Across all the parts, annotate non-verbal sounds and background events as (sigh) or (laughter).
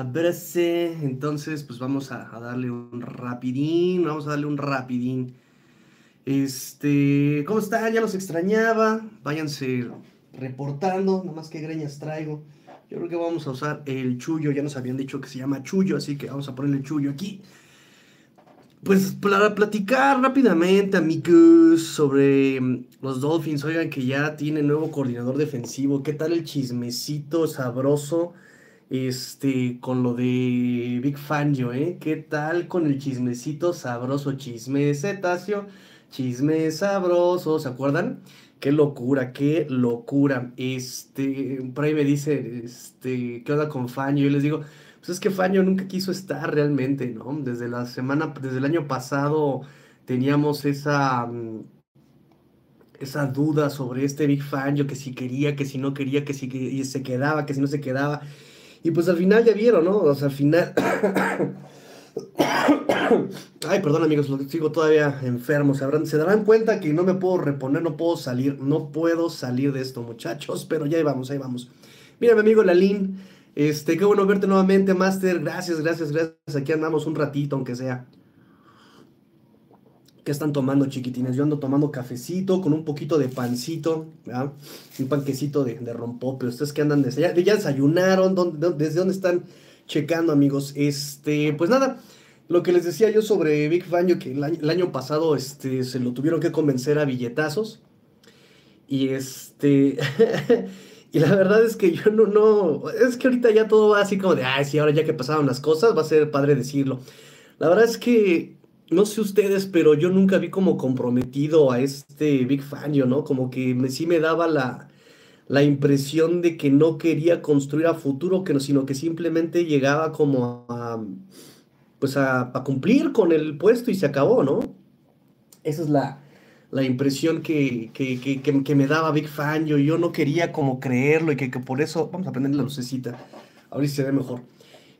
Abrace. Entonces, pues vamos a, darle un rapidín. Vamos a darle un rapidín. Este, ¿cómo está? Ya los extrañaba. Váyanse reportando. Nada más que greñas traigo. Yo creo que vamos a usar el chullo. Ya nos habían dicho que se llama chullo, así que vamos a ponerle el chullo aquí. Pues para platicar rápidamente, amigos, sobre mm, los Dolphins. Oigan que ya tiene nuevo coordinador defensivo. ¿Qué tal el chismecito sabroso? Este, con lo de Big Fangio, ¿eh? ¿Qué tal con el chismecito sabroso? Chisme cetáceo, chisme sabroso, ¿se acuerdan? Qué locura, qué locura. Este, por ahí me dice, este, ¿qué onda con Fangio? Yo les digo, pues es que Fangio nunca quiso estar realmente, ¿no? Desde la semana, desde el año pasado teníamos esa mm, esa duda sobre este Big Fangio, que si quería, que si no quería, que si se quedaba, que si no se quedaba. Y pues al final ya vieron, ¿no? O sea, al final... (coughs) Ay, perdón amigos, sigo todavía enfermo. Se, se darán cuenta que no me puedo reponer, no puedo salir, no puedo salir de esto, muchachos. Pero ya ahí vamos, ahí vamos. Mira, mi amigo Lalín, este, qué bueno verte nuevamente, Master. Gracias, gracias, gracias. Aquí andamos un ratito, aunque sea. ¿Qué están tomando, chiquitines? Yo ando tomando cafecito con un poquito de pancito. Un panquecito de, de rompope. ¿Ustedes qué andan? ¿Ya, ya desayunaron? ¿Desde dónde están checando, amigos? Este, pues nada, lo que les decía yo sobre Big Fangio, que el año, pasado este, se lo tuvieron que convencer a billetazos. Y este... (laughs) y la verdad es que yo no, no... Es que ahorita ya todo va así como de, ay, sí, ahora ya que pasaron las cosas, va a ser padre decirlo. La verdad es que no sé ustedes, pero yo nunca vi como comprometido a este Big Fangio, ¿no? Como que me, sí me daba la, la impresión de que no quería construir a futuro, que no, sino que simplemente llegaba como a, pues a, cumplir con el puesto y se acabó, ¿no? Esa es la, la impresión que, que, que, que, me daba Big Fangio. Yo no quería como creerlo y que, por eso, vamos a prender la lucecita, a ver si se ve mejor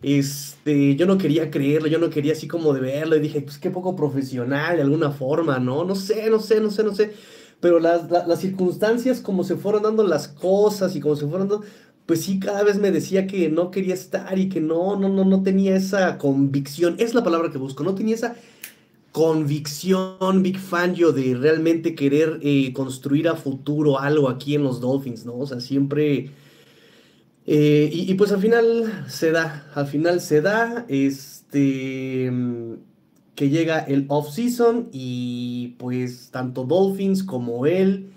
este, yo no quería creerlo, yo no quería así como de verlo, y dije, pues qué poco profesional de alguna forma, ¿no? No sé, no sé, no sé, no sé. Pero las, las circunstancias, como se fueron dando las cosas y como se fueron dando, pues sí, cada vez me decía que no quería estar y que no, no, no, no tenía esa convicción. Es la palabra que busco, no tenía esa convicción, big fan yo, de realmente querer eh, construir a futuro algo aquí en los Dolphins, ¿no? O sea, siempre eh, y, pues al final se da, al final se da, este, que llega el off-season y pues tanto Dolphins como él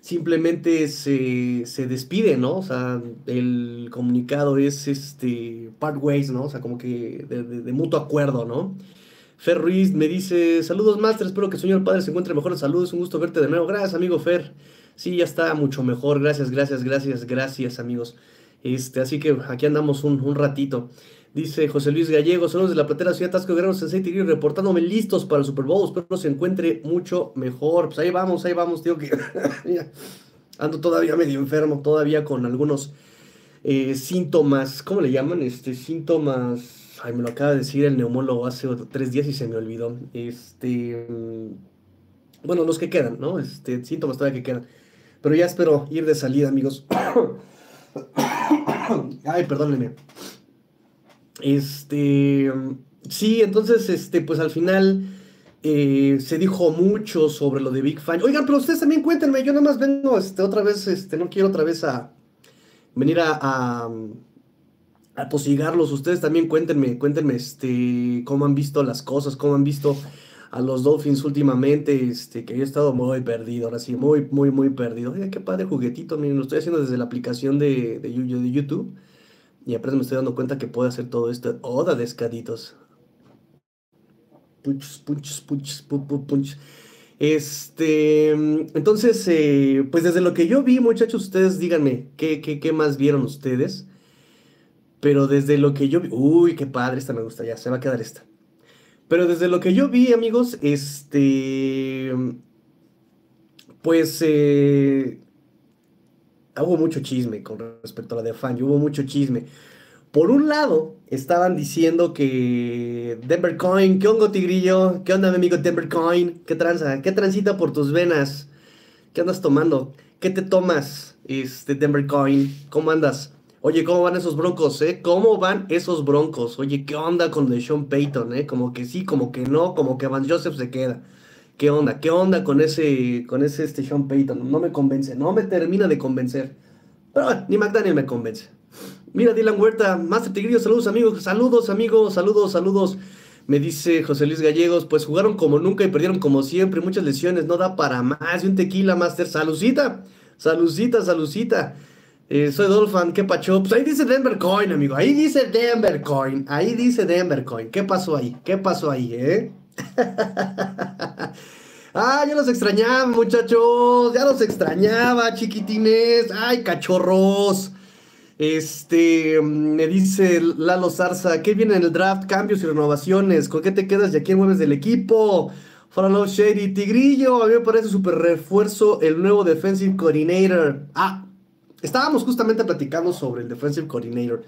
simplemente se, se despide, ¿no? O sea, el comunicado es este, part ways, ¿no? O sea, como que de, mutuo acuerdo, ¿no? Fer Ruiz me dice, saludos Master, espero que el señor padre se encuentre mejor, saludos, un gusto verte de nuevo, gracias amigo Fer, sí, ya está mucho mejor, gracias, gracias, gracias, gracias amigos. Este, así que aquí andamos un, ratito. Dice José Luis Gallego, saludos de la platera Ciudad Tasco Guerrero Sensei Tigre, reportándome listos para el Super Bowl. Espero se encuentre mucho mejor. Pues ahí vamos, ahí vamos, tío, que (laughs) ando todavía medio enfermo, todavía con algunos eh, síntomas, ¿cómo le llaman? Este, síntomas, ay, me lo acaba de decir el neumólogo hace tres días y se me olvidó. Este, mm, bueno, los que quedan, ¿no? Este, síntomas todavía que quedan. Pero ya espero ir de salida, amigos. (coughs) (clears throat) Ay, perdónenme. Este. Sí, entonces, este, pues al final. Eh, se dijo mucho sobre lo de Big Fan. Oigan, pero ustedes también cuéntenme, yo nada más vengo este, otra vez, este, no quiero otra vez a venir a, a, a posigarlos. Ustedes también cuéntenme, cuéntenme este, cómo han visto las cosas, cómo han visto a los Dolphins últimamente, este, que yo he estado muy perdido, ahora sí, muy, muy, muy perdido. Qué padre juguetito, miren, lo estoy haciendo desde la aplicación de, de, YouTube. Y apenas me estoy dando cuenta que puedo hacer todo esto. Oda de escaditos. Punches, punches, punches, punches. Este, entonces, eh, pues desde lo que yo vi, muchachos, ustedes díganme, ¿qué, qué, qué más vieron ustedes? Pero desde lo que yo vi, uy, qué padre, esta me gusta, ya, se va a quedar esta. Pero desde lo que yo vi, amigos, este, pues eh, hubo mucho chisme con respecto a la de Fan, hubo mucho chisme. Por un lado, estaban diciendo que Denver Coin, ¿qué hongo tigrillo? ¿Qué onda, mi amigo Denver Coin? ¿Qué tranza? ¿Qué transita por tus venas? ¿Qué andas tomando? ¿Qué te tomas, este Denver Coin? ¿Cómo andas? Oye, ¿cómo van esos broncos, eh? ¿Cómo van esos broncos? Oye, ¿qué onda con Sean Payton, eh? Como que sí, como que no, como que Van Joseph se queda. ¿Qué onda? ¿Qué onda con ese, con ese este Sean Payton? No me convence, no me termina de convencer. Pero bueno, ni McDaniel me convence. Mira, Dylan Huerta, Master Tigrillo, saludos amigos, saludos amigos, saludos, saludos. Me dice José Luis Gallegos, pues jugaron como nunca y perdieron como siempre, muchas lesiones, no da para más de un tequila, Master. Salucita, salucita, salucita. Eh, soy Dolphin, ¿qué pacho? Pues ahí dice Denver Coin, amigo. Ahí dice Denver Coin. Ahí dice Denver Coin. ¿Qué pasó ahí? ¿Qué pasó ahí, eh? (laughs) ah, ya los extrañaba, muchachos. Ya los extrañaba, chiquitines. Ay, cachorros. Este, me dice Lalo Zarza, ¿qué viene en el draft? Cambios y renovaciones. ¿Con qué te quedas y a quién mueves del equipo? Follow Shady, Tigrillo, a mí me parece súper refuerzo el nuevo Defensive Coordinator. Ah, estábamos justamente platicando sobre el Defensive Coordinator.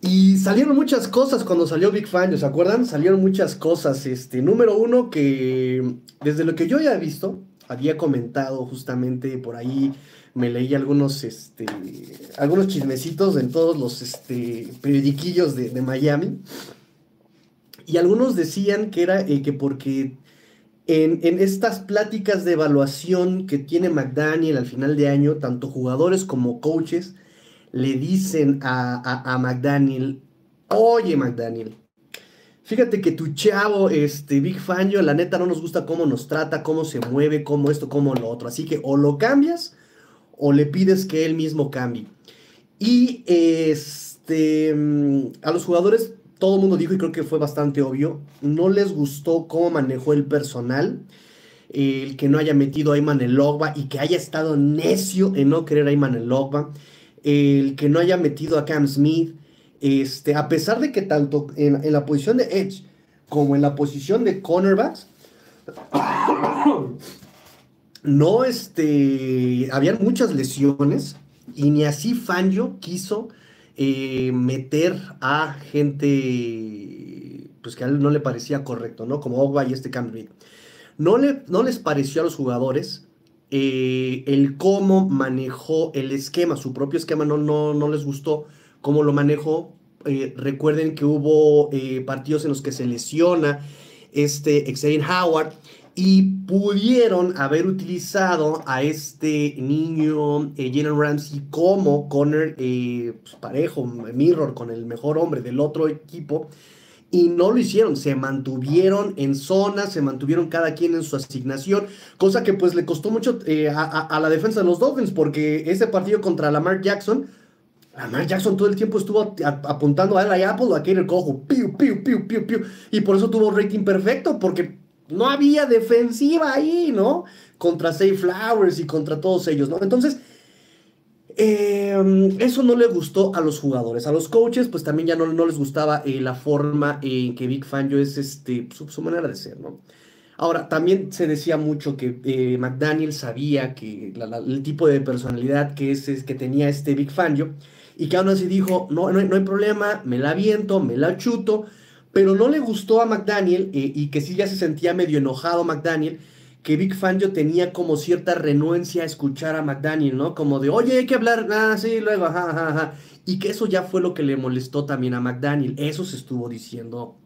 Y salieron muchas cosas cuando salió Big Fan, ¿se acuerdan? Salieron muchas cosas. Este, número uno, que desde lo que yo ya he visto, había comentado justamente por ahí, me leí algunos, este, algunos chismecitos en todos los este, periodiquillos de, Miami. Y algunos decían que era eh, que porque en, estas pláticas de evaluación que tiene McDaniel al final de año, tanto jugadores como coaches le dicen a, McDaniel, oye McDaniel, fíjate que tu chavo, este Big Fangio, la neta no nos gusta cómo nos trata, cómo se mueve, cómo esto, cómo lo otro. Así que o lo cambias o le pides que él mismo cambie. Y este, mm, a los jugadores todo el mundo dijo, y creo que fue bastante obvio, no les gustó cómo manejó el personal, el que no haya metido a Ayman el Logba y que haya estado necio en no querer a Ayman el Logba, el que no haya metido a Cam Smith, este, a pesar de que tanto en, la posición de Edge como en la posición de cornerbacks, (coughs) no, este, habían muchas lesiones y ni así Fangio quiso eh, meter a gente pues que a él no le parecía correcto, ¿no? Como Ogba y este Cam No, le, no les pareció a los jugadores eh, el cómo manejó el esquema, su propio esquema no, no, no les gustó cómo lo manejó. Eh, recuerden que hubo partidos en los que se lesiona este Xavier Howard y pudieron haber utilizado a este niño eh, Jalen Ramsey como corner eh, pues, parejo, mirror con el mejor hombre del otro equipo y no lo hicieron, se mantuvieron en zona, se mantuvieron cada quien en su asignación, cosa que pues le costó mucho eh, a, la defensa de los Dolphins porque ese partido contra Lamar Jackson, Lamar Jackson todo el tiempo estuvo apuntando a él, a Apple o a Kader Cojo, piu, piu, piu, piu, piu, y por eso tuvo rating perfecto, porque no había defensiva ahí, ¿no? Contra Safe Flowers y contra todos ellos, ¿no? Entonces, em, eso no le gustó a los jugadores. A los coaches, pues también ya no, no les gustaba eh, la forma en que Big Fangio es este, su, manera de ser, ¿no? Ahora, también se decía mucho que eh, McDaniel sabía que el tipo de personalidad que, es, que tenía este Big Fangio y que aún así dijo, no, no, no hay problema, me la viento, me la chuto, pero no le gustó a McDaniel eh, y que sí ya se sentía medio enojado McDaniel, que Big Fangio tenía como cierta renuencia a escuchar a McDaniel, ¿no? Como de, oye, hay que hablar, ah, sí, luego, ajá, ajá, ajá. Y que eso ya fue lo que le molestó también a McDaniel. Eso se estuvo diciendo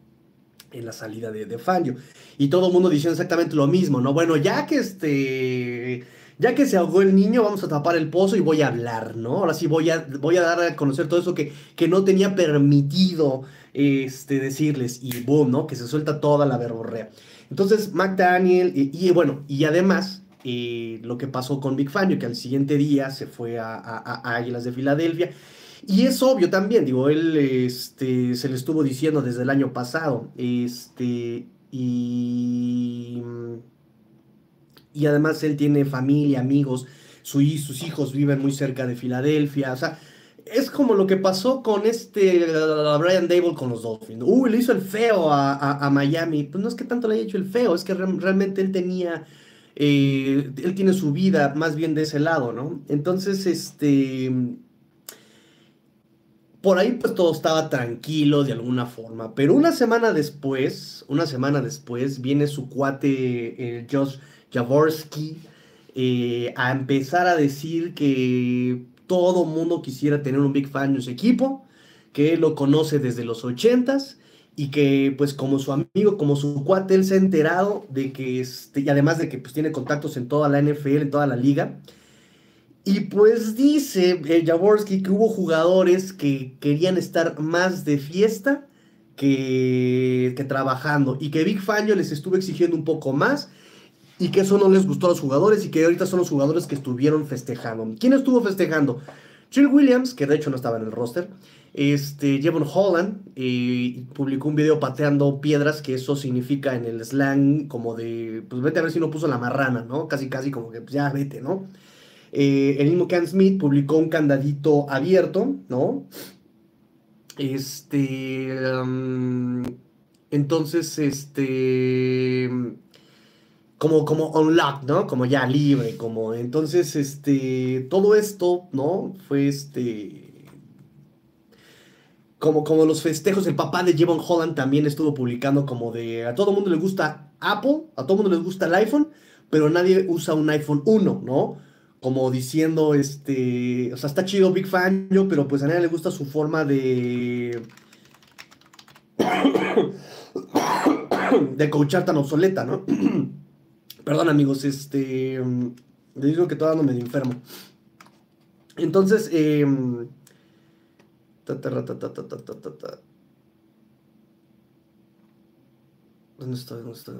en la salida de, de Fangio. Y todo el mundo diciendo exactamente lo mismo, ¿no? Bueno, ya que este ya que se ahogó el niño, vamos a tapar el pozo y voy a hablar, ¿no? Ahora sí voy a, voy a dar a conocer todo eso que, que no tenía permitido este, decirles y boom, ¿no? Que se suelta toda la verborrea. Entonces, McDaniel, y, bueno, y además, eh, lo que pasó con Big Fangio, que al siguiente día se fue a, Águilas de Filadelfia. Y es obvio también, digo, él este, se le estuvo diciendo desde el año pasado, este, y, y además él tiene familia, amigos, su, sus hijos viven muy cerca de Filadelfia, o sea, es como lo que pasó con este Brian Dable con los Dolphins. Uy, le hizo el feo a, Miami. Pues no es que tanto le haya hecho el feo, es que realmente él tenía, eh, él tiene su vida más bien de ese lado, ¿no? Entonces, este, por ahí pues todo estaba tranquilo de alguna forma. Pero una semana después, una semana después, viene su cuate Josh Jaworski eh, a empezar a decir que todo mundo quisiera tener un Big Fan en su equipo, que lo conoce desde los 80s y que pues como su amigo, como su cuate, él se ha enterado de que, este, y además de que pues tiene contactos en toda la NFL, en toda la liga, y pues dice eh, Jaworski que hubo jugadores que querían estar más de fiesta que, que trabajando y que Big Fangio les estuvo exigiendo un poco más y que eso no les gustó a los jugadores y que ahorita son los jugadores que estuvieron festejando. ¿Quién estuvo festejando? Chill Williams, que de hecho no estaba en el roster, este, Jevon Holland eh, publicó un video pateando piedras, que eso significa en el slang como de, pues vete a ver si no puso la marrana, ¿no? Casi, casi como que, pues ya vete, ¿no? Eh, el mismo Ken Smith publicó un candadito abierto, ¿no? Este, um, entonces, este, como, como unlock, ¿no? Como ya libre, como entonces, este, todo esto, ¿no? Fue este... Como, como los festejos, el papá de Jevon Holland también estuvo publicando como de a todo mundo le gusta Apple, a todo mundo les gusta el iPhone, pero nadie usa un iPhone 1, ¿no? Como diciendo, este, o sea, está chido Big Fan yo, pero pues a nadie le gusta su forma de... (coughs) de coachar tan obsoleta, ¿no? Perdón, amigos, este. Mm, les digo que todavía no me enfermo. Entonces, eh, ¿Dónde estoy? ¿Dónde estoy?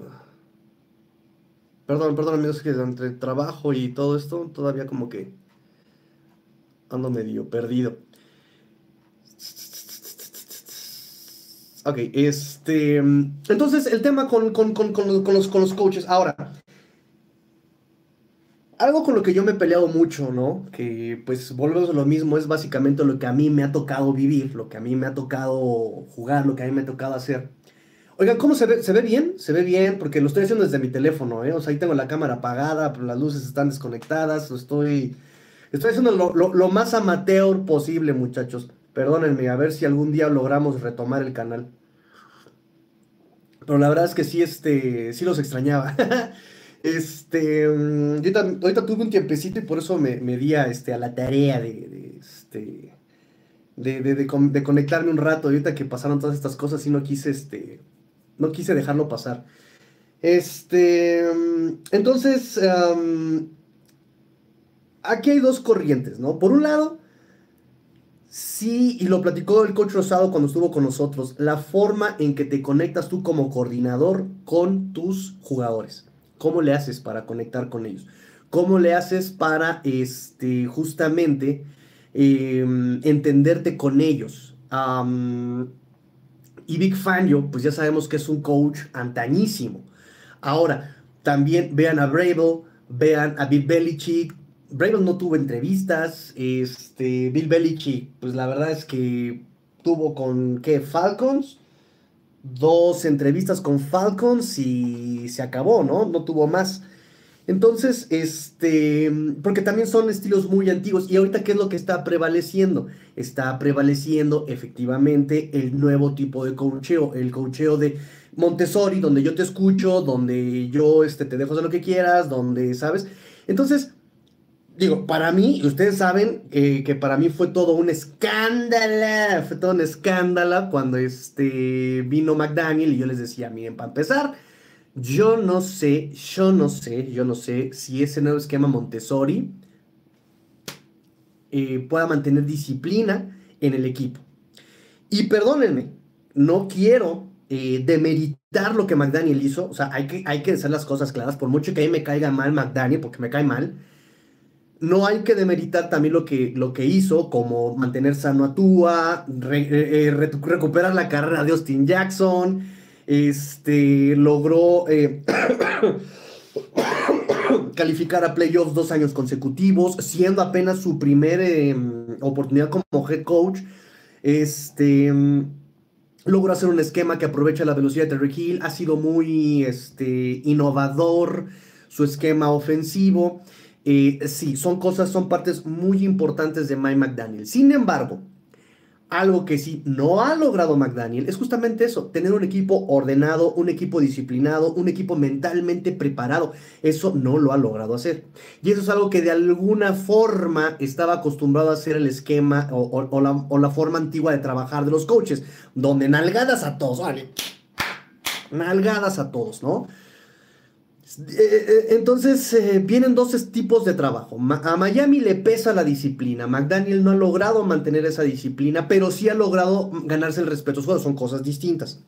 Perdón, perdón, amigos, que entre trabajo y todo esto, todavía como que ando medio perdido. Ok, este. Mm, entonces, el tema con, con, con, con los, con los coaches. Ahora, algo con lo que yo me he peleado mucho, ¿no? Que pues volvemos a lo mismo, es básicamente lo que a mí me ha tocado vivir, lo que a mí me ha tocado jugar, lo que a mí me ha tocado hacer. Oigan, ¿cómo se ve? ¿Se ve bien? Se ve bien, porque lo estoy haciendo desde mi teléfono, ¿eh? O sea, ahí tengo la cámara apagada, las luces están desconectadas, estoy... Estoy haciendo lo, lo más amateur posible, muchachos. Perdónenme, a ver si algún día logramos retomar el canal. Pero la verdad es que sí, este, sí los extrañaba. (laughs) Este, mm, yo ahorita, tuve un tiempecito y por eso me, me di a, este, la tarea de, este, de, de, conectarme un rato. Ahorita que pasaron todas estas cosas y no quise, este, no quise dejarlo pasar. Este, mm, entonces, aquí hay dos corrientes, ¿no? Por un lado, sí, y lo platicó el coach Rosado cuando estuvo con nosotros, la forma en que te conectas tú como coordinador con tus jugadores. ¿Cómo le haces para conectar con ellos? ¿Cómo le haces para este, justamente em, entenderte con ellos? y Big Fangio, pues ya sabemos que es un coach antañísimo. Ahora, también vean a Bravel, vean a Bill Belichick. Bravel no tuvo entrevistas. Este, Bill Belichick, pues la verdad es que tuvo con, ¿qué? Falcons dos entrevistas con Falcons y se acabó, ¿no? No tuvo más. Entonces, este, porque también son estilos muy antiguos. Y ahorita, ¿qué es lo que está prevaleciendo? Está prevaleciendo efectivamente el nuevo tipo de coacheo, el coacheo de Montessori, donde yo te escucho, donde yo este, te dejo hacer lo que quieras, donde, ¿sabes? Entonces, digo, para mí, ustedes saben que para mí fue todo un escándalo, fue todo un escándalo cuando este, vino McDaniel y yo les decía, miren, para empezar, yo no sé, yo no sé, yo no sé si ese nuevo esquema Montessori eh, pueda mantener disciplina en el equipo. Y perdónenme, no quiero eh, demeritar lo que McDaniel hizo, o sea, hay que, hay que hacer las cosas claras, por mucho que a mí me caiga mal McDaniel, porque me cae mal, no hay que demeritar también lo que, lo que hizo, como mantener sano a Tua, eh, eh, recuperar la carrera de Austin Jackson, este, logró, eh, (coughs) calificar a playoffs dos años consecutivos, siendo apenas su primera em, oportunidad como head coach. Este em, logró hacer un esquema que aprovecha la velocidad de Terry Hill. Ha sido muy este, innovador su esquema ofensivo. Eh, sí, son cosas, son partes muy importantes de Mike McDaniel. Sin embargo, algo que sí no ha logrado McDaniel es justamente eso, tener un equipo ordenado, un equipo disciplinado, un equipo mentalmente preparado. Eso no lo ha logrado hacer. Y eso es algo que de alguna forma estaba acostumbrado a hacer el esquema o, la, forma antigua de trabajar de los coaches, donde nalgadas a todos, vale. Nalgadas a todos, ¿no? Eh, eh, entonces eh, vienen dos tipos de trabajo. A Miami le pesa la disciplina. McDaniel no ha logrado mantener esa disciplina, pero sí ha logrado ganarse el respeto. Son cosas distintas.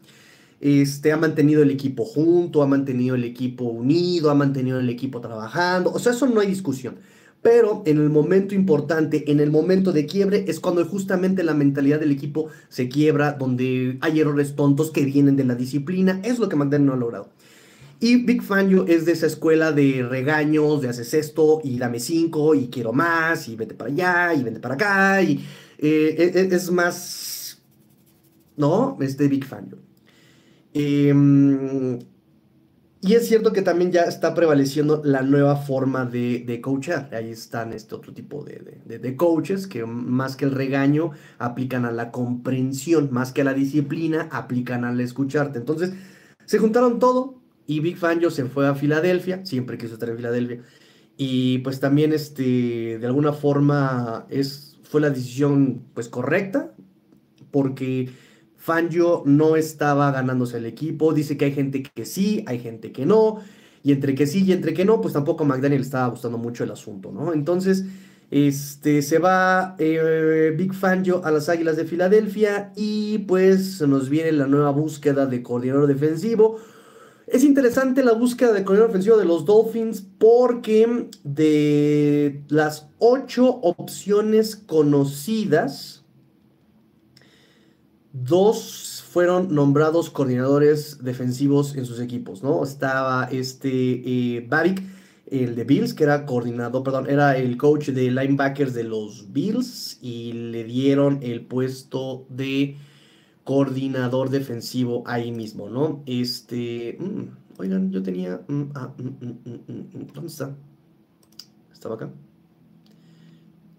Este, ha mantenido el equipo junto, ha mantenido el equipo unido, ha mantenido el equipo trabajando. O sea, eso no hay discusión. Pero en el momento importante, en el momento de quiebre, es cuando justamente la mentalidad del equipo se quiebra, donde hay errores tontos que vienen de la disciplina. Es lo que McDaniel no ha logrado. Y Big Fangio es de esa escuela de regaños, de haces esto y dame cinco y quiero más y vete para allá y vete para acá y eh, e, e, es más, ¿no? Es de Big Fangio. Em, y es cierto que también ya está prevaleciendo la nueva forma de, de coachar. Ahí están este otro tipo de, de, coaches que más que el regaño aplican a la comprensión, más que a la disciplina, aplican al escucharte. Entonces, se juntaron todo, y Big Fangio se fue a Filadelfia, siempre quiso estar en Filadelfia. Y pues también este, de alguna forma es, fue la decisión pues correcta, porque Fangio no estaba ganándose el equipo. Dice que hay gente que sí, hay gente que no. Y entre que sí y entre que no, pues tampoco a McDaniel estaba gustando mucho el asunto, ¿no? Entonces, este, se va eh, Big Fangio a las Águilas de Filadelfia y pues nos viene la nueva búsqueda de coordinador defensivo es interesante la búsqueda de coordinador ofensivo de los Dolphins porque de las ocho opciones conocidas, dos fueron nombrados coordinadores defensivos en sus equipos, ¿no? Estaba este eh, el de Bills, que era coordinador, perdón, era el coach de linebackers de los Bills y le dieron el puesto de coordinador defensivo ahí mismo, ¿no? Este, mm, oigan, yo tenía, mm, ah, mm, ¿dónde está? Estaba acá.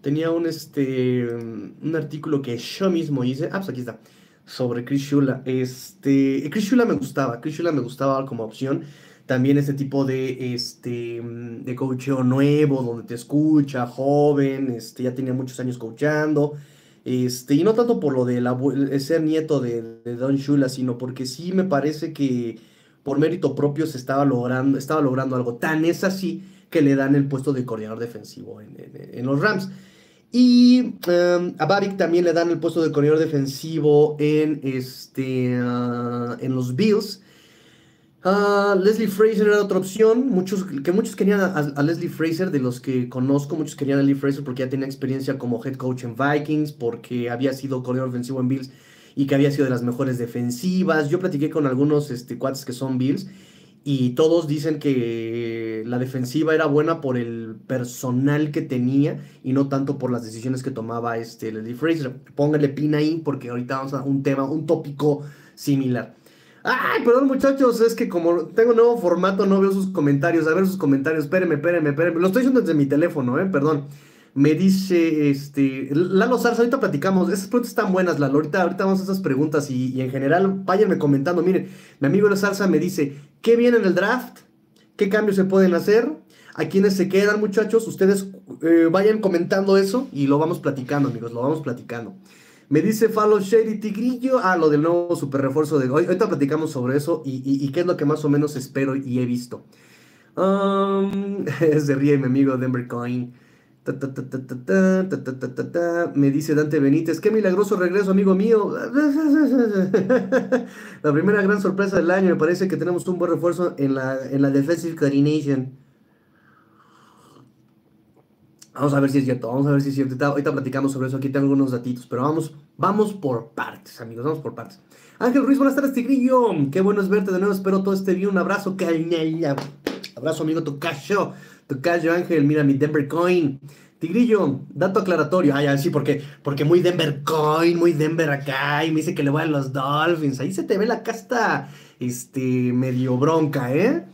Tenía un, este, un artículo que yo mismo hice, ah, pues aquí está, sobre Chris Shula. Este, Chris Shula me gustaba, Chris Shula me gustaba como opción. También este tipo de, este, de coacheo nuevo, donde te escucha, joven, este, ya tenía muchos años coachando. Este, y no tanto por lo de ser nieto de, Don Shula, sino porque sí me parece que por mérito propio se estaba logrando, estaba logrando algo. Tan es así que le dan el puesto de coordinador defensivo en, los Rams. Y em, a Barik también le dan el puesto de coordinador defensivo en, este, ah, en los Bills. Ah, Leslie Fraser era otra opción. Muchos, que muchos querían a, Leslie Fraser, de los que conozco, muchos querían a Leslie Fraser porque ya tenía experiencia como head coach en Vikings, porque había sido corredor ofensivo en Bills y que había sido de las mejores defensivas. Yo platiqué con algunos este, cuates que son Bills y todos dicen que la defensiva era buena por el personal que tenía y no tanto por las decisiones que tomaba este Leslie Fraser. Póngale pin ahí porque ahorita vamos a un tema, un tópico similar. Ay, perdón muchachos, es que como tengo nuevo formato no veo sus comentarios. A ver sus comentarios, espérenme, espérenme, espérenme. Lo estoy haciendo desde mi teléfono, eh, perdón. Me dice, este, Lalo Sarza, ahorita platicamos. Esas preguntas están buenas, Lalo. Ahorita, ahorita vamos a esas preguntas y, en general váyanme comentando. Miren, mi amigo Lalo Sarza me dice, ¿qué viene en el draft? ¿Qué cambios se pueden hacer? ¿A quiénes se quedan, muchachos? Ustedes eh, vayan comentando eso y lo vamos platicando, amigos, lo vamos platicando. Me dice Follow Shady Tigrillo. Ah, lo del nuevo super refuerzo de hoy. Ahorita platicamos sobre eso y, qué es lo que más o menos espero y he visto. Um, (laughs) se ríe mi amigo Denver Coin. Me dice Dante Benítez, qué milagroso regreso, amigo mío. (laughs) la primera gran sorpresa del año. Me parece que tenemos un buen refuerzo en la, en la Defensive Coordination. Vamos a ver si es cierto, vamos a ver si es cierto. Ahorita platicamos sobre eso, aquí tengo algunos datitos, pero vamos, vamos por partes, amigos, vamos por partes. Ángel Ruiz, buenas tardes, Tigrillo. Qué bueno es verte de nuevo, espero todo esté bien. Un abrazo, cañalla. Abrazo, amigo Tocayo. Tocayo Ángel, mira mi Denver Coin. Tigrillo, dato aclaratorio. Ah, ya, sí, porque, porque muy Denver Coin, muy Denver acá, y me dice que le voy a los Dolphins. Ahí se te ve la casta, este, medio bronca, ¿eh?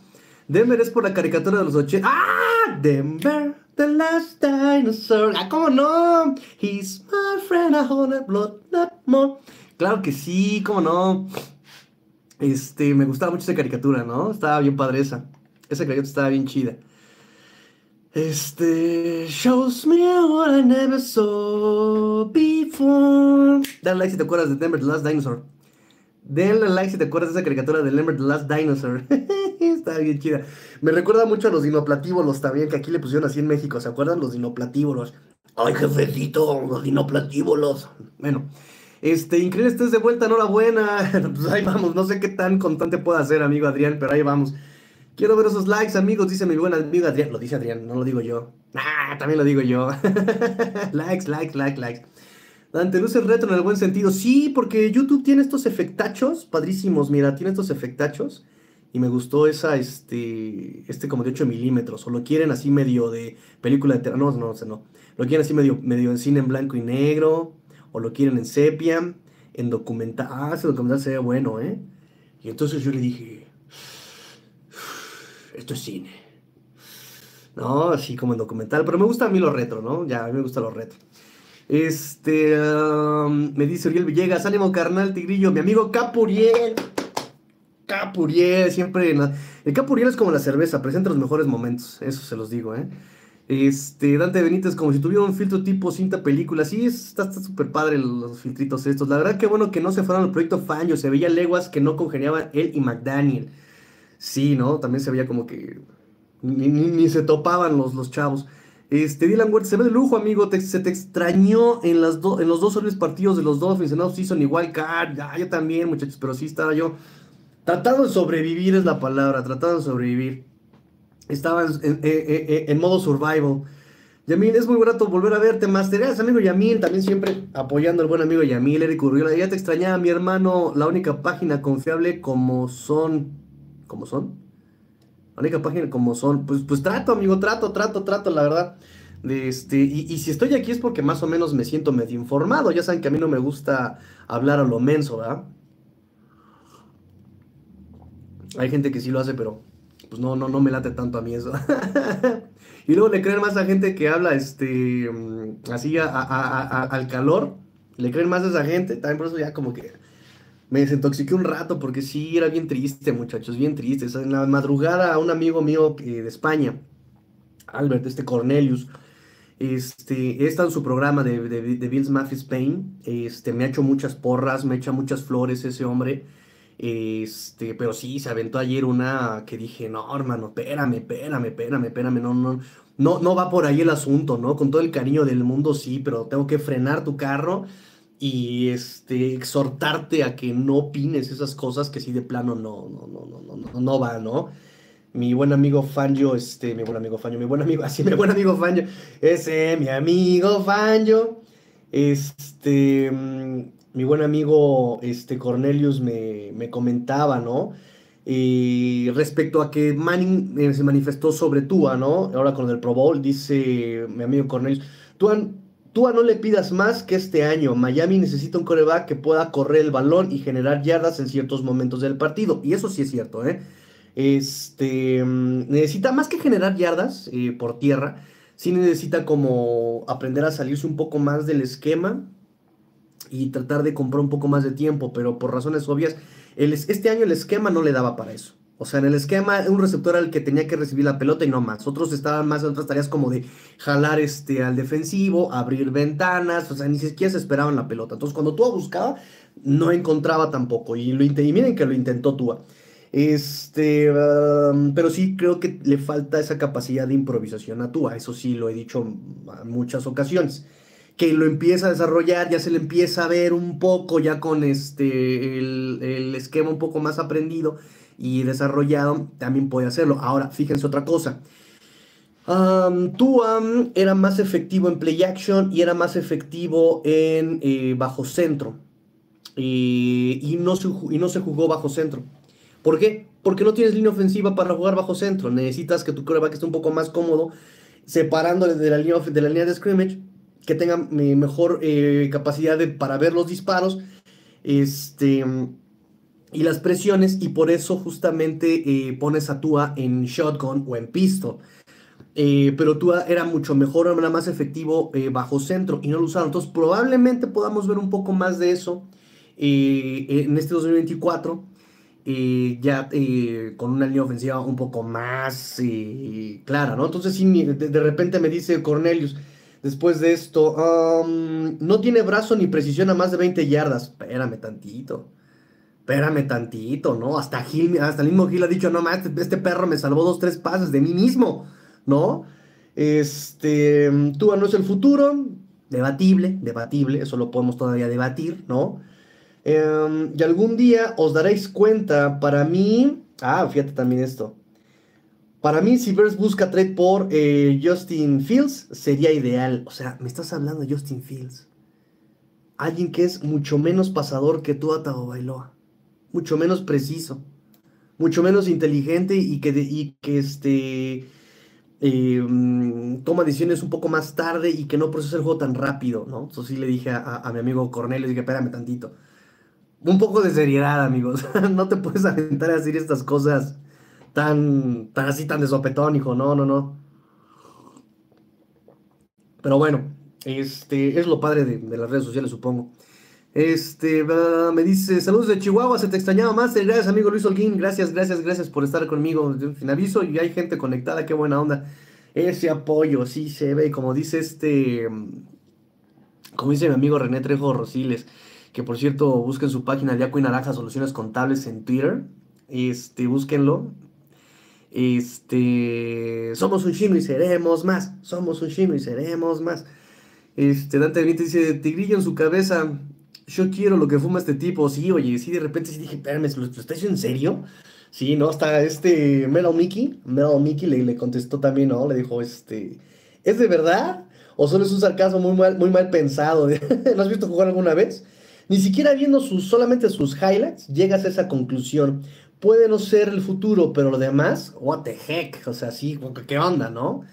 Denver es por la caricatura de los 80. ¡Ah! Denver, the last dinosaur. ¡Ah, cómo no! He's my friend, I hold blood, not more. Claro que sí, cómo no. Este, me gustaba mucho esa caricatura, ¿no? Estaba bien padre esa. Esa caricatura estaba bien chida. Este. Shows me what I never saw before. Dale like si te acuerdas de Denver the Last Dinosaur. Denle like si te acuerdas de esa caricatura de Denver the Last Dinosaur. (laughs) Está bien chida. Me recuerda mucho a los dinoplatívolos también, que aquí le pusieron así en México. ¿Se acuerdan? Los dinoplatívolos. Ay, jefecito, los dinoplatívolos. Bueno. Este, increíble, estés de vuelta, enhorabuena. (laughs) pues ahí vamos, no sé qué tan constante pueda ser, amigo Adrián, pero ahí vamos. Quiero ver esos likes, amigos, dice mi buen amigo Adrián. Lo dice Adrián, no lo digo yo. Ah, también lo digo yo. (laughs) likes, likes, likes, likes. Dante, luce retro en el buen sentido. Sí, porque YouTube tiene estos efectachos padrísimos. Mira, tiene estos efectachos. Y me gustó esa, este, este como de 8 milímetros. O lo quieren así medio de película de terror. No, no, no. Lo quieren así medio, medio en cine en blanco y negro. O lo quieren en sepia. En documental. Ah, ese documental se ve bueno, ¿eh? Y entonces yo le dije, esto es cine. No, así como en documental, pero me gusta a mí lo retro, ¿no? Ya, a mí me gusta lo retro. Este, um, me dice Uriel Villegas, ánimo carnal, tigrillo, mi amigo Capuriel. Capuriel, siempre. El Capuriel es como la cerveza, presenta los mejores momentos, eso se los digo, ¿eh? Este, Dante Benítez, como si tuviera un filtro tipo cinta película. Sí, está súper padre los filtritos estos. La verdad que bueno que no se fueron al proyecto Fanjo. Se veía leguas que no congeniaban él y McDaniel. Sí, ¿no? También se veía como que ni, se topaban los, los chavos. Este, Dylan Huerta, se ve de lujo, amigo. se te extrañó en, las en los dos solos partidos de los Dolphins. En season igual card. Ah, yo también, muchachos, pero sí estaba yo tratando de sobrevivir, es la palabra. Tratando de sobrevivir. Estaba en, modo survival. Yamil, es muy grato volver a verte. Masterías, amigo Yamil, también siempre apoyando al buen amigo Yamil, Eric Urriola. Ya te extrañaba, mi hermano, la única página confiable como son como son. La única página como son. Pues, pues trato, amigo, trato, trato, trato, la verdad. Este, y, si estoy aquí es porque más o menos me siento medio informado. Ya saben que a mí no me gusta hablar a lo menso, ¿verdad? Hay gente que sí lo hace, pero pues no, no, no me late tanto a mí eso. (laughs) y luego le creen más a gente que habla este mm, así al calor. Le creen más a esa gente. También por eso ya como que me desintoxiqué un rato porque sí, era bien triste, muchachos, bien triste. En la madrugada, un amigo mío eh, de España, Albert, este Cornelius, este, está en su programa de, de, de Bills Mafia Spain. Este, me ha hecho muchas porras, me echa muchas flores ese hombre. Este, pero sí, se aventó ayer una que dije, no, hermano, espérame, espérame, espérame, espérame, no, no, no, no va por ahí el asunto, ¿no? Con todo el cariño del mundo, sí, pero tengo que frenar tu carro y este exhortarte a que no opines esas cosas que sí de plano no no no no no no va, ¿no? Mi buen amigo Fanjo, este, mi buen amigo Fanjo, mi buen amigo, (laughs) así mi buen amigo Fanjo, ese mi amigo Fanjo, este, mm, mi buen amigo este Cornelius me, me comentaba, ¿no? Y respecto a que Manning eh, se manifestó sobre Tua, ¿no? Ahora con el Pro Bowl, dice mi amigo Cornelius, Tua Tua no le pidas más que este año. Miami necesita un coreback que pueda correr el balón y generar yardas en ciertos momentos del partido. Y eso sí es cierto, ¿eh? Este, mm, necesita más que generar yardas eh, por tierra. Sí necesita como aprender a salirse un poco más del esquema y tratar de comprar un poco más de tiempo. Pero por razones obvias, este año el esquema no le daba para eso. O sea, en el esquema, un receptor el que tenía que recibir la pelota y no más. Otros estaban más en otras tareas como de jalar este, al defensivo, abrir ventanas, o sea, ni siquiera se esperaban la pelota. Entonces, cuando Tua buscaba, no encontraba tampoco. Y, lo, y miren que lo intentó Tua. Este, um, pero sí creo que le falta esa capacidad de improvisación a Tua. Eso sí lo he dicho en muchas ocasiones. Que lo empieza a desarrollar, ya se le empieza a ver un poco, ya con este, el, el esquema un poco más aprendido y desarrollado, también puede hacerlo. Ahora, fíjense otra cosa. Um, Tua era más efectivo en play action y era más efectivo en eh, bajo centro. y, no se, y no se jugó bajo centro. ¿Por qué? Porque no tienes línea ofensiva para jugar bajo centro. Necesitas que tu coreback esté un poco más cómodo, separándole de, la línea de scrimmage, que tenga eh, mejor eh, capacidad para ver los disparos este, y las presiones, y por eso justamente eh, pones a Tua en shotgun o en pistol. pero Tua era mucho mejor, era más efectivo bajo centro y no lo usaron. Entonces, probablemente podamos ver un poco más de eso en este 2024 ya eh, con una línea ofensiva un poco más eh, clara, ¿no? Entonces, sí, de, repente me dice Cornelius, después de esto, no tiene brazo ni precisión a más de 20 yardas. Espérame tantito. Espérame tantito, ¿no? Hasta, Gil, hasta el mismo Gil ha dicho, no más, este, este, perro me salvó dos, tres pases de mí mismo, ¿no? Este, tú no es el futuro, debatible, debatible, eso lo podemos todavía debatir, ¿no? Em, y algún día os daréis cuenta, para mí, ah, fíjate también esto. Para mí, si Bears busca trade por eh, Justin Fields, sería ideal. O sea, me estás hablando de Justin Fields. Alguien que es mucho menos pasador que tú, Atago Bailoa. Mucho menos preciso. Mucho menos inteligente y que, y que este, em, toma decisiones un poco más tarde y que no procesa el juego tan rápido, ¿no? Eso sí le dije a, a mi amigo Cornelio, dije, espérame tantito un poco de seriedad, amigos. (laughs) no te puedes aventar a decir estas cosas tan, tan así, tan de hijo. No, no, no. Pero bueno, este, es lo padre de, las redes sociales, supongo. Este, me dice, saludos de Chihuahua, se te extrañaba más. Gracias, amigo Luis Holguín. Gracias, gracias, gracias por estar conmigo. Sin aviso, y hay gente conectada, qué buena onda. Ese apoyo, sí se ve, como dice este, como dice mi amigo René Trejo Rosiles que por cierto busquen su página Acu y Naranja Soluciones Contables en Twitter, este, búsquenlo. Este, somos un chino y seremos más, somos un chino y seremos más. Este, Dante Benítez dice, Tigrillo en su cabeza, yo quiero lo que fuma este tipo. Sí, oye, sí, de repente sí dije, espérame, ¿lo, lo estás en serio? Sí, ¿no? Hasta este Melo Mickey, Melo Mickey le, le contestó también, ¿no? Le dijo, este, ¿es de verdad? ¿O solo es un sarcasmo muy mal, muy mal pensado? (laughs) ¿Lo has visto jugar alguna vez? Ni siquiera viendo sus, solamente sus highlights, llegas a esa conclusión. Puede no ser el futuro, pero lo demás, what the heck, o sea, sí, qué onda, ¿no?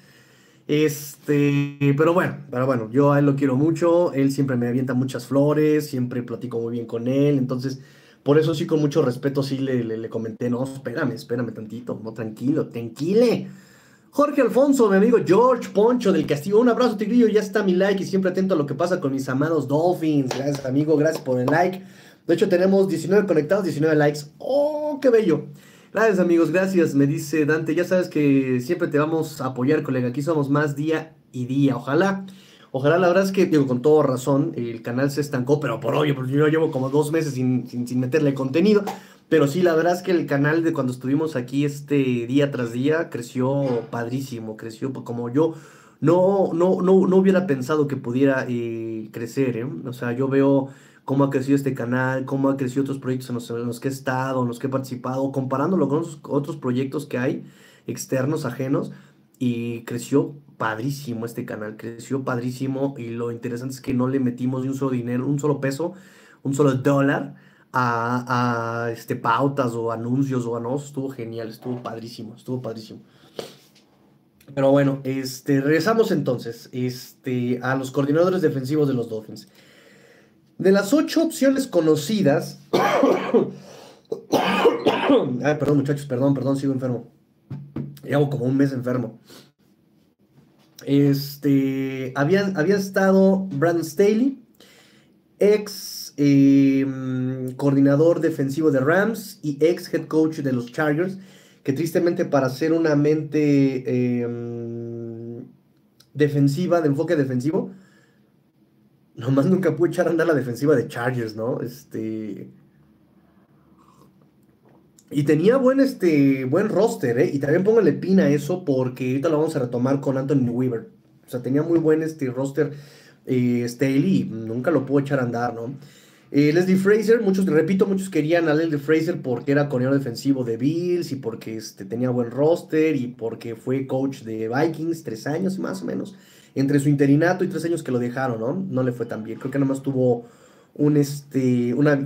Este, pero bueno, pero bueno, yo a él lo quiero mucho, él siempre me avienta muchas flores, siempre platico muy bien con él, entonces, por eso sí, con mucho respeto, sí le, le, comenté, no, espérame, espérame tantito, no, tranquilo, tranquile. Jorge Alfonso, mi amigo George Poncho del Castillo. Un abrazo, Tigrillo. Ya está mi like y siempre atento a lo que pasa con mis amados Dolphins. Gracias, amigo. Gracias por el like. De hecho, tenemos 19 conectados, 19 likes. ¡Oh, qué bello! Gracias, amigos. Gracias. Me dice Dante. Ya sabes que siempre te vamos a apoyar, colega. Aquí somos más día y día. Ojalá. Ojalá, la verdad es que, digo, con toda razón, el canal se estancó, pero por obvio, porque yo llevo como dos meses sin, sin, meterle contenido. Pero sí, la verdad es que el canal de cuando estuvimos aquí este día tras día creció padrísimo, creció como yo no, no, no, no hubiera pensado que pudiera eh, crecer. ¿eh? O sea, yo veo cómo ha crecido este canal, cómo ha crecido otros proyectos en los, que he estado, en los que he participado, comparándolo con otros, proyectos que hay externos, ajenos, y creció padrísimo este canal, creció padrísimo y lo interesante es que no le metimos ni un solo dinero, un solo peso, un solo dólar a, este, pautas o anuncios o anuncios, estuvo genial, estuvo padrísimo, estuvo padrísimo. Pero bueno, este, regresamos entonces este, a los coordinadores defensivos de los Dolphins. De las ocho opciones conocidas. (coughs) Ay, perdón, muchachos, perdón, perdón, sigo enfermo. Llevo como un mes enfermo. Este, habían, había estado Brandon Staley, ex Em, coordinador defensivo de Rams y ex head coach de los Chargers, que tristemente para ser una mente em, defensiva, de enfoque defensivo, nomás nunca pudo echar a andar la defensiva de Chargers, ¿no? Este... Y tenía buen, este, buen roster, ¿eh? Y también póngale pin a eso porque ahorita lo vamos a retomar con Anthony Weaver. O sea, tenía muy buen este, roster eh, Staley y nunca lo pudo echar a andar, ¿no? Eh, Leslie Fraser, muchos, repito, muchos querían a Leslie Fraser porque era coordinador defensivo de Bills y porque este, tenía buen roster y porque fue coach de Vikings tres años más o menos. Entre su interinato y tres años que lo dejaron, ¿no? No le fue tan bien. Creo que nomás tuvo un, este, una,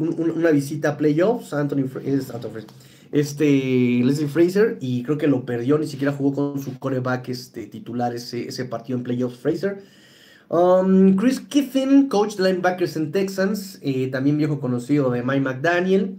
visita a playoffs, Anthony, es, este, Leslie Fraser, y creo que lo perdió, ni siquiera jugó con su coreback este, titular ese, ese partido en playoffs, Fraser. Um, Chris Kiffin, coach de linebackers en Texans, eh, también viejo conocido de Mike McDaniel.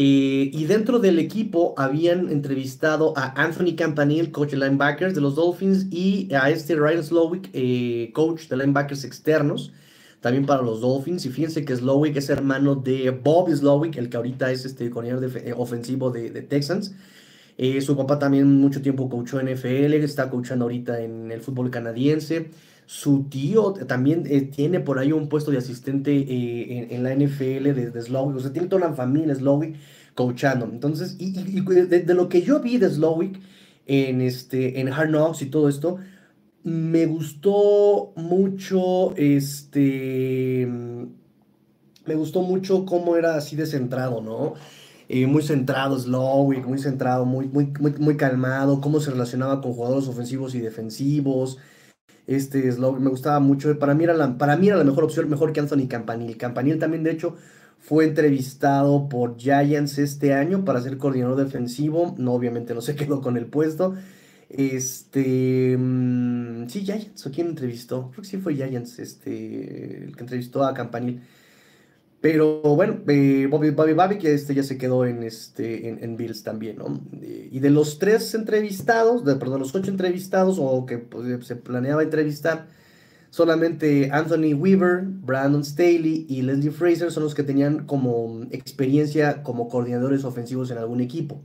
Eh, y dentro del equipo habían entrevistado a Anthony Campanile, coach de linebackers de los Dolphins, y a este Ryan Slowick, eh, coach de linebackers externos, también para los Dolphins. Y fíjense que Slowick es hermano de Bob Slowick, el que ahorita es este coordinador de, ofensivo de, Texans. Eh, su papá también mucho tiempo coachó en NFL, está coachando ahorita en el fútbol canadiense. Su tío también tiene por ahí un puesto de asistente en, la NFL de, de Slowick. O sea, tiene toda la familia Slowick coachando. Entonces, y, de, lo que yo vi de Slowick en, este, en Hard Knocks y todo esto, me gustó mucho, este, me gustó mucho cómo era así de centrado, ¿no? Eh, muy centrado Slowick, muy centrado, muy, muy, muy, muy, calmado, cómo se relacionaba con jugadores ofensivos y defensivos. Este Slowick me gustaba mucho, para mí era la, para mí era la mejor opción, mejor que Anthony Campanil. Campanil también, de hecho, fue entrevistado por Giants este año para ser coordinador defensivo. No, obviamente no se (laughs) quedó con el puesto. Este. Mm, sí, Giants. ¿O quién entrevistó? Creo que sí fue Giants, este, el que entrevistó a Campanil. Pero bueno, eh, Bobby, Bobby que este ya se quedó en, este, en, Bills también, ¿no? Eh, y de los tres entrevistados, de, perdón, los ocho entrevistados, o que pues, se planeaba entrevistar, Solamente Anthony Weaver, Brandon Staley y Leslie Fraser son los que tenían como experiencia como coordinadores ofensivos en algún equipo.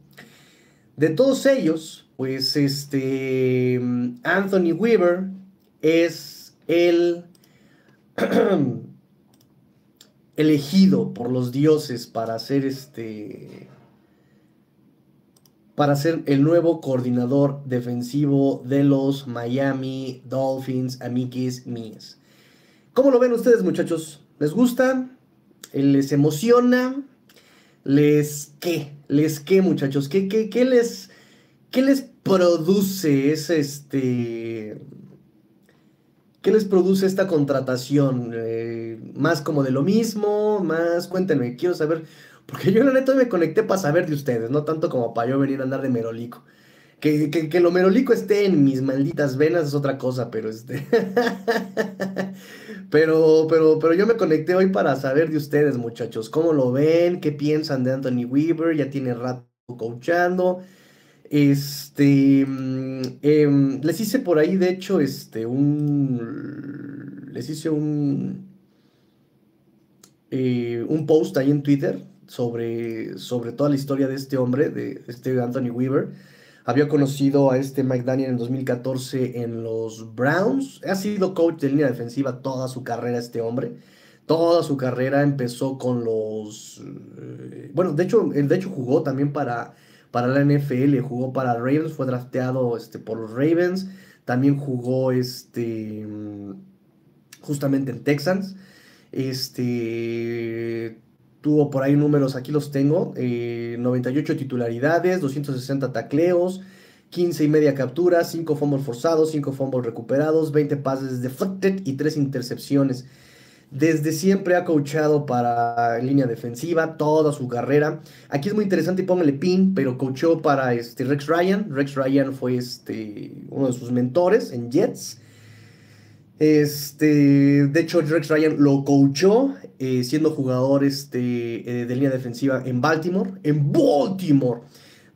De todos ellos, pues este Anthony Weaver es el (clears throat) elegido por los dioses para ser este para ser el nuevo coordinador defensivo de los Miami Dolphins, amiguis mías. ¿Cómo lo ven ustedes, muchachos? ¿Les gusta? ¿Les emociona? ¿Les qué? ¿Les qué, muchachos? ¿Qué, qué, qué les, qué les produce ese, este... ¿Qué les produce esta contratación? Eh, ¿Más como de lo mismo? ¿Más? Cuéntenme, quiero saber porque yo la neta me conecté para saber de ustedes, no tanto como para yo venir a andar de merolico. Que, que, lo merolico esté en mis malditas venas es otra cosa, pero este. (laughs) pero, pero, pero yo me conecté hoy para saber de ustedes, muchachos. ¿Cómo lo ven? ¿Qué piensan de Anthony Weaver? Ya tiene rato coachando. Este. Mm, em, les hice por ahí, de hecho, este, un. Les hice un. Eh, un post ahí en Twitter sobre, sobre toda la historia de este hombre, de este Anthony Weaver. Había conocido a este Mike Daniel en 2014 en los Browns. Ha sido coach de línea defensiva toda su carrera este hombre. Toda su carrera empezó con los... Eh, bueno, de hecho, de hecho jugó también para, para la NFL, jugó para Ravens, fue drafteado este, por los Ravens. También jugó este, justamente en Texans. Este, Tuvo por ahí números, aquí los tengo, 98 eh, titularidades, 260 tacleos, 15 y media capturas, 5 fumbles forzados, 5 fumbles recuperados, 20 pases deflected y 3 intercepciones. Desde siempre ha coachado para línea defensiva toda su carrera. Aquí es muy interesante y póngale pin, pero coachó para este Rex Ryan. Rex Ryan fue este, uno de sus mentores en Jets. Este, de hecho, Rex Ryan lo coachó eh, siendo jugador este, eh, de línea defensiva en Baltimore. En Baltimore.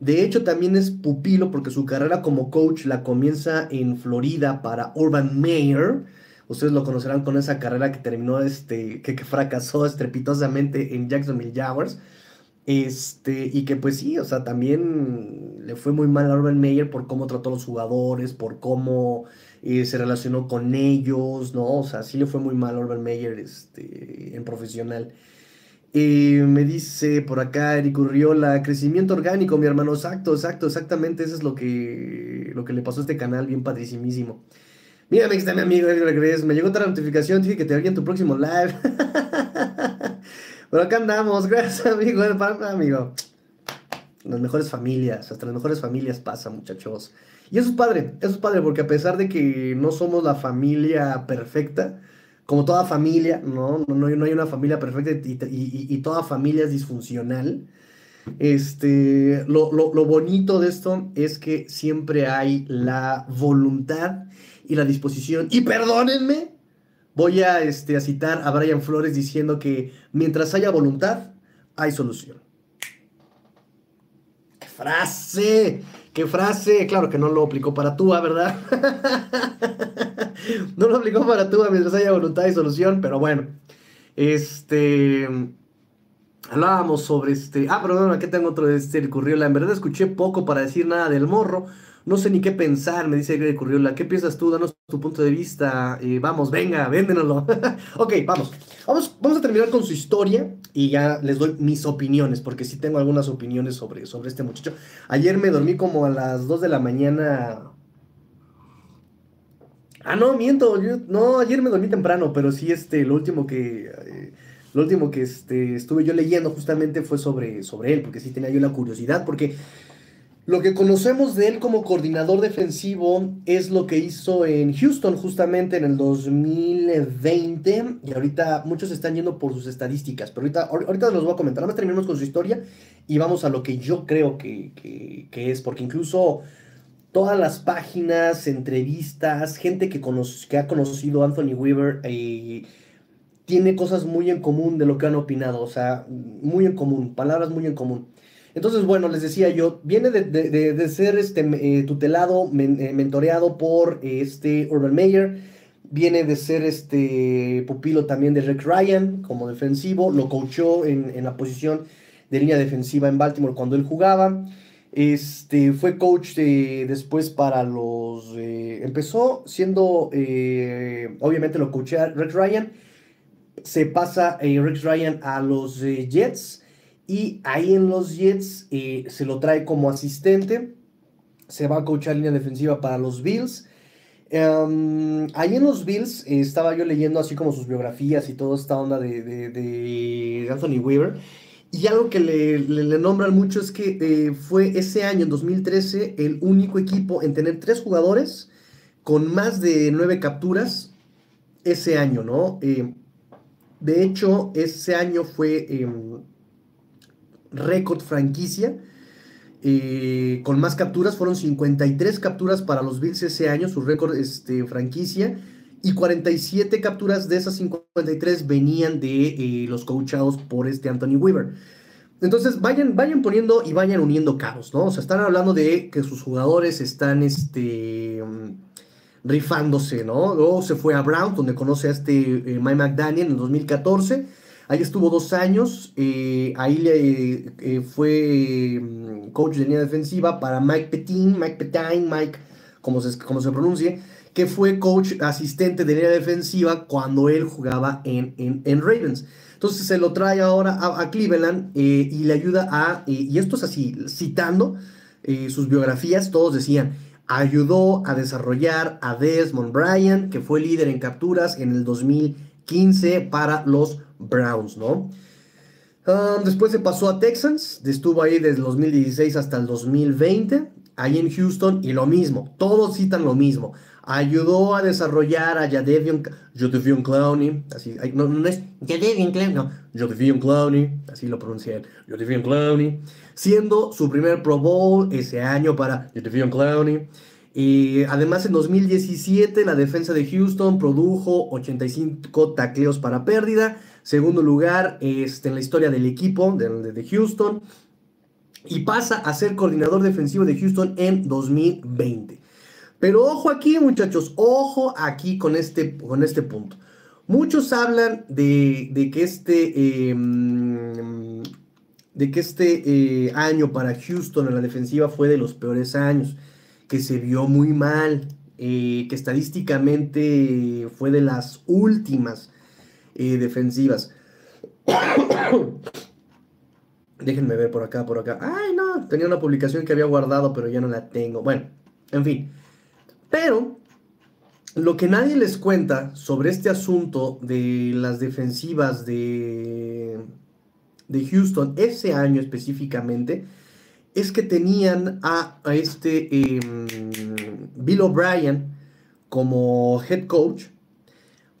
De hecho, también es pupilo porque su carrera como coach la comienza en Florida para Urban Meyer. Ustedes lo conocerán con esa carrera que terminó, este, que, fracasó estrepitosamente en Jacksonville Jaguars. Este, y que pues sí, o sea, también le fue muy mal a Urban Meyer por cómo trató a los jugadores, por cómo se relacionó con ellos, ¿no? O sea, sí le fue muy mal a Urban Meyer este, en profesional. me dice por acá Eric Urriola, crecimiento orgánico, mi hermano. Exacto, exacto, exactamente. Eso es lo que, lo que le pasó a este canal, bien padrísimísimo. Mira, me está mi amigo Eric Me llegó otra notificación, dije que te vería en tu próximo live. (laughs) Pero acá andamos, gracias, amigo. Amigo. Las mejores familias, hasta las mejores familias pasa, muchachos. Y eso es padre, eso es padre, porque a pesar de que no somos la familia perfecta, como toda familia, ¿no? No, no, hay una familia perfecta y, toda familia es disfuncional. Este, lo, bonito de esto es que siempre hay la voluntad y la disposición. Y perdónenme, voy a, este, citar a Brian Flores diciendo que mientras haya voluntad, hay solución. ¡Qué frase! ¡Qué frase! Claro que no lo aplicó para tú, ¿verdad? (laughs) no lo aplicó para tú mientras haya voluntad y solución, pero bueno. Este. Hablábamos sobre este. Ah, perdón, aquí tengo otro de este Curriola. En verdad escuché poco para decir nada del morro. No sé ni qué pensar, me dice Greg Curriola. ¿Qué piensas tú? Danos tu punto de vista. Eh, vamos, venga, (laughs) véndenoslo. ok, vamos. vamos. Vamos a terminar con su historia y ya les doy mis opiniones, porque sí tengo algunas opiniones sobre, sobre este muchacho. Ayer me dormí como a las 2 de la mañana Ah, no, miento. no, ayer me dormí temprano, pero sí, este, lo último que. Eh, lo último que este, estuve yo leyendo justamente fue sobre, sobre él, porque sí tenía yo la curiosidad, porque lo que conocemos de él como coordinador defensivo es lo que hizo en Houston justamente en el 2020, y ahorita muchos están yendo por sus estadísticas, pero ahorita, ahorita los voy a comentar, nada más terminamos con su historia y vamos a lo que yo creo que, que es, porque incluso todas las páginas, entrevistas, gente que, que ha conocido Anthony Weaver eh, tiene cosas muy en común de lo que han opinado, o sea, muy en común, palabras muy en común. Entonces, bueno, les decía yo, viene de, ser este, eh, tutelado, eh, mentoreado por este Urban Meyer, viene de ser este pupilo también de Rick Ryan como defensivo, lo coachó en, la posición de línea defensiva en Baltimore cuando él jugaba. Este, fue coach después para los... Eh, empezó siendo, eh, obviamente lo coachea Rex Ryan, se pasa eh, Rex Ryan a los Jets y ahí en los Jets se lo trae como asistente, se va a coachar línea defensiva para los Bills. Em, ahí en los Bills estaba yo leyendo así como sus biografías y toda esta onda de, de Anthony Weaver. Y algo que le, nombran mucho es que eh, fue ese año, en 2013, el único equipo en tener tres jugadores con más de nueve capturas ese año, ¿no? Eh, de hecho, ese año fue em, récord franquicia. Eh, con más capturas, fueron 53 capturas para los Bills ese año, su récord este, franquicia y 47 capturas de esas 53 venían de eh, los coachados por este Anthony Weaver. Entonces vayan, vayan poniendo y vayan uniendo cabos, ¿no? O sea, están hablando de que sus jugadores están este, rifándose, ¿no? Luego se fue a Brown, donde conoce a este eh, Mike McDaniel en 2014. Ahí estuvo dos años. Eh, ahí le, fue mm, coach de línea defensiva para Mike Petin, Mike Petain, Mike, como se, como se pronuncie que fue coach asistente de línea defensiva cuando él jugaba en, en, Ravens. Entonces se lo trae ahora a, Cleveland eh, y le ayuda a, eh, y esto es así, citando eh, sus biografías, todos decían, ayudó a desarrollar a Desmond Bryan, que fue líder en capturas en el 2015 para los Browns, ¿no? Después se pasó a Texans, estuvo ahí desde el 2016 hasta el 2020, ahí en Houston, y lo mismo, todos citan lo mismo ayudó a desarrollar a Jadevion, Clowney, así, no, no es Jadevion Clowney, no, Jadevion Clowney, así lo pronuncié, Jadevion Clowney, siendo su primer Pro Bowl ese año para Jadevion Clowney. Y además en 2017 la defensa de Houston produjo 85 tacleos para pérdida, segundo lugar este, en la historia del equipo de, de Houston, y pasa a ser coordinador defensivo de Houston en 2020. Pero ojo aquí, muchachos, ojo aquí con este, con este punto. Muchos hablan de, que este, em, de que este eh, año para Houston en la defensiva fue de los peores años, que se vio muy mal, eh, que estadísticamente fue de las últimas eh, defensivas. (coughs) Déjenme ver por acá, por acá. Ay, no, tenía una publicación que había guardado, pero ya no la tengo. Bueno, en fin. Pero lo que nadie les cuenta sobre este asunto de las defensivas de, de Houston ese año específicamente es que tenían a, este em, Bill O'Brien como head coach.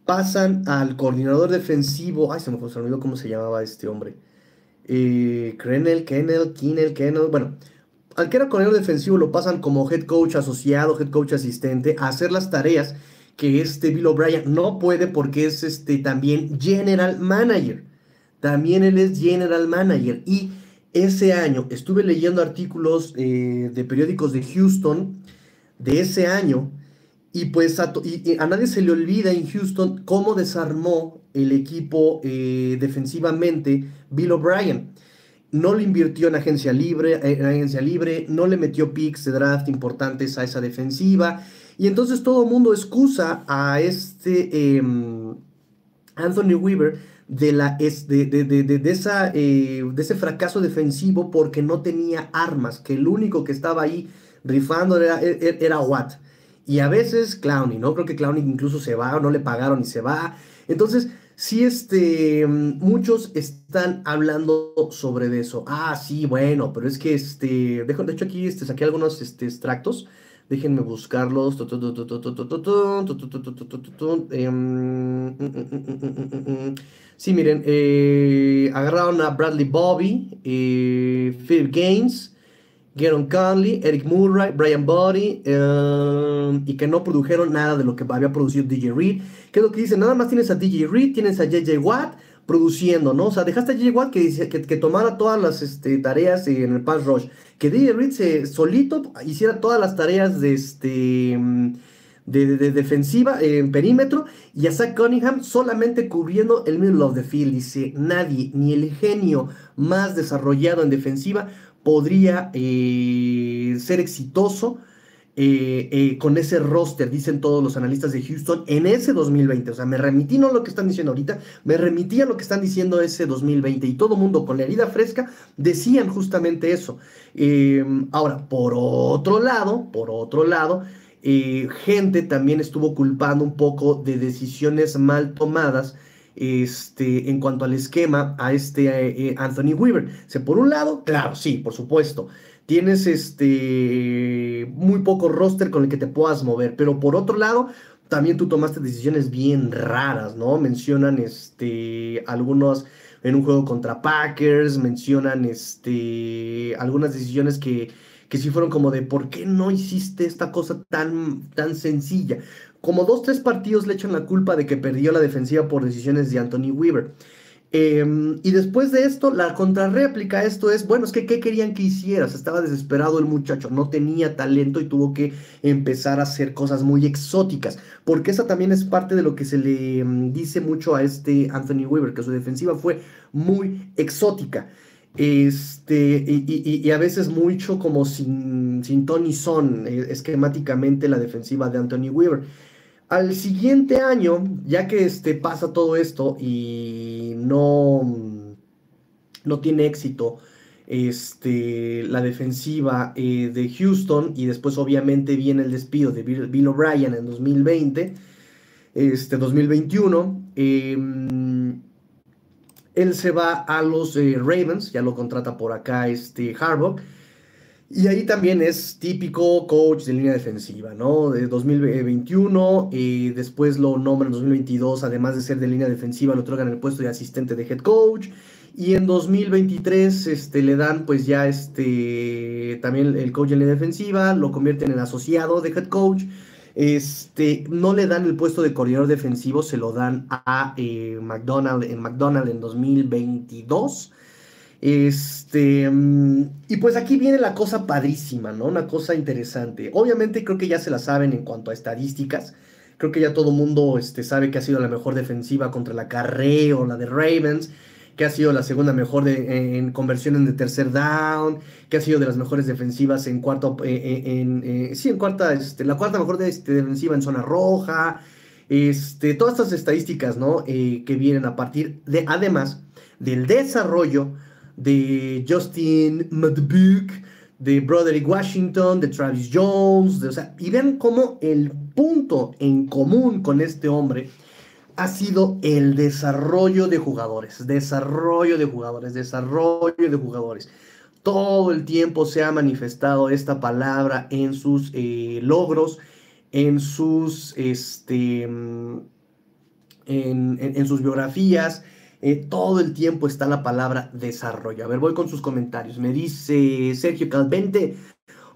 Pasan al coordinador defensivo, ay, se me, olvidó cómo se llamaba este hombre, eh, Krenel, Kennel, Kinnel, Kennel, bueno, al que era coordinador defensivo lo pasan como head coach asociado, head coach asistente, a hacer las tareas que este Bill O'Brien no puede porque es este también general manager. También él es general manager. Y ese año estuve leyendo artículos eh, de periódicos de Houston de ese año y pues a, a, nadie se le olvida en Houston cómo desarmó el equipo eh, defensivamente Bill O'Brien. No le invirtió en agencia libre, en agencia libre, no le metió picks de draft importantes a esa defensiva. Y entonces todo el mundo excusa a este em, Anthony Weaver de, la, de, de, esa, eh, de ese fracaso defensivo porque no tenía armas, que el único que estaba ahí rifando era, e, e, era Watt. Y a veces Clowney, ¿no? Creo que Clowney incluso se va, no le pagaron y se va. Entonces, sí, este, muchos están hablando sobre eso. Ah, sí, bueno, pero es que, este, de hecho aquí este, saqué algunos este, extractos. Déjenme buscarlos. Sí, miren, agarraron a Bradley Bobby, Phil Gaines, Garen Conley, Eric Murray, Brian Body, eh, y que no produjeron nada de lo que había producido DJ Reed. Que es lo que dice, nada más tienes a DJ Reed, tienes a JJ Watt produciendo, ¿no? O sea, dejaste a JJ Watt que, que, tomara todas las este, tareas en el pass rush. Que DJ Reed se, solito hiciera todas las tareas de este... De, defensiva en perímetro y a Zach Cunningham solamente cubriendo el middle of the field. Dice nadie, ni el genio más desarrollado en defensiva podría eh, ser exitoso eh, eh, con ese roster, dicen todos los analistas de Houston, en ese 2020. O sea, me remití no a lo que están diciendo ahorita, me remití a lo que están diciendo ese 2020 y todo mundo con la herida fresca decían justamente eso. ahora, por otro lado, por otro lado, gente también estuvo culpando un poco de decisiones mal tomadas este, en cuanto al esquema a este eh, Anthony Weaver. O por un lado, claro, sí, por supuesto. Tienes este muy poco roster con el que te puedas mover, pero por otro lado, también tú tomaste decisiones bien raras, ¿no? Mencionan este algunos en un juego contra Packers, mencionan este algunas decisiones que que sí fueron como de ¿por qué no hiciste esta cosa tan tan sencilla? como dos, tres partidos le echan la culpa de que perdió la defensiva por decisiones de Anthony Weaver. Em, y después de esto, la contrarréplica esto es, bueno, es que ¿qué querían que hicieras? Estaba desesperado el muchacho, no tenía talento y tuvo que empezar a hacer cosas muy exóticas, porque esa también es parte de lo que se le em, dice mucho a este Anthony Weaver, que su defensiva fue muy exótica. Este, y, a veces mucho como sin, sin Tony Son, eh, esquemáticamente la defensiva de Anthony Weaver. Al siguiente año, ya que este, pasa todo esto y no, no tiene éxito este, la defensiva eh, de Houston y después obviamente viene el despido de Bill, O'Brien en 2020, este, 2021, em, él se va a los eh, Ravens, ya lo contrata por acá este Harbaugh y ahí también es típico coach de línea defensiva, ¿no? De 2021, y después lo nombran en 2022, además de ser de línea defensiva, lo otorgan el puesto de asistente de head coach. Y en 2023 este, le dan pues ya este, también el coach en línea defensiva, lo convierten en asociado de head coach. Este, no le dan el puesto de coordinador defensivo, se lo dan a eh, McDonald en McDonald en 2022. Este, mm, y pues aquí viene la cosa padrísima, ¿no? Una cosa interesante. Obviamente creo que ya se la saben en cuanto a estadísticas. Creo que ya todo mundo este, sabe que ha sido la mejor defensiva contra la Carreo, la de Ravens, que ha sido la segunda mejor de, en conversiones de tercer down, que ha sido de las mejores defensivas en cuarto, eh, eh, en, eh, sí, en cuarta, este, la cuarta mejor este, defensiva en zona roja. Este, todas estas estadísticas, ¿no? que vienen a partir de, además, del desarrollo de Justin Madbuck, de Broderick Washington, de Travis Jones, o sea, y ven cómo el punto en común con este hombre ha sido el desarrollo de jugadores, desarrollo de jugadores, desarrollo de jugadores. Todo el tiempo se ha manifestado esta palabra en sus eh, logros, en sus, este, en, sus biografías, eh, todo el tiempo está la palabra desarrollo. A ver, voy con sus comentarios. Me dice Sergio Calvente.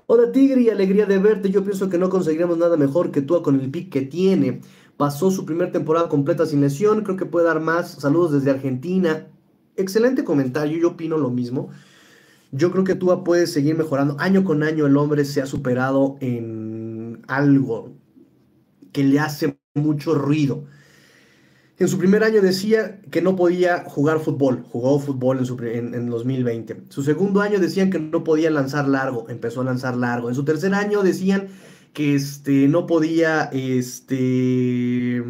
Hola Tigre alegría de verte. Yo pienso que no conseguiremos nada mejor que tú con el pick que tiene. Pasó su primera temporada completa sin lesión. Creo que puede dar más. Saludos desde Argentina. Excelente comentario. Yo opino lo mismo. Yo creo que Tua puede seguir mejorando. Año con año el hombre se ha superado en algo que le hace mucho ruido. En su primer año decía que no podía jugar fútbol, jugó fútbol en, su, en, 2020. Su segundo año decían que no podía lanzar largo, empezó a lanzar largo. En su tercer año decían que este, no podía este,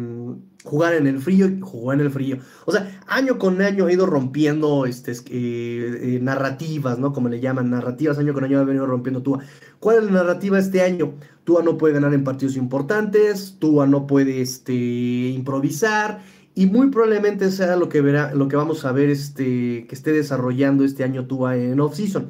jugar en el frío, jugó en el frío. O sea, año con año ha ido rompiendo este, eh, eh, narrativas, ¿no? Como le llaman, narrativas, año con año ha venido rompiendo Tua. ¿Cuál es la narrativa este año? Tua no puede ganar en partidos importantes, Tua no puede este, improvisar, y muy probablemente sea lo que, verá, lo que vamos a ver este, que esté desarrollando este año Tua en off-season.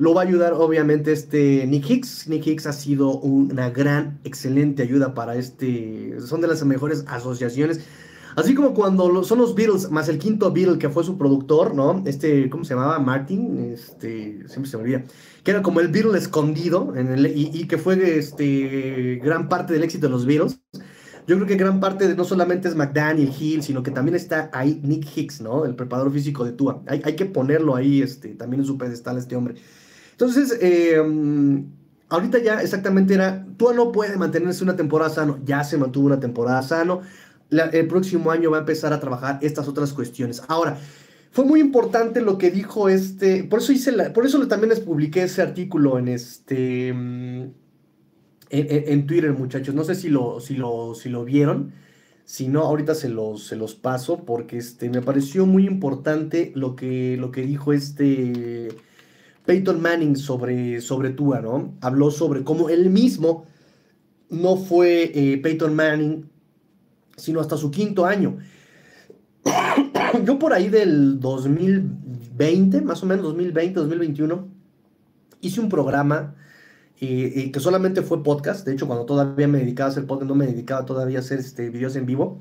Lo va a ayudar obviamente este Nick Hicks. Nick Hicks ha sido una gran, excelente ayuda para este. Son de las mejores asociaciones. Así como cuando son los Beatles, más el quinto Beatle que fue su productor, ¿no? Este, ¿cómo se llamaba? Martin, este, siempre se me olvida. Que era como el Beatle escondido y, que fue este, gran parte del éxito de los Beatles. Yo creo que gran parte de no solamente es McDaniel, Hill, sino que también está ahí Nick Hicks, ¿no? El preparador físico de Tua. Hay, hay que ponerlo ahí este, también en su pedestal este hombre. Entonces, eh, ahorita ya exactamente era, Tua no puede mantenerse una temporada sano, ya se mantuvo una temporada sano, el próximo año va a empezar a trabajar estas otras cuestiones. Ahora, fue muy importante lo que dijo este, por eso hice por eso también les publiqué ese artículo en este, mm, en, Twitter, muchachos. No sé si lo, si lo, si lo vieron. Si no, ahorita se los, se los paso porque este, me pareció muy importante lo que, lo que dijo este Peyton Manning sobre, sobre Tua, ¿no? Habló sobre cómo él mismo no fue eh, Peyton Manning, sino hasta su quinto año. (coughs) Yo por ahí del 2020, más o menos 2020, 2021, hice un programa eh, eh, que solamente fue podcast. De hecho, cuando todavía me dedicaba a hacer podcast, no me dedicaba todavía a hacer este, videos en vivo.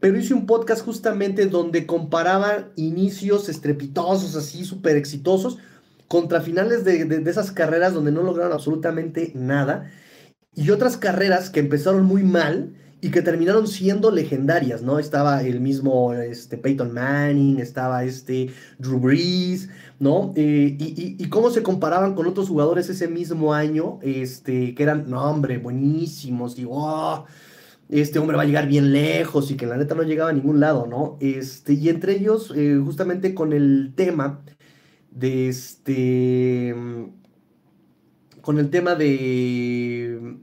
Pero hice un podcast justamente donde comparaba inicios estrepitosos, así súper exitosos, contra finales de, esas carreras donde no lograron absolutamente nada y otras carreras que empezaron muy mal y que terminaron siendo legendarias, ¿no? Estaba el mismo este, Peyton Manning, estaba este Drew Brees, ¿no? Eh, y, cómo se comparaban con otros jugadores ese mismo año, este, que eran, no, hombre, buenísimos, y oh, este hombre va a llegar bien lejos y que la neta no llegaba a ningún lado, ¿no? Este, y entre ellos, eh, justamente con el tema de este, con el tema de...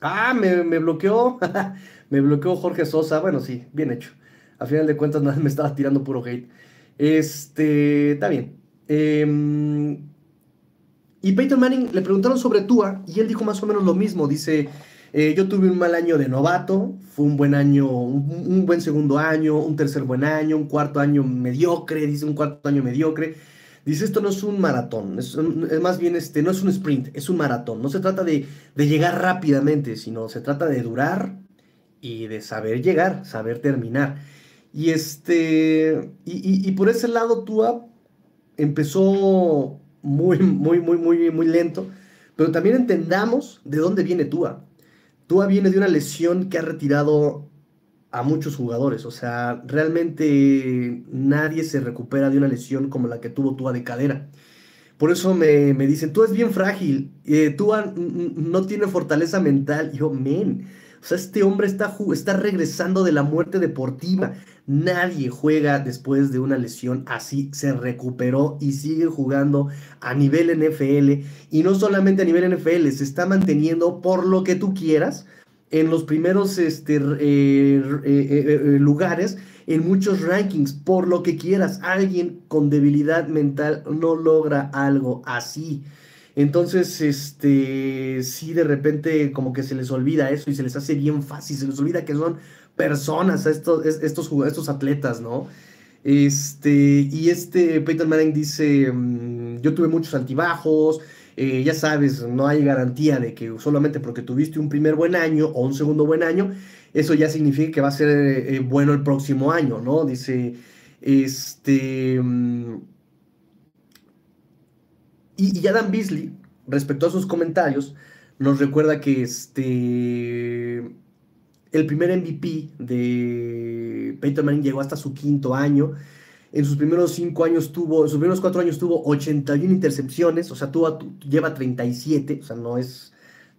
Ah, me, bloqueó, (laughs) me bloqueó Jorge Sosa, bueno, sí, bien hecho. A final de cuentas (laughs) me estaba tirando puro hate. Este, está bien. Em, y Peyton Manning le preguntaron sobre Tua y él dijo más o menos lo mismo. Dice, eh, yo tuve un mal año de novato, fue un buen año, un, buen segundo año, un tercer buen año, un cuarto año mediocre, dice un cuarto año mediocre. Dice, esto no es un maratón, es, más bien este, no es un sprint, es un maratón. No se trata de, llegar rápidamente, sino se trata de durar y de saber llegar, saber terminar. Y este, y, por ese lado Tua empezó muy, muy, muy, muy, muy lento, pero también entendamos de dónde viene Tua. Tua viene de una lesión que ha retirado a muchos jugadores. O sea, realmente nadie se recupera de una lesión como la que tuvo Tua de cadera. Por eso me, dicen, tú es bien frágil, eh, Tua no tiene fortaleza mental. yo, men, o sea, este hombre está, está regresando de la muerte deportiva. Nadie juega después de una lesión así, se recuperó y sigue jugando a nivel NFL. Y no solamente a nivel NFL, se está manteniendo por lo que tú quieras en los primeros este, eh, eh, eh, lugares en muchos rankings, por lo que quieras. Alguien con debilidad mental no logra algo así. Entonces, este, sí, de repente como que se les olvida eso y se les hace bien fácil, se les olvida que son personas estos, estos, atletas, ¿no? Este, y este Peyton Manning dice, mm, yo tuve muchos altibajos, Eh, ya sabes, no hay garantía de que solamente porque tuviste un primer buen año o un segundo buen año, eso ya significa que va a ser eh, bueno el próximo año, ¿no? Dice, este... Mm, y, y Adam Beasley, respecto a sus comentarios, nos recuerda que este el primer MVP de Peyton Manning llegó hasta su quinto año. En sus primeros cinco años tuvo, en sus primeros cuatro años tuvo 81 intercepciones, o sea, tuvo, lleva 37, o sea, no es,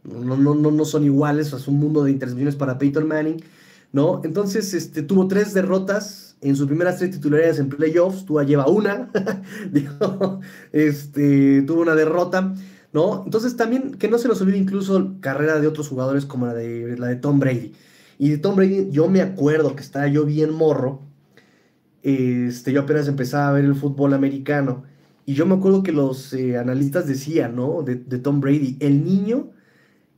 no, no, no, son iguales, o sea, es un mundo de intercepciones para Peyton Manning, ¿no? Entonces, este, tuvo tres derrotas en sus primeras tres titularidades en playoffs, Tua lleva una, (laughs) este, tuvo una derrota, ¿no? Entonces también que no se nos olvide incluso carrera de otros jugadores como la de, la de Tom Brady. Y de Tom Brady, yo me acuerdo que estaba yo bien morro. Este, yo apenas empezaba a ver el fútbol americano. Y yo me acuerdo que los eh, analistas decían, ¿no? De, Tom Brady, el niño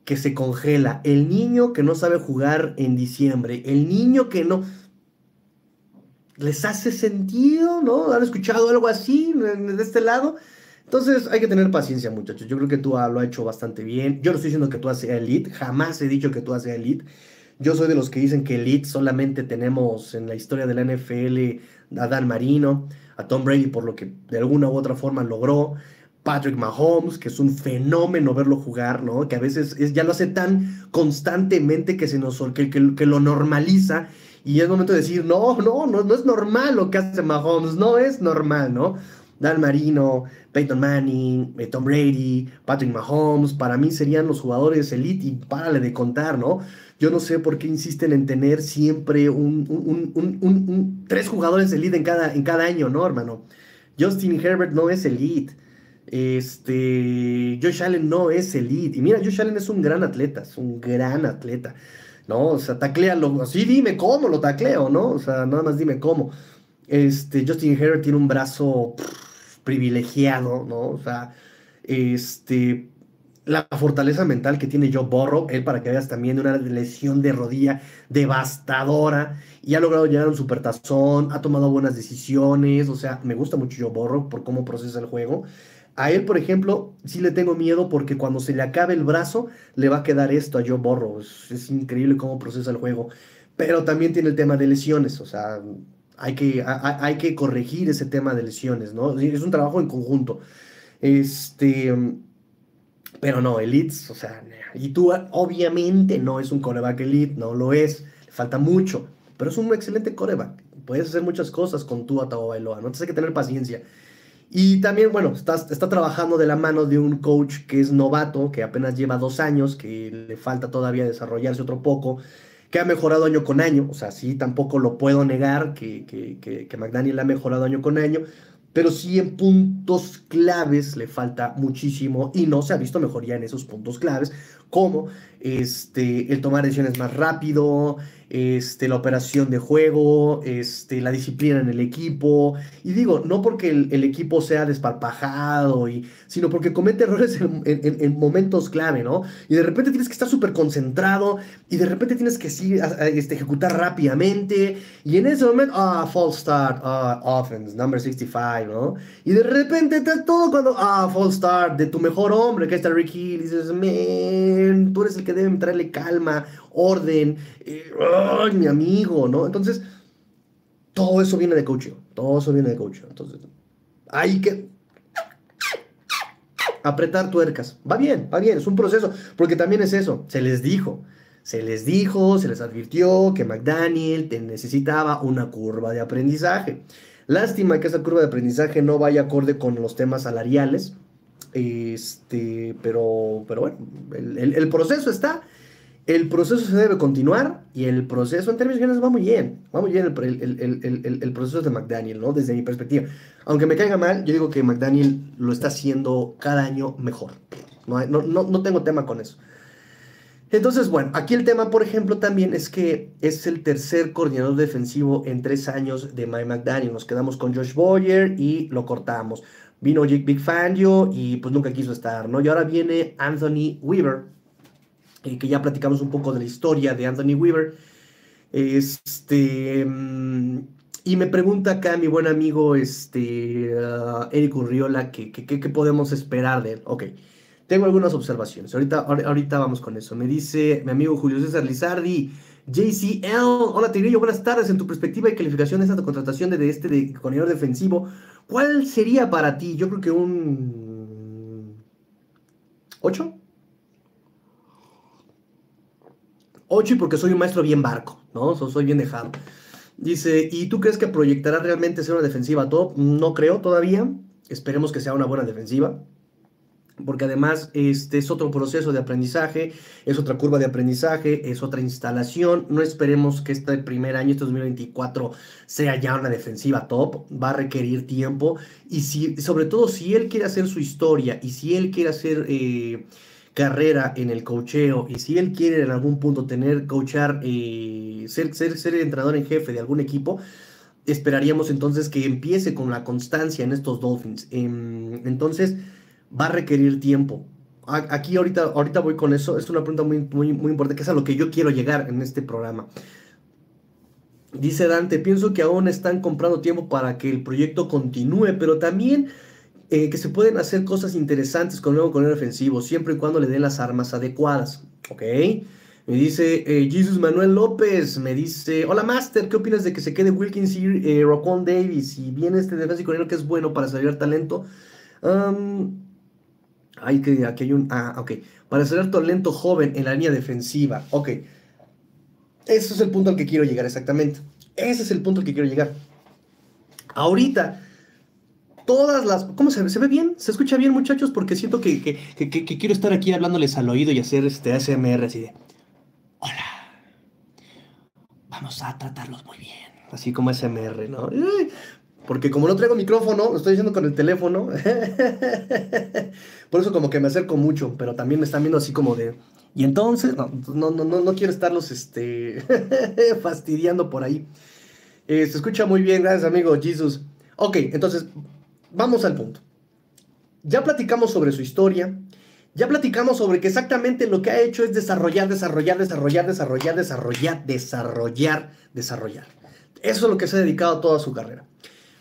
que se congela, el niño que no sabe jugar en diciembre, el niño que no... ¿Les hace sentido, no? ¿Han escuchado algo así de este lado? Entonces hay que tener paciencia, muchachos. Yo creo que tú lo ha hecho bastante bien. Yo no estoy diciendo que tú sea elite, jamás he dicho que tú sea elite. Yo soy de los que dicen que Elite solamente tenemos en la historia de la NFL a Dan Marino, a Tom Brady por lo que de alguna u otra forma logró, Patrick Mahomes, que es un fenómeno verlo jugar, ¿no? Que a veces es, ya lo hace tan constantemente que, se nos, que, lo normaliza y es momento de decir, no, no, no, no es normal lo que hace Mahomes, no es normal, ¿no? Dan Marino, Peyton Manning, eh, Tom Brady, Patrick Mahomes, para mí serían los jugadores elite y párale de contar, ¿no? Yo no sé por qué insisten en tener siempre un, tres jugadores elite en cada, en cada año, ¿no, hermano? Justin Herbert no es elite. Este, Josh Allen no es elite. Y mira, Josh Allen es un gran atleta, es un gran atleta. ¿no? O sea, taclealo. Sí, dime cómo lo tacleo, ¿no? O sea, nada más dime cómo. Este, Justin Herbert tiene un brazo privilegiado, ¿no? O sea, este, la fortaleza mental que tiene Joe Burrow, él para que veas también una lesión de rodilla devastadora y ha logrado llegar a un supertazón, ha tomado buenas decisiones, o sea, me gusta mucho Joe Burrow por cómo procesa el juego. A él, por ejemplo, sí le tengo miedo porque cuando se le acabe el brazo, le va a quedar esto a Joe Burrow. Es, increíble cómo procesa el juego. Pero también tiene el tema de lesiones, o sea, hay que, hay que corregir ese tema de lesiones, ¿no? Es un trabajo en conjunto. Este pero no, elites, o sea, y tú obviamente no es un coreback elite, no lo es, le falta mucho, pero es un excelente coreback. Puedes hacer muchas cosas con tu Bailoa, no tienes que tener paciencia. Y también, bueno, está, está trabajando de la mano de un coach que es novato, que apenas lleva dos años, que le falta todavía desarrollarse otro poco, que ha mejorado año con año, o sea, sí, tampoco lo puedo negar, que, que, que, que McDaniel ha mejorado año con año, pero sí en puntos claves le falta muchísimo y no se ha visto mejoría en esos puntos claves, como este, el tomar decisiones más rápido, este, la operación de juego, este, la disciplina en el equipo. Y digo, no porque el, equipo sea desparpajado, y, sino porque comete errores en, momentos clave, ¿no? Y de repente tienes que estar súper concentrado y de repente tienes que sí, este, ejecutar rápidamente. Y en ese momento, ah, false start, ah, offense, number 65, ¿no? Y de repente está todo cuando, ah, false start de tu mejor hombre, que está Ricky, y dices, man, tú eres el que debe traerle calma, orden, eh, mi amigo, ¿no? Entonces, todo eso viene de coaching, todo eso viene de coaching. Entonces, hay que apretar tuercas. Va bien, va bien, es un proceso, porque también es eso, se les dijo. Se les dijo, se les advirtió que McDaniel necesitaba una curva de aprendizaje. Lástima que esa curva de aprendizaje no vaya acorde con los temas salariales. Este, pero, pero bueno, el proceso está el proceso se debe continuar y el proceso en términos generales va muy bien. Va muy bien el, proceso de McDaniel, ¿no? Desde mi perspectiva. Aunque me caiga mal, yo digo que McDaniel lo está haciendo cada año mejor. No, no, tengo tema con eso. Entonces, bueno, aquí el tema, por ejemplo, también es que es el tercer coordinador defensivo en tres años de Mike McDaniel. Nos quedamos con Josh Boyer y lo cortamos. Vino Jake Big Fangio y pues nunca quiso estar, ¿no? Y ahora viene Anthony Weaver eh, que ya platicamos un poco de la historia de Anthony Weaver. Este, y me pregunta acá mi buen amigo este, uh, Eric Urriola qué podemos esperar de él. Ok, tengo algunas observaciones. Ahorita, ahorita vamos con eso. Me dice mi amigo Julio César Lizardi, JCL. Hola, Tigrillo, buenas tardes. En tu perspectiva y calificación de esta contratación de, este de defensivo, ¿cuál sería para ti? Yo creo que un 8. 8 y porque soy un maestro bien barco, ¿no? soy bien dejado. Dice, ¿y tú crees que proyectará realmente ser una defensiva top? No creo todavía. Esperemos que sea una buena defensiva porque además este es otro proceso de aprendizaje, es otra curva de aprendizaje, es otra instalación. No esperemos que este primer año, este 2024, sea ya una defensiva top, va a requerir tiempo y si, sobre todo si él quiere hacer su historia y si él quiere hacer eh, carrera en el cocheo y si él quiere en algún punto tener, coachar, eh, ser, ser, ser entrenador en jefe de algún equipo, esperaríamos entonces que empiece con la constancia en estos Dolphins. Em, entonces, va a requerir tiempo. Aquí ahorita, ahorita voy con eso. Es una pregunta muy, muy, muy importante, que es a lo que yo quiero llegar en este programa. Dice Dante, pienso que aún están comprando tiempo para que el proyecto continúe, pero también eh, que se pueden hacer cosas interesantes con el nuevo corredor ofensivo, siempre y cuando le den las armas adecuadas. ¿Ok? Me dice eh, Jesus Manuel López, me dice, hola Master, ¿qué opinas de que se quede Wilkins y eh, Davis? Y viene este defensivo que es bueno para salir talento. Hay que, aquí hay un. Ah, ok. Para ser talento joven en la línea defensiva. Ok. Ese es el punto al que quiero llegar, exactamente. Ese es el punto al que quiero llegar. Ahorita, todas las. ¿Cómo se? ¿Se ve bien? ¿Se escucha bien, muchachos? Porque siento que, quiero estar aquí hablándoles al oído y hacer este ASMR así de. Hola. Vamos a tratarlos muy bien. Así como ASMR, ¿no? Porque como no traigo micrófono, lo estoy diciendo con el teléfono. (laughs) Por eso como que me acerco mucho, pero también me están viendo así como de... Y entonces, no, no, no, no, quiero estarlos este, (laughs) fastidiando por ahí. Eh, se escucha muy bien, gracias amigo Jesus. Ok, entonces, vamos al punto. Ya platicamos sobre su historia, ya platicamos sobre que exactamente lo que ha hecho es desarrollar, desarrollar, desarrollar, desarrollar, desarrollar, desarrollar, desarrollar. Eso es lo que se ha dedicado toda su carrera.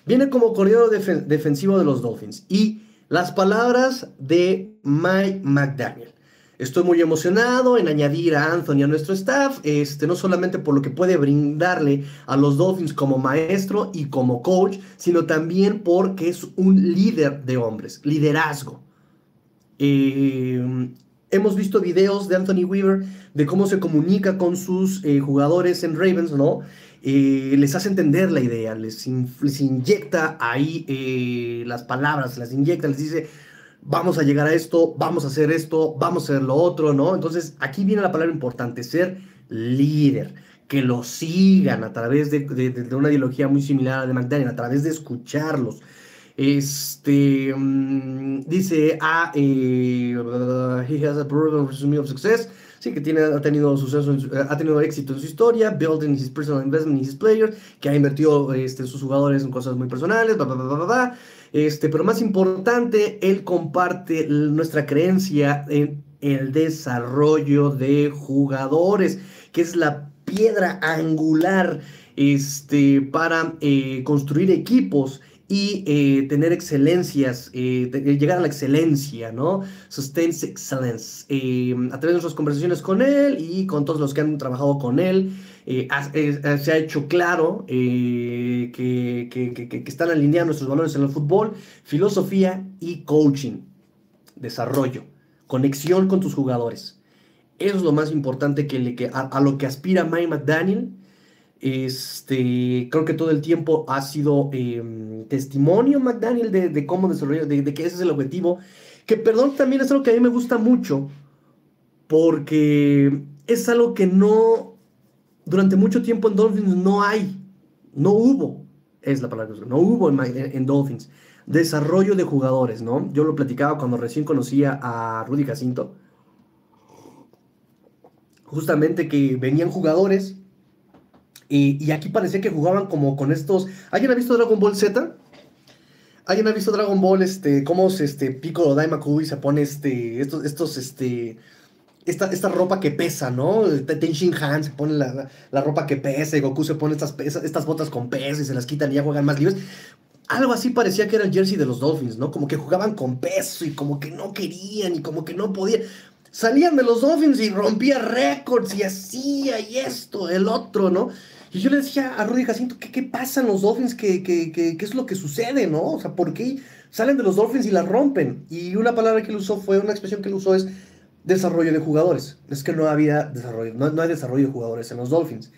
Viene como corredor defensivo de los Dolphins. Y las palabras de Mike McDaniel. Estoy muy emocionado en añadir a Anthony a nuestro staff, este, no solamente por lo que puede brindarle a los Dolphins como maestro y como coach, sino también porque es un líder de hombres, liderazgo. Eh, hemos visto videos de Anthony Weaver de cómo se comunica con sus eh, jugadores en Ravens, ¿no? Eh, les hace entender la idea, les, inyecta ahí las palabras, las inyecta, les dice, vamos a llegar a esto, vamos a hacer esto, vamos a hacer lo otro, ¿no? Entonces, aquí viene la palabra importante, ser líder, que lo sigan a través de, una ideología muy similar a la de McDaniel, a través de escucharlos. Este, mm, dice, ah, eh, he has a proven of success sí, que tiene, ha, tenido suceso ha tenido éxito en su historia, building his personal investment in his players, que ha invertido este, sus jugadores en cosas muy personales, bla, bla, bla, bla, bla. Este, pero más importante, él comparte nuestra creencia en el desarrollo de jugadores, que es la piedra angular este, para eh, construir equipos y eh, tener excelencias, eh, llegar a la excelencia, ¿no? Sustain excellence. A través de nuestras conversaciones con él y con todos los que han trabajado con él, se ha hecho claro que, que, están alineando nuestros valores en el fútbol, filosofía y coaching, desarrollo, conexión con tus jugadores. Eso es lo más importante que, le, a, lo que aspira Mike McDaniel este, creo que todo el tiempo ha sido em, testimonio, McDaniel, de, cómo desarrollar, de, de, que ese es el objetivo. Que, perdón, también es algo que a mí me gusta mucho, porque es algo que no, durante mucho tiempo en Dolphins no hay, no hubo, es la palabra que no hubo en, Dolphins, desarrollo de jugadores, ¿no? Yo lo platicaba cuando recién conocía a Rudy Jacinto, justamente que venían jugadores y, aquí parecía que jugaban como con estos. ¿Alguien ha visto Dragon Ball Z? ¿Alguien ha visto Dragon Ball, este, cómo se, este, Piccolo Daimaku y se pone este, estos, estos, este, esta, esta ropa que pesa, ¿no? Ten Shin Han se pone la, ropa que pesa y Goku se pone estas, estas botas con peso y se las quitan y ya juegan más libres. algo así parecía que era el jersey de los Dolphins, ¿no? Como que jugaban con peso y como que no querían y como que no podían. Salían de los Dolphins y rompía récords y hacía y esto, el otro, ¿no? Y yo le decía a Rudy Jacinto, ¿qué, qué pasa en los Dolphins? ¿Qué, qué, qué, qué es lo que sucede, no? O sea, ¿por qué salen de los Dolphins y la rompen? Y una palabra que él usó fue, una expresión que él usó es desarrollo de jugadores. Es que no había desarrollo, no, no hay desarrollo de jugadores en los Dolphins.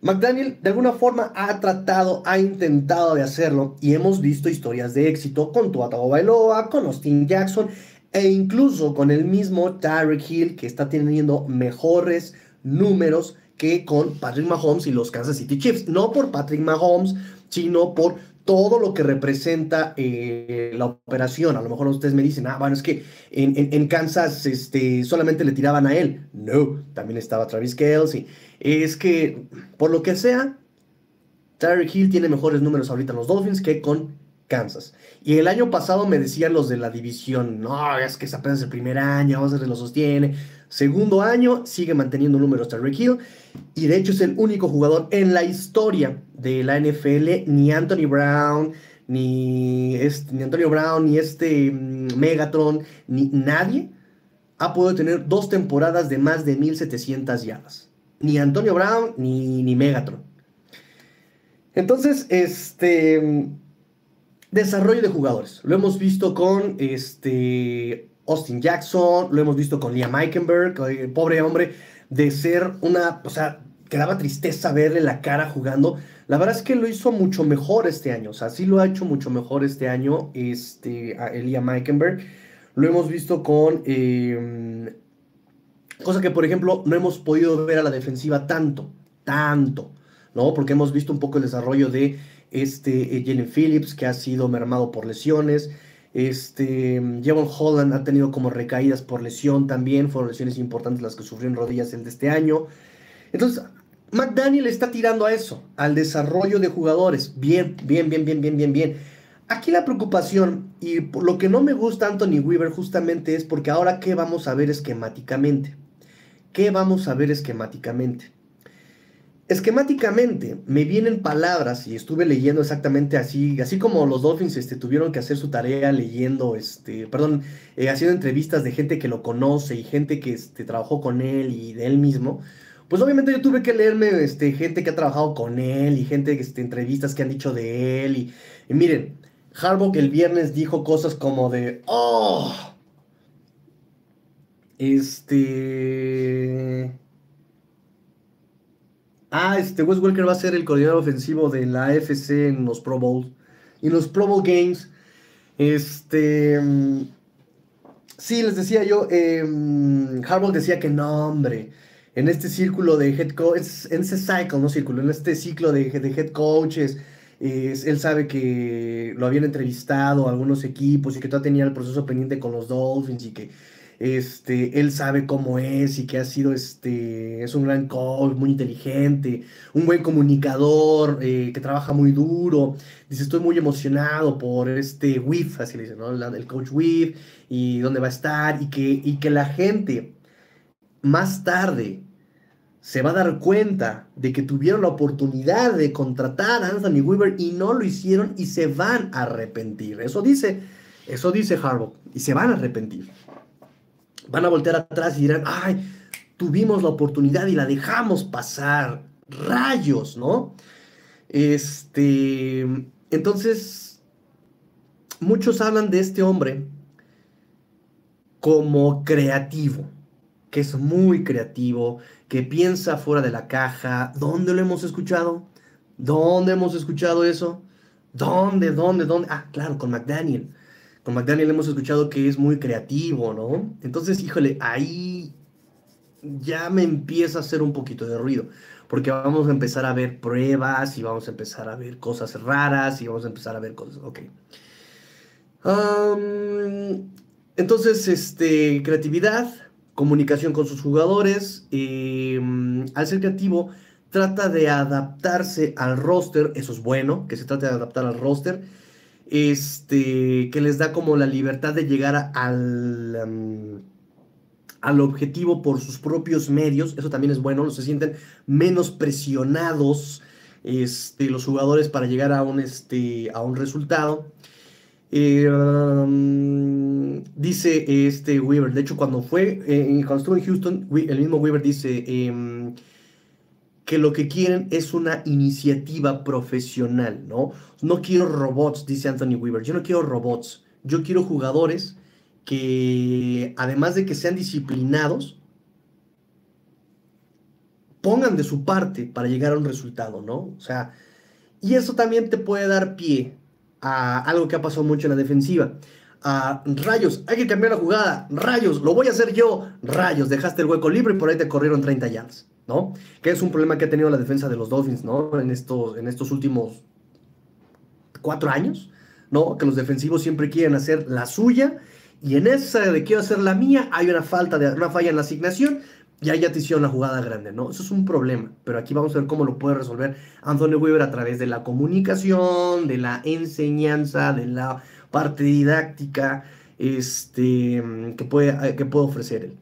McDaniel de alguna forma ha tratado, ha intentado de hacerlo y hemos visto historias de éxito con Tua Bailoa, con Austin Jackson e incluso con el mismo Tyreek Hill que está teniendo mejores números que con Patrick Mahomes y los Kansas City Chiefs. No por Patrick Mahomes, sino por todo lo que representa eh, la operación. A lo mejor ustedes me dicen, ah, bueno, es que en, Kansas este, solamente le tiraban a él. No, también estaba Travis Kelsey. Es que, por lo que sea, Tyreek Hill tiene mejores números ahorita en los Dolphins que con Kansas. Y el año pasado me decían los de la división, no, es que apenas el primer año, vamos a ver lo sostiene. Segundo año, sigue manteniendo números Tyreek Hill. Y de hecho es el único jugador en la historia de la NFL, ni Anthony Brown, ni, este, ni Antonio Brown, ni este mm, Megatron, ni nadie ha podido tener dos temporadas de más de 1700 yardas. Ni Antonio Brown, ni, ni Megatron. Entonces, este desarrollo de jugadores. Lo hemos visto con este Austin Jackson, lo hemos visto con Liam Eikenberg, pobre hombre, de ser una, o sea, que daba tristeza verle la cara jugando. La verdad es que lo hizo mucho mejor este año, o sea, sí lo ha hecho mucho mejor este año, este, Liam Eikenberg. Lo hemos visto con, em, cosa que por ejemplo no hemos podido ver a la defensiva tanto, tanto, ¿no? Porque hemos visto un poco el desarrollo de este eh, Jalen Phillips, que ha sido mermado por lesiones. Este, Javon Holland ha tenido como recaídas por lesión también, fueron lesiones importantes las que sufrió en rodillas el de este año. Entonces, McDaniel está tirando a eso, al desarrollo de jugadores. Bien, bien, bien, bien, bien, bien, bien. Aquí la preocupación y lo que no me gusta Anthony Weaver justamente es porque ahora qué vamos a ver esquemáticamente. ¿Qué vamos a ver esquemáticamente? Esquemáticamente me vienen palabras y estuve leyendo exactamente así, así como los Dolphins este, tuvieron que hacer su tarea leyendo, este, perdón, eh, haciendo entrevistas de gente que lo conoce y gente que este, trabajó con él y de él mismo. Pues obviamente yo tuve que leerme este, gente que ha trabajado con él y gente, este, entrevistas que han dicho de él. Y, miren, Harbaugh el viernes dijo cosas como de, oh, este... Ah, este Wes Welker va a ser el coordinador ofensivo de la AFC en los Pro Bowls. Y los Pro Bowl Games. Este. Mm, sí, les decía yo. Eh, Harbaugh decía que no, hombre. En este círculo de head coach. En ese cycle, no círculo. En este ciclo de, de head coaches. él sabe que lo habían entrevistado algunos equipos y que todavía tenía el proceso pendiente con los Dolphins y que este, él sabe cómo es y que ha sido, este, es un gran coach, muy inteligente, un buen comunicador, eh, que trabaja muy duro. Dice, estoy muy emocionado por este WIF, así le dicen, ¿no? El coach WIF y dónde va a estar y que, y que la gente más tarde se va a dar cuenta de que tuvieron la oportunidad de contratar a Anthony Weaver y no lo hicieron y se van a arrepentir. Eso dice, eso dice Harbaugh, y se van a arrepentir van a voltear atrás y dirán, ay, tuvimos la oportunidad y la dejamos pasar. Rayos, ¿no? Este, entonces, muchos hablan de este hombre como creativo, que es muy creativo, que piensa fuera de la caja. ¿Dónde lo hemos escuchado? ¿Dónde hemos escuchado eso? ¿Dónde, dónde, dónde? Ah, claro, con McDaniel. Con McDaniel hemos escuchado que es muy creativo, ¿no? Entonces, híjole, ahí ya me empieza a hacer un poquito de ruido, porque vamos a empezar a ver pruebas y vamos a empezar a ver cosas raras y vamos a empezar a ver cosas, ok. entonces, este, creatividad, comunicación con sus jugadores, em, al ser creativo, trata de adaptarse al roster, eso es bueno, que se trate de adaptar al roster, este, que les da como la libertad de llegar al, al objetivo por sus propios medios, eso también es bueno, se sienten menos presionados este, los jugadores para llegar a un, este, a un resultado. Eh, dice este Weaver, de hecho cuando fue, eh, estuvo en Houston, el mismo Weaver dice em, que lo que quieren es una iniciativa profesional, ¿no? No quiero robots, dice Anthony Weaver, yo no quiero robots, yo quiero jugadores que además de que sean disciplinados, pongan de su parte para llegar a un resultado, ¿no? O sea, y eso también te puede dar pie a algo que ha pasado mucho en la defensiva. A rayos, hay que cambiar la jugada, rayos, lo voy a hacer yo, rayos, dejaste el hueco libre y por ahí te corrieron 30 yardas, ¿no? Que es un problema que ha tenido la defensa de los Dolphins, ¿no? En estos, en estos últimos cuatro años, ¿no? Que los defensivos siempre quieren hacer la suya y en esa de quiero hacer la mía hay una falta de una falla en la asignación y ahí ya te hicieron la jugada grande, ¿no? Eso es un problema, pero aquí vamos a ver cómo lo puede resolver Anthony Weaver a través de la comunicación, de la enseñanza, de la parte didáctica este, que, puede, que puede ofrecer él.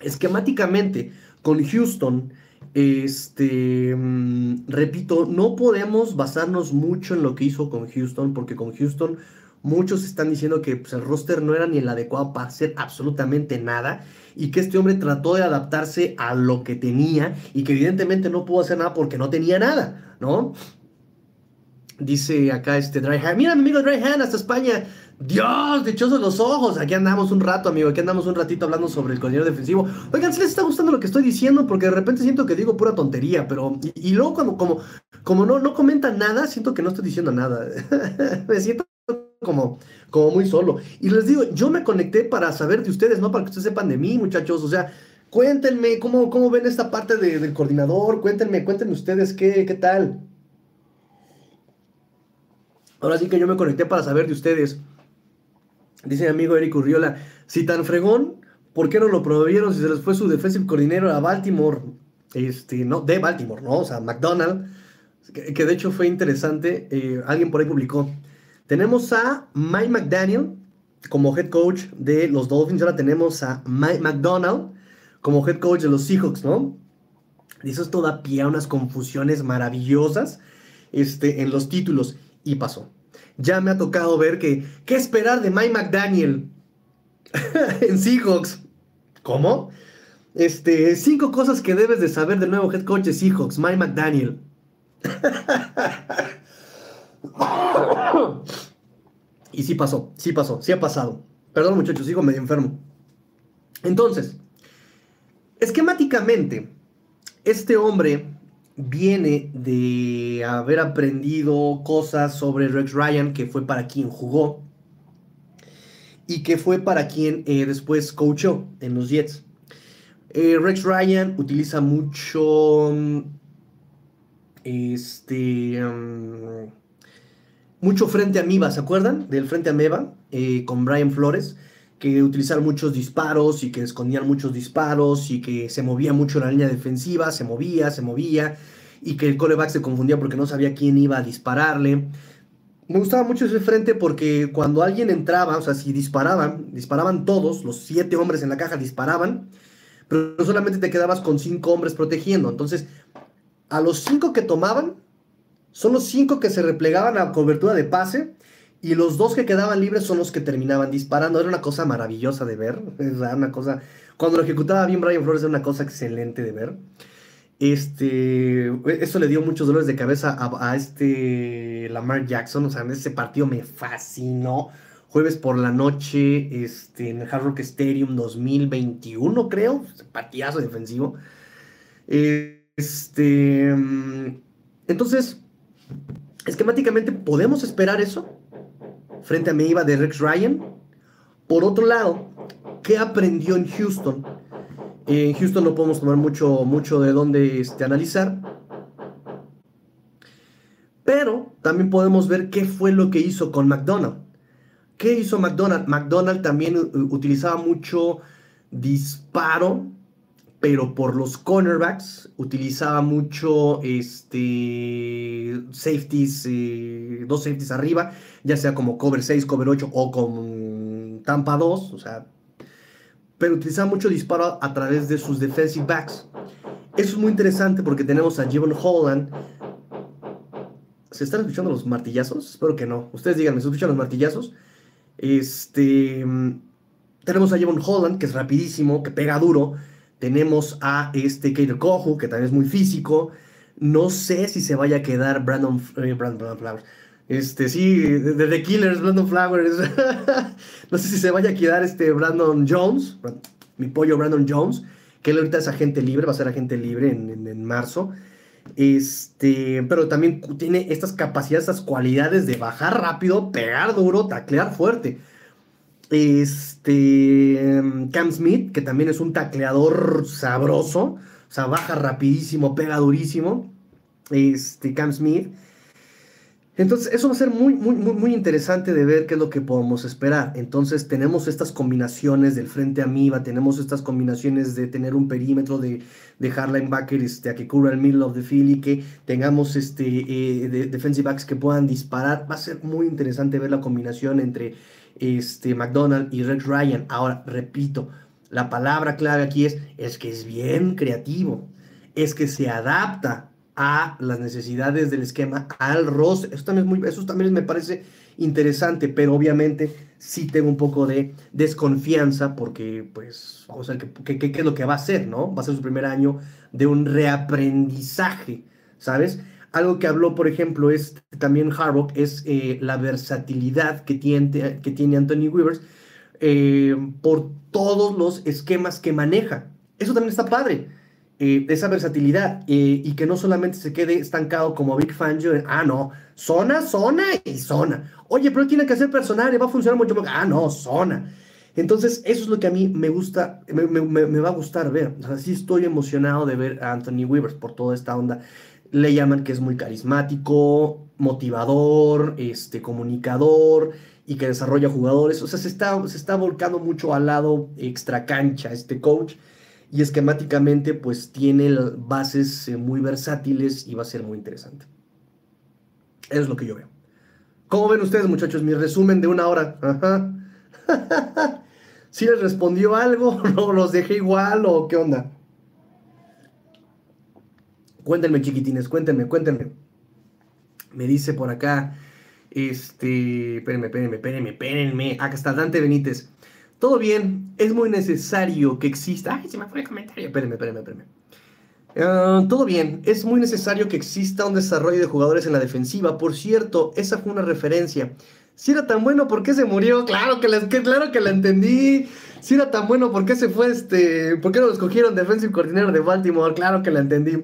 Esquemáticamente, con Houston, este, mm, repito, no podemos basarnos mucho en lo que hizo con Houston, porque con Houston muchos están diciendo que pues, el roster no era ni el adecuado para hacer absolutamente nada y que este hombre trató de adaptarse a lo que tenía y que evidentemente no pudo hacer nada porque no tenía nada, ¿no? Dice acá este Dry Hand, mira mi amigo Dry Hand hasta España. Dios, dichosos los ojos. Aquí andamos un rato, amigo. Aquí andamos un ratito hablando sobre el coordinador defensivo. Oigan, si les está gustando lo que estoy diciendo, porque de repente siento que digo pura tontería, pero. Y, luego, cuando, como, como no, no comentan nada, siento que no estoy diciendo nada. (laughs) Me siento como, como muy solo. Y les digo, yo me conecté para saber de ustedes, no para que ustedes sepan de mí, muchachos. O sea, cuéntenme cómo, cómo ven esta parte del coordinador. Cuéntenme, cuéntenme ustedes qué, qué tal. Ahora sí que yo me conecté para saber de ustedes. Dice mi amigo Eric Urriola, si tan fregón, ¿por qué no lo promovieron si se les fue su defensive coordinator a Baltimore? Este, no, de Baltimore, ¿no? O sea, McDonald, que, de hecho fue interesante, eh, alguien por ahí publicó. Tenemos a Mike McDaniel como head coach de los Dolphins, ahora tenemos a Mike McDonald como head coach de los Seahawks, ¿no? Y eso es toda pie a unas confusiones maravillosas este, en los títulos. Y pasó. Ya me ha tocado ver que, ¿qué esperar de Mike McDaniel (laughs) en Seahawks? ¿Cómo? Este, cinco cosas que debes de saber del nuevo head coach Seahawks, Mike McDaniel. (coughs) y sí pasó, sí pasó, sí ha pasado. Perdón muchachos, sigo medio enfermo. Entonces, esquemáticamente, este hombre viene de haber aprendido cosas sobre Rex Ryan, que fue para quien jugó y que fue para quien eh, después coachó en los Jets. Eh, Rex Ryan utiliza mucho este um, mucho frente amiba, ¿se acuerdan? Del frente ameba eh, con Brian Flores que utilizaron muchos disparos y que escondían muchos disparos y que se movía mucho la línea defensiva, se movía, se movía y que el coreback se confundía porque no sabía quién iba a dispararle. Me gustaba mucho ese frente porque cuando alguien entraba, o sea, si disparaban, disparaban todos, los siete hombres en la caja disparaban, pero solamente te quedabas con cinco hombres protegiendo. Entonces, a los cinco que tomaban, son los cinco que se replegaban a cobertura de pase y los dos que quedaban libres son los que terminaban disparando. Era una cosa maravillosa de ver. (laughs) Era una cosa. Cuando lo ejecutaba bien Brian Flores, era una cosa excelente de ver. Este. Eso le dio muchos dolores de cabeza a, este Lamar Jackson. O sea, ese partido me fascinó. Jueves por la noche, este, en el Hard Rock Stadium 2021, creo. Partidazo defensivo. Este. Mm, entonces, esquemáticamente, ¿podemos esperar eso? Frente a Meiva de Rex Ryan. Por otro lado, ¿qué aprendió en Houston? En Houston no podemos tomar mucho, mucho de dónde este, analizar. Pero también podemos ver qué fue lo que hizo con McDonald. ¿Qué hizo McDonald? McDonald también utilizaba mucho disparo pero por los cornerbacks utilizaba mucho este, safeties, eh, dos safeties arriba, ya sea como cover 6, cover 8 o con Tampa 2, o sea, pero utilizaba mucho disparo a través de sus defensive backs. Eso es muy interesante porque tenemos a Jevon Holland ¿Se están escuchando los martillazos? Espero que no. Ustedes díganme, ¿se escuchan los martillazos? Este. Tenemos a Javon Holland, que es rapidísimo, que pega duro. Tenemos a este Kater Kohu, que también es muy físico. No sé si se vaya a quedar Brandon, eh, Brandon Flowers. Este, sí, de The Killers, Brandon Flowers. (laughs) no sé si se vaya a quedar este Brandon Jones, mi pollo Brandon Jones, que él ahorita es agente libre, va a ser agente libre en, en marzo. Este, pero también tiene estas capacidades, estas cualidades de bajar rápido, pegar duro, taclear fuerte. Este, Cam Smith, que también es un tacleador sabroso, o sea, baja rapidísimo, pega durísimo. Este, Cam Smith. Entonces, eso va a ser muy, muy, muy, muy interesante de ver qué es lo que podemos esperar. Entonces, tenemos estas combinaciones del frente amiba, tenemos estas combinaciones de tener un perímetro de, de hard linebacker este, a que cubra el middle of the field y que tengamos este, eh, defensive backs que puedan disparar. Va a ser muy interesante ver la combinación entre este, McDonald y Rex Ryan. Ahora, repito, la palabra clave aquí es, es que es bien creativo, es que se adapta a las necesidades del esquema, al roster. Eso también, es muy, eso también me parece interesante, pero obviamente sí tengo un poco de desconfianza porque, pues, vamos a ver qué, qué, es lo que va a hacer, ¿no? Va a ser su primer año de un reaprendizaje, ¿sabes? Algo que habló, por ejemplo, es también Harbaugh, es eh, la versatilidad que tiene, que tiene Anthony Weavers eh, por todos los esquemas que maneja. Eso también está padre eh, esa versatilidad y que no solamente se quede estancado como Big Fangio ah, no, zona, zona y zona. Oye, pero tiene que ser personal va a funcionar mucho más. Ah, no, zona. Entonces, eso es lo que a mí me gusta, me, me, va a gustar ver. O sea, sí estoy emocionado de ver a Anthony Weavers por toda esta onda. Le llaman que es muy carismático, motivador, este, comunicador y que desarrolla jugadores. O sea, se está, se está volcando mucho al lado extra cancha este coach y esquemáticamente pues tiene bases eh, muy versátiles y va a ser muy interesante. Es lo que yo veo. ¿Cómo ven ustedes muchachos? Mi resumen de una hora. (laughs) ¿Sí les respondió algo? (laughs) ¿No los dejé igual o qué onda? Cuéntenme chiquitines, cuéntenme, cuéntenme. Me dice por acá, este, espérenme, espérenme, espérenme, espérenme. Acá está Dante Benítez. Todo bien, es muy necesario que exista. Ay, se me fue el comentario. Espérenme, espérenme, espérenme. Ah, todo bien, es muy necesario que exista un desarrollo de jugadores en la defensiva. Por cierto, esa fue una referencia. Si era tan bueno, ¿por qué se murió? Claro que, la, claro que la entendí. Si era tan bueno, ¿por qué se fue este? ¿Por qué lo escogieron defensive coordinator de Baltimore? Claro que la entendí.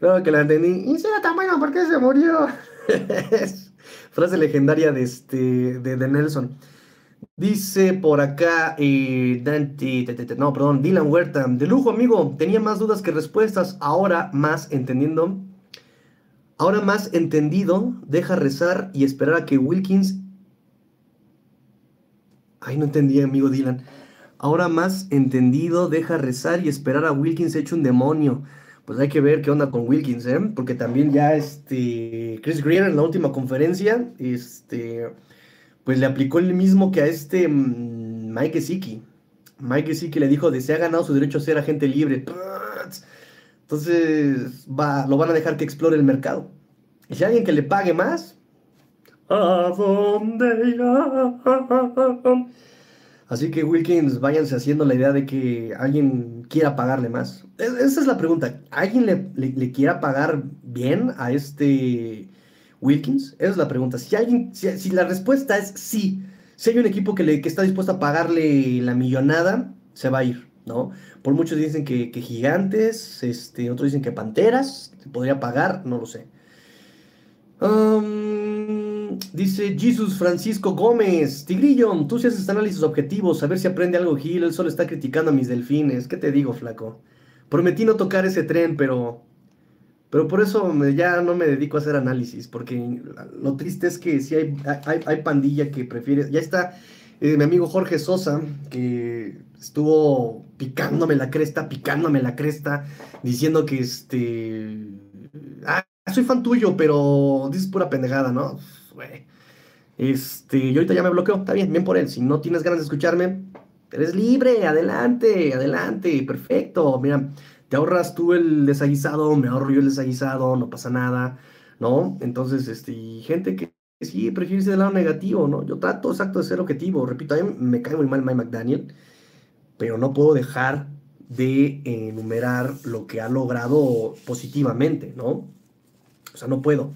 Claro que la entendí. Y si tan bueno, ¿por qué se murió? (laughs) Frase legendaria de, este, de, Nelson. Dice por acá, eh, Dante, no, perdón, Dylan Huerta. De lujo, amigo. Tenía más dudas que respuestas. Ahora más entendiendo. Ahora más entendido. Deja rezar y esperar a que Wilkins. Ay, no entendí, amigo Dylan. Ahora más entendido. Deja rezar y esperar a Wilkins hecho un demonio. Pues hay que ver qué onda con Wilkins, ¿eh? Porque también ya este. Chris Greer en la última conferencia. Este pues le aplicó el mismo que a este mm, Mike Siki. Mike Siki le dijo de se ha ganado su derecho a ser agente libre. Entonces va, lo van a dejar que explore el mercado. Y si hay alguien que le pague más, ¿a dónde Así que Wilkins, váyanse haciendo la idea de que alguien quiera pagarle más. Esa es la pregunta. ¿Alguien le, quiera pagar bien a este Wilkins? Esa es la pregunta. Si alguien, si, la respuesta es sí, si hay un equipo que, le, que está dispuesto a pagarle la millonada, se va a ir, ¿no? Por muchos dicen que, gigantes, este, otros dicen que panteras, podría pagar, no lo sé. Um, dice Jesus Francisco Gómez, Tigrillo, tú si haces análisis objetivos, a ver si aprende algo Gil, él solo está criticando a mis delfines. ¿Qué te digo, flaco? Prometí no tocar ese tren, pero pero por eso ya no me dedico a hacer análisis, porque lo triste es que si hay, hay, pandilla que prefiere. Ya está eh, mi amigo Jorge Sosa, que estuvo picándome la cresta, picándome la cresta, diciendo que este. Ah, soy fan tuyo, pero dices pura pendejada, ¿no? Este, y ahorita ya me bloqueó, está bien, bien por él. Si no tienes ganas de escucharme, eres libre, adelante, adelante, perfecto. Mira, te ahorras tú el desaguisado, me ahorro yo el desaguisado, no pasa nada. ¿no? Entonces, este, gente que sí prefiere irse del lado negativo, ¿no? Yo trato exacto de ser objetivo. Repito, a mí me cae muy mal Mike McDaniel, pero no puedo dejar de enumerar lo que ha logrado positivamente, ¿no? O sea, no puedo.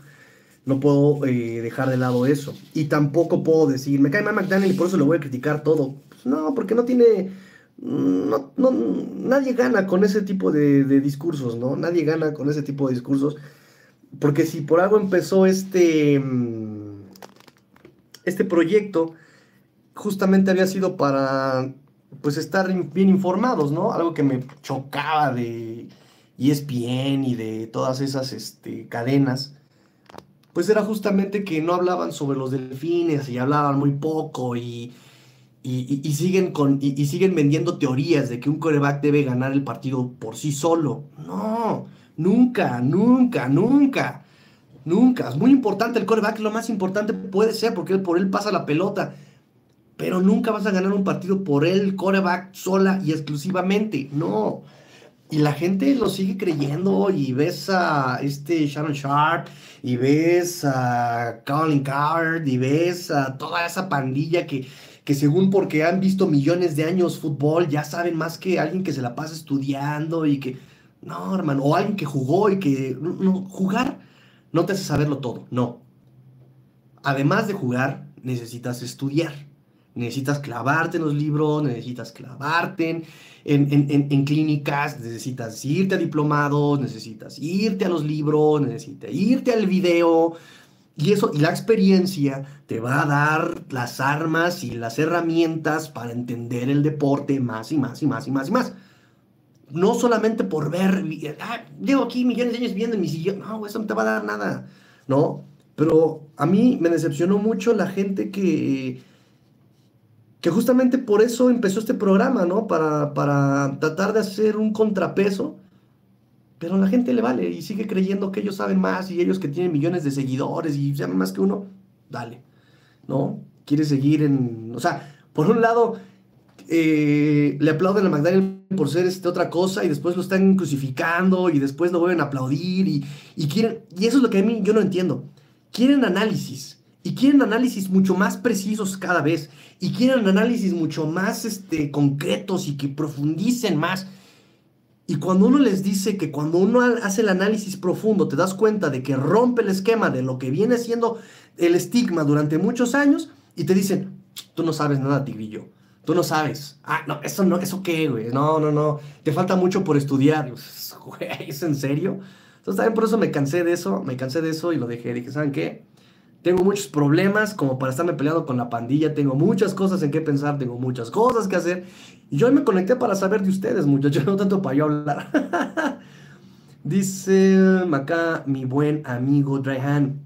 No puedo eh, dejar de lado eso. Y tampoco puedo decir, me cae mal McDaniel y por eso le voy a criticar todo. Pues no, porque no tiene. No, no, nadie gana con ese tipo de, discursos, ¿no? Nadie gana con ese tipo de discursos. Porque si por algo empezó este. Este proyecto, justamente había sido para. Pues estar bien informados, ¿no? Algo que me chocaba de ESPN y de todas esas este, cadenas pues era justamente que no hablaban sobre los delfines y hablaban muy poco y, y, siguen, con, y, siguen vendiendo teorías de que un coreback debe ganar el partido por sí solo. No, nunca, nunca, nunca, nunca. Es muy importante el coreback, lo más importante puede ser porque por él pasa la pelota. Pero nunca vas a ganar un partido por él, coreback, sola y exclusivamente. No. Y la gente lo sigue creyendo y ves a este Sharon Sharp y ves a Colin Card y ves a toda esa pandilla que, que según porque han visto millones de años fútbol ya saben más que alguien que se la pasa estudiando y que... No, hermano, o alguien que jugó y que... No, jugar no te hace saberlo todo, no. Además de jugar, necesitas estudiar. Necesitas clavarte en los libros, necesitas clavarte en, clínicas, necesitas irte a diplomados, necesitas irte a los libros, necesitas irte al video. Y eso, y la experiencia te va a dar las armas y las herramientas para entender el deporte más y más y más y más y más. No solamente por ver, ah, llevo aquí millones de años viendo en mi sillón, no, eso no te va a dar nada, ¿no? Pero a mí me decepcionó mucho la gente que que justamente por eso empezó este programa, ¿no? Para, para tratar de hacer un contrapeso, pero a la gente le vale y sigue creyendo que ellos saben más y ellos que tienen millones de seguidores y saben más que uno, dale, ¿no? Quiere seguir en, o sea, por un lado, eh, le aplauden a McDaniel por ser este otra cosa y después lo están crucificando y después lo vuelven a aplaudir y, y quieren, y eso es lo que a mí yo no entiendo, quieren análisis y quieren análisis mucho más precisos cada vez y quieren análisis mucho más este, concretos y que profundicen más. Y cuando uno les dice que cuando uno hace el análisis profundo te das cuenta de que rompe el esquema de lo que viene siendo el estigma durante muchos años y te dicen, tú no sabes nada, tigrillo. Tú no sabes. Ah, no, eso no, eso qué, güey. No, no, no. Te falta mucho por estudiar. (laughs) Güey, ¿es en serio? Entonces también por eso me cansé de eso, me cansé de eso y lo dejé. Dije, ¿saben qué? Tengo muchos problemas como para estarme peleando con la pandilla. Tengo muchas cosas en qué pensar. Tengo muchas cosas que hacer. Y yo me conecté para saber de ustedes, muchachos. (laughs) No tanto para yo hablar. (laughs) Dice acá mi buen amigo Dryhan.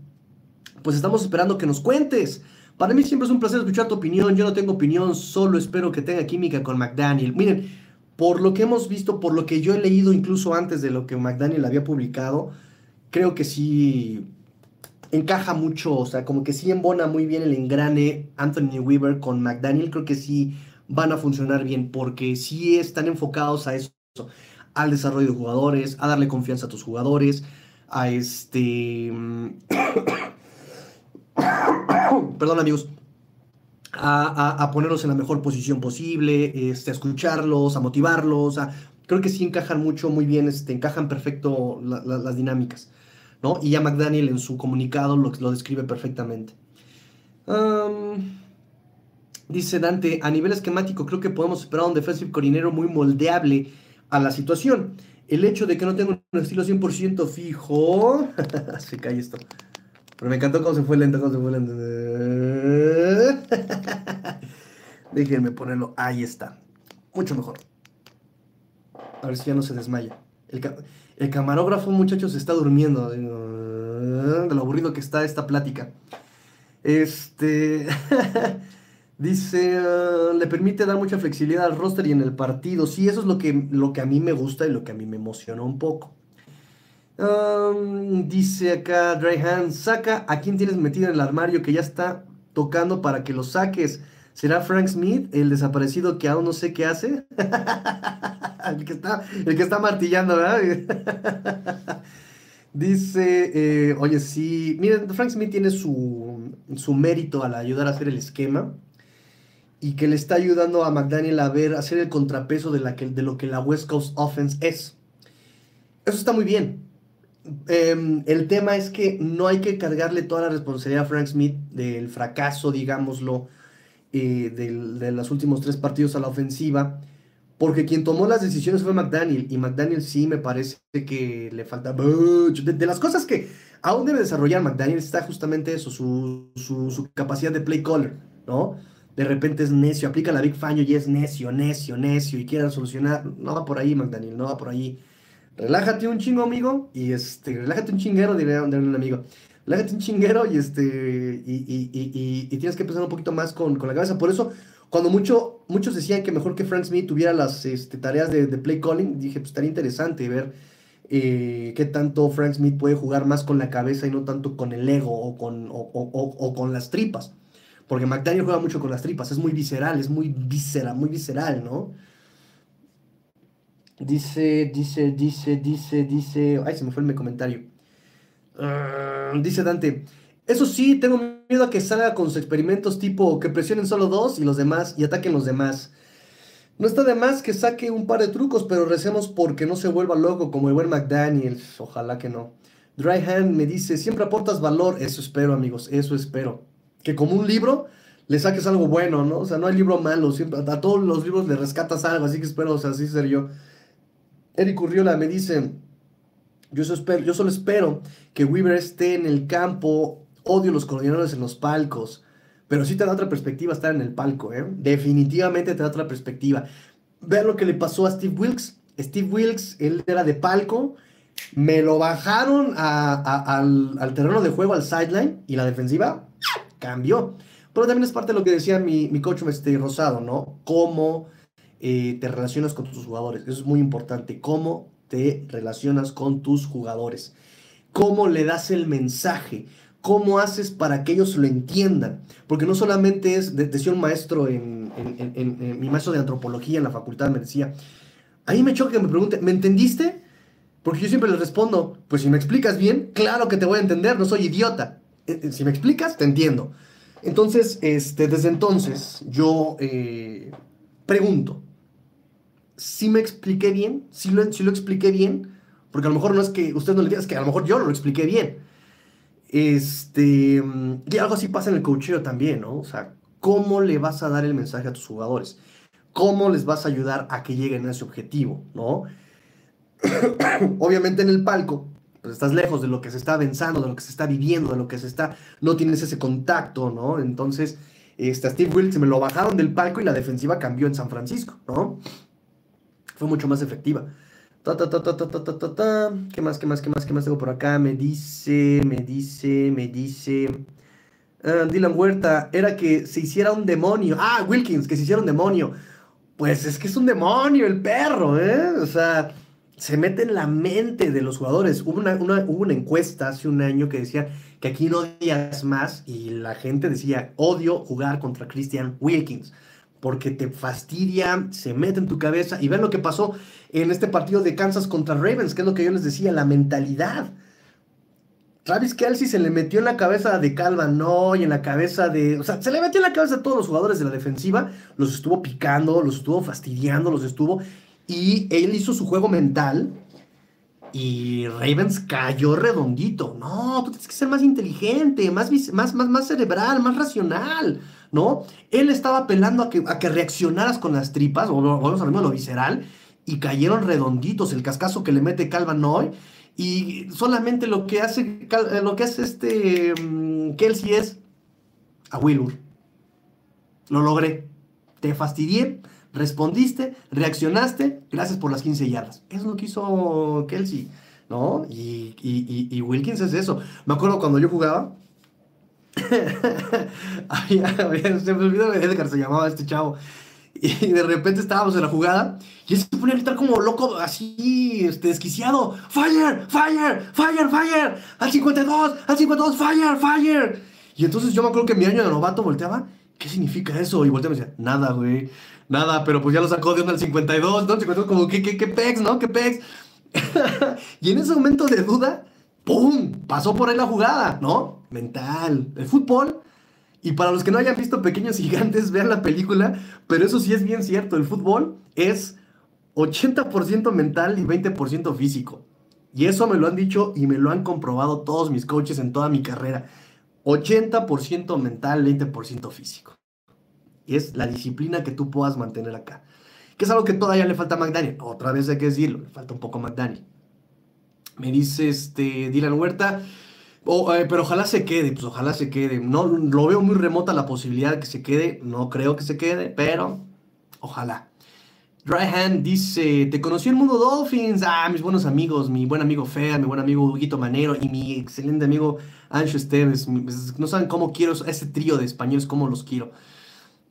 Pues estamos esperando que nos cuentes. Para mí siempre es un placer escuchar tu opinión. Yo no tengo opinión, solo espero que tenga química con McDaniel. Miren, por lo que hemos visto, por lo que yo he leído incluso antes de lo que McDaniel había publicado, creo que sí encaja mucho, o sea, como que sí embona muy bien el engrane Anthony Weaver con McDaniel, creo que sí van a funcionar bien, porque sí están enfocados a eso, al desarrollo de jugadores, a darle confianza a tus jugadores, a este... (coughs) Perdón amigos, a, ponerlos en la mejor posición posible, este, a escucharlos, a motivarlos, a, creo que sí encajan mucho, muy bien, este, encajan perfecto las dinámicas. ¿No? Y ya McDaniel en su comunicado lo, lo describe perfectamente. dice Dante, a nivel esquemático creo que podemos esperar un defensive coordinator muy moldeable a la situación. El hecho de que no tenga un estilo 100% fijo... (laughs) se cae esto. Pero me encantó cómo se fue lento, cómo se fue lento. (laughs) Déjenme ponerlo. Ahí está. Mucho mejor. A ver si ya no se desmaya. El, el camarógrafo, muchachos, está durmiendo. De lo aburrido que está esta plática. Este. (laughs) Dice, le permite dar mucha flexibilidad al roster y en el partido. Sí, eso es lo que, lo que a mí me gusta y lo que a mí me emociona un poco. dice acá Dryhan, saca a quien tienes metido en el armario que ya está tocando para que lo saques. ¿Será Frank Smith, el desaparecido que aún no sé qué hace? (laughs) el, que está, el que está martillando, ¿verdad? (laughs) Dice, eh, oye, sí, miren, Frank Smith tiene su, su mérito al ayudar a hacer el esquema y que le está ayudando a McDaniel a ver, a hacer el contrapeso de, lo que la West Coast Offense es. Eso está muy bien. Em, el tema es que no hay que cargarle toda la responsabilidad a Frank Smith del fracaso, digámoslo, eh, de los últimos tres partidos a la ofensiva, porque quien tomó las decisiones fue McDaniel, y McDaniel sí me parece que le falta. De, las cosas que aún debe desarrollar McDaniel está justamente eso, su, su, capacidad de play caller, ¿no? de repente es necio, aplica la Big Fang y es necio, necio, necio y quiere solucionar. No va por ahí, McDaniel, no va por ahí. Relájate un chingo, amigo, y este, relájate un chinguero, diría un amigo. Relájate un chinguero y este, y, tienes que empezar un poquito más con, la cabeza. Por eso, cuando mucho, muchos decían que mejor que Frank Smith tuviera las este, tareas de, play calling, dije, pues estaría interesante ver eh, qué tanto Frank Smith puede jugar más con la cabeza y no tanto con el ego o con, o con las tripas. Porque McDaniel juega mucho con las tripas, es muy visceral, es muy víscera, muy visceral, ¿no? Dice, dice, dice, dice, dice. Ay, se me fue el comentario. Ah, dice Dante. Eso sí, tengo miedo a que salga con sus experimentos tipo que presionen solo dos y los demás y ataquen los demás. No está de más que saque un par de trucos, pero recemos porque no se vuelva loco como el buen McDaniel. Ojalá que no. Dry Hand me dice, siempre aportas valor. Eso espero, amigos, eso espero que como un libro le saques algo bueno, ¿no? O sea, no hay libro malo, siempre, a todos los libros le rescatas algo, así que espero, o sea, así ser yo. Eric Urriola me dice, yo solo, espero, que Weaver esté en el campo, odio los coordinadores en los palcos, pero sí te da otra perspectiva estar en el palco, ¿eh? Definitivamente te da otra perspectiva. Ver lo que le pasó a Steve Wilkes. Steve Wilkes, él era de palco, me lo bajaron al, al terreno de juego, al sideline, y la defensiva cambió. Pero también es parte de lo que decía mi, mi coach este, Rosado, ¿no? Cómo eh, te relacionas con tus jugadores. Eso es muy importante. Cómo te relacionas con tus jugadores. Cómo le das el mensaje. ¿Cómo haces para que ellos lo entiendan? Porque no solamente es, decía un maestro, en, mi maestro de antropología en la facultad me decía, a mí me choca que me pregunte, ¿me entendiste? Porque yo siempre les respondo, pues si me explicas bien, claro que te voy a entender, no soy idiota. Eh, eh, si me explicas, te entiendo. Entonces, este, desde entonces, yo eh, pregunto, si me expliqué bien, si lo, si lo expliqué bien, porque a lo mejor no es que usted no le diga, es que a lo mejor yo no lo expliqué bien. Este, y algo así pasa en el coaching también, ¿no? O sea, ¿cómo le vas a dar el mensaje a tus jugadores? ¿Cómo les vas a ayudar a que lleguen a ese objetivo, ¿no? (coughs) Obviamente en el palco, pues estás lejos de lo que se está avanzando, de lo que se está viviendo, de lo que se está, no tienes ese contacto, ¿no? Entonces, este, Steve Wilkes me lo bajaron del palco y la defensiva cambió en San Francisco, ¿no? Fue mucho más efectiva. Ta, ta, ta, ta, ta, ta, ta, ta. ¿Qué más, qué más, qué más, qué más tengo por acá? Me dice, me dice, me dice... Uh, Dylan Huerta, era que se hiciera un demonio. Ah, Wilkins, que se hiciera un demonio. Pues es que es un demonio el perro, ¿eh? O sea, se mete en la mente de los jugadores. Hubo una, hubo una encuesta hace un año que decía que aquí no odias más y la gente decía, odio jugar contra Christian Wilkins porque te fastidia, se mete en tu cabeza y ven lo que pasó en este partido de Kansas contra Ravens, que es lo que yo les decía, la mentalidad. Travis Kelsey se le metió en la cabeza de Calva no y en la cabeza de. O sea, se le metió en la cabeza a todos los jugadores de la defensiva, los estuvo picando, los estuvo fastidiando, los estuvo. Y él hizo su juego mental y Ravens cayó redondito. No, tú tienes que ser más inteligente, más, más, más, más cerebral, más racional, ¿no? Él estaba apelando a que, a que reaccionaras con las tripas, o vamos a lo visceral, y cayeron redonditos. El cascazo que le mete Calvanoy. Y solamente lo que hace, lo que hace este mm, Kelsey es a Willur. Lo logré. Te fastidié respondiste, reaccionaste, gracias por las 15 yardas. Eso es lo que hizo Kelsey, ¿no? Y, Wilkins es eso. Me acuerdo cuando yo jugaba, (coughs) se me olvidó de Edgar, se llamaba este chavo. Y de repente estábamos en la jugada y él se ponía a gritar como loco, así, este, desquiciado. ¡Fire! ¡Fire! ¡Fire! ¡Fire! ¡Al 52! ¡Al 52! ¡Fire! ¡Fire! Y entonces yo me acuerdo que mi año de novato volteaba. ¿Qué significa eso? Y volteaba y me decía, nada, güey. Nada, pero pues ya lo sacó de uno al 52, ¿no? 52 como, ¿qué, qué, qué pex, no? ¿Qué pex? (laughs) y en ese momento de duda, ¡pum! Pasó por ahí la jugada, ¿no? Mental. El fútbol. Y para los que no hayan visto Pequeños Gigantes, (laughs) vean la película. Pero eso sí es bien cierto. El fútbol es 80% mental y 20% físico. Y eso me lo han dicho y me lo han comprobado todos mis coaches en toda mi carrera. 80% mental, 20% físico. Y es la disciplina que tú puedas mantener acá. Que es algo que todavía le falta a McDaniel. Otra vez hay que decirlo, le falta un poco a McDaniel. Me dice este Dylan Huerta, eh, pero ojalá se quede, pues ojalá se quede. No, lo veo muy remota la posibilidad de que se quede, no creo que se quede, pero ojalá. Dryhand dice, te conocí en Mundo Dolphins. Ah, mis buenos amigos, mi buen amigo Fea, mi buen amigo Huguito Manero y mi excelente amigo Ancho Esteves. Pues, no saben cómo quiero ese trío de españoles, cómo los quiero.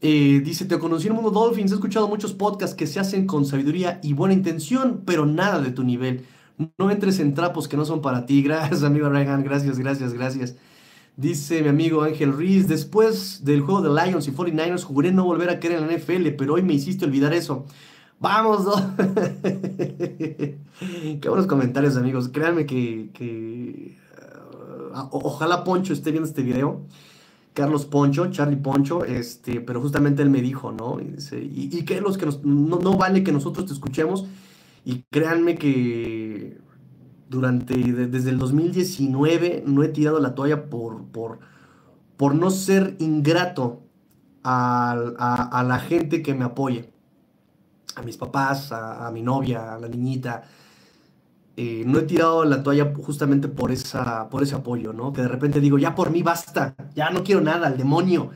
Eh, dice, te conocí en Mundo Dolphins, he escuchado muchos podcasts que se hacen con sabiduría y buena intención, pero nada de tu nivel. No entres en trapos que no son para ti. Gracias, amigo Dryhand, gracias, gracias, gracias. Dice mi amigo Ángel Ruiz, después del juego de Lions y 49ers, juré no volver a creer en la NFL, pero hoy me hiciste olvidar eso. Vamos, (laughs) Qué buenos comentarios, amigos. Créanme que, uh, ojalá Poncho esté viendo este video. Carlos Poncho, Charlie Poncho, este, pero justamente él me dijo, ¿no? Y, que los que no, vale que nosotros te escuchemos. Y créanme que durante, desde el 2019 no he tirado la toalla por, por, por no ser ingrato a, a la gente que me apoya a mis papás, a, mi novia, a la niñita. Eh, no he tirado la toalla justamente por, esa, por ese apoyo, ¿no? Que de repente digo, ya por mí basta, ya no quiero nada, al demonio.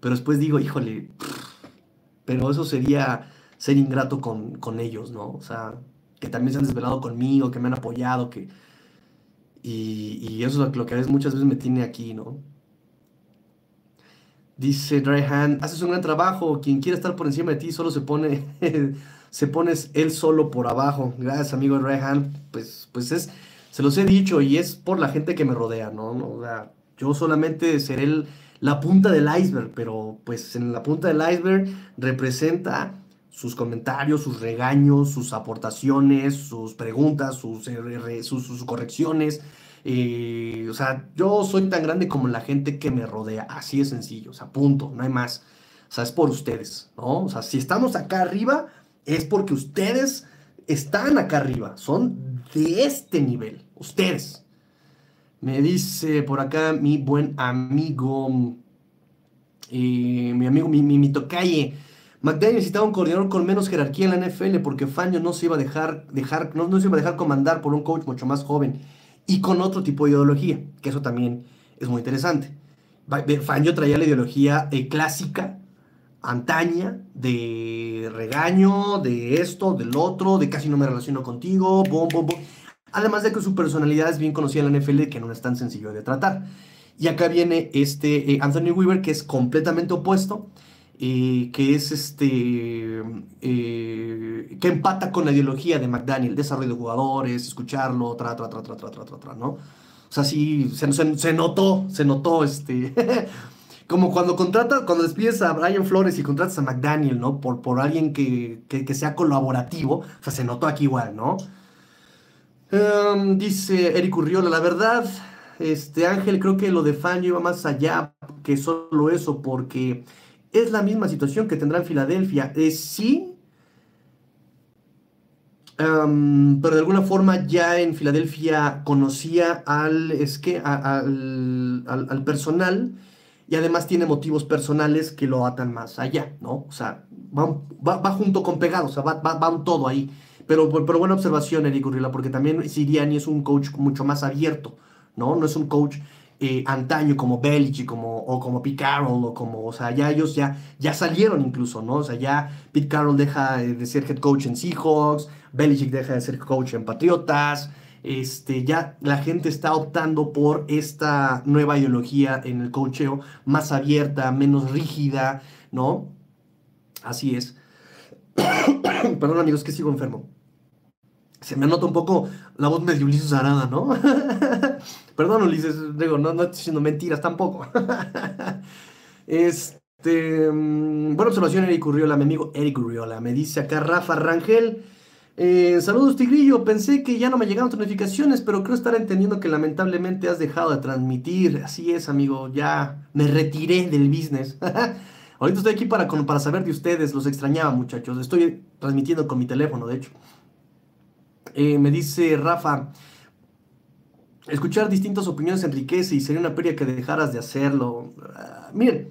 Pero después digo, híjole, pero eso sería ser ingrato con, con, ellos, ¿no? O sea, que también se han desvelado conmigo, que me han apoyado, que... Y, eso es lo que a veces, muchas veces me tiene aquí, ¿no? Dice Dryhand, haces un gran trabajo, quien quiera estar por encima de ti solo se pone, (laughs) se pones él solo por abajo. Gracias, amigo Dryhand. Pues, pues es, se los he dicho y es por la gente que me rodea, ¿no? O sea, yo solamente seré la punta del iceberg, pero pues en la punta del iceberg representa sus comentarios, sus regaños, sus aportaciones, sus preguntas, sus, sus correcciones, eh, o sea, yo soy tan grande como la gente que me rodea. Así de sencillo. O sea, punto. No hay más. O sea, es por ustedes, ¿no? O sea, si estamos acá arriba, es porque ustedes están acá arriba. Son de este nivel. Ustedes. Me dice por acá mi buen amigo, eh, mi amigo, mi, mi, mi. McDaniel necesitaba un coordinador con menos jerarquía en la NFL porque Fangio no se iba a dejar, dejar no, no se iba a dejar comandar por un coach mucho más joven y con otro tipo de ideología, que eso también es muy interesante. Fangio traía la ideología eh, clásica, antaña, de regaño, de esto, del otro, de casi no me relaciono contigo, bom, bom, bom. Además de que su personalidad es bien conocida en la NFL, que no es tan sencillo de tratar. Y acá viene este eh, Anthony Weaver, que es completamente opuesto, que es este, eh, que empata con la ideología de McDaniel, desarrollo de jugadores, escucharlo, tra, tra, tra, tra, tra, tra, tra, ¿no? O sea, sí, se, se, notó, se notó, este, (laughs) como cuando contratas, cuando despides a Brian Flores y contratas a McDaniel, ¿no? Por, por alguien que, que, sea colaborativo, o sea, se notó aquí igual, ¿no? Em, dice Eric Urriola, la verdad, este Ángel, creo que lo de Fangio iba más allá que solo eso, porque es la misma situación que tendrá en Filadelfia. Es sí, pero de alguna forma ya en Filadelfia conocía al, es que, al, al, personal y además tiene motivos personales que lo atan más allá, ¿no? O sea, va, junto con pegado, o sea, va, va, un todo ahí. Pero, pero buena observación, Eric Urrila, porque también Siriani es un coach mucho más abierto, ¿no? No es un coach eh, antaño como Belichick como, o como Pete Carroll o como, o sea, ya ellos ya, ya salieron incluso, ¿no? O sea, ya Pete Carroll deja de ser head coach en Seahawks, Belichick deja de ser coach en Patriotas, este, ya la gente está optando por esta nueva ideología en el coacheo más abierta, menos rígida, ¿no? Así es. (coughs) Perdón amigos, que sigo enfermo. Se me nota un poco la voz medio Ulises Arada, ¿no? (laughs) Perdón, Ulises, digo, no, estoy diciendo mentiras tampoco. (laughs) este, mm, buena observación, Eric Urriola, mi amigo Eric Urriola. Me dice acá Rafa Rangel. Eh, saludos Tigrillo, pensé que ya no me llegaron tus notificaciones, pero creo estar entendiendo que lamentablemente has dejado de transmitir. Así es, amigo, ya me retiré del business. (laughs) Ahorita estoy aquí para, para saber de ustedes, los extrañaba muchachos. Estoy transmitiendo con mi teléfono, de hecho. Eh, me dice Rafa, escuchar distintas opiniones enriquece y sería una pérdida que dejaras de hacerlo. Ah, miren,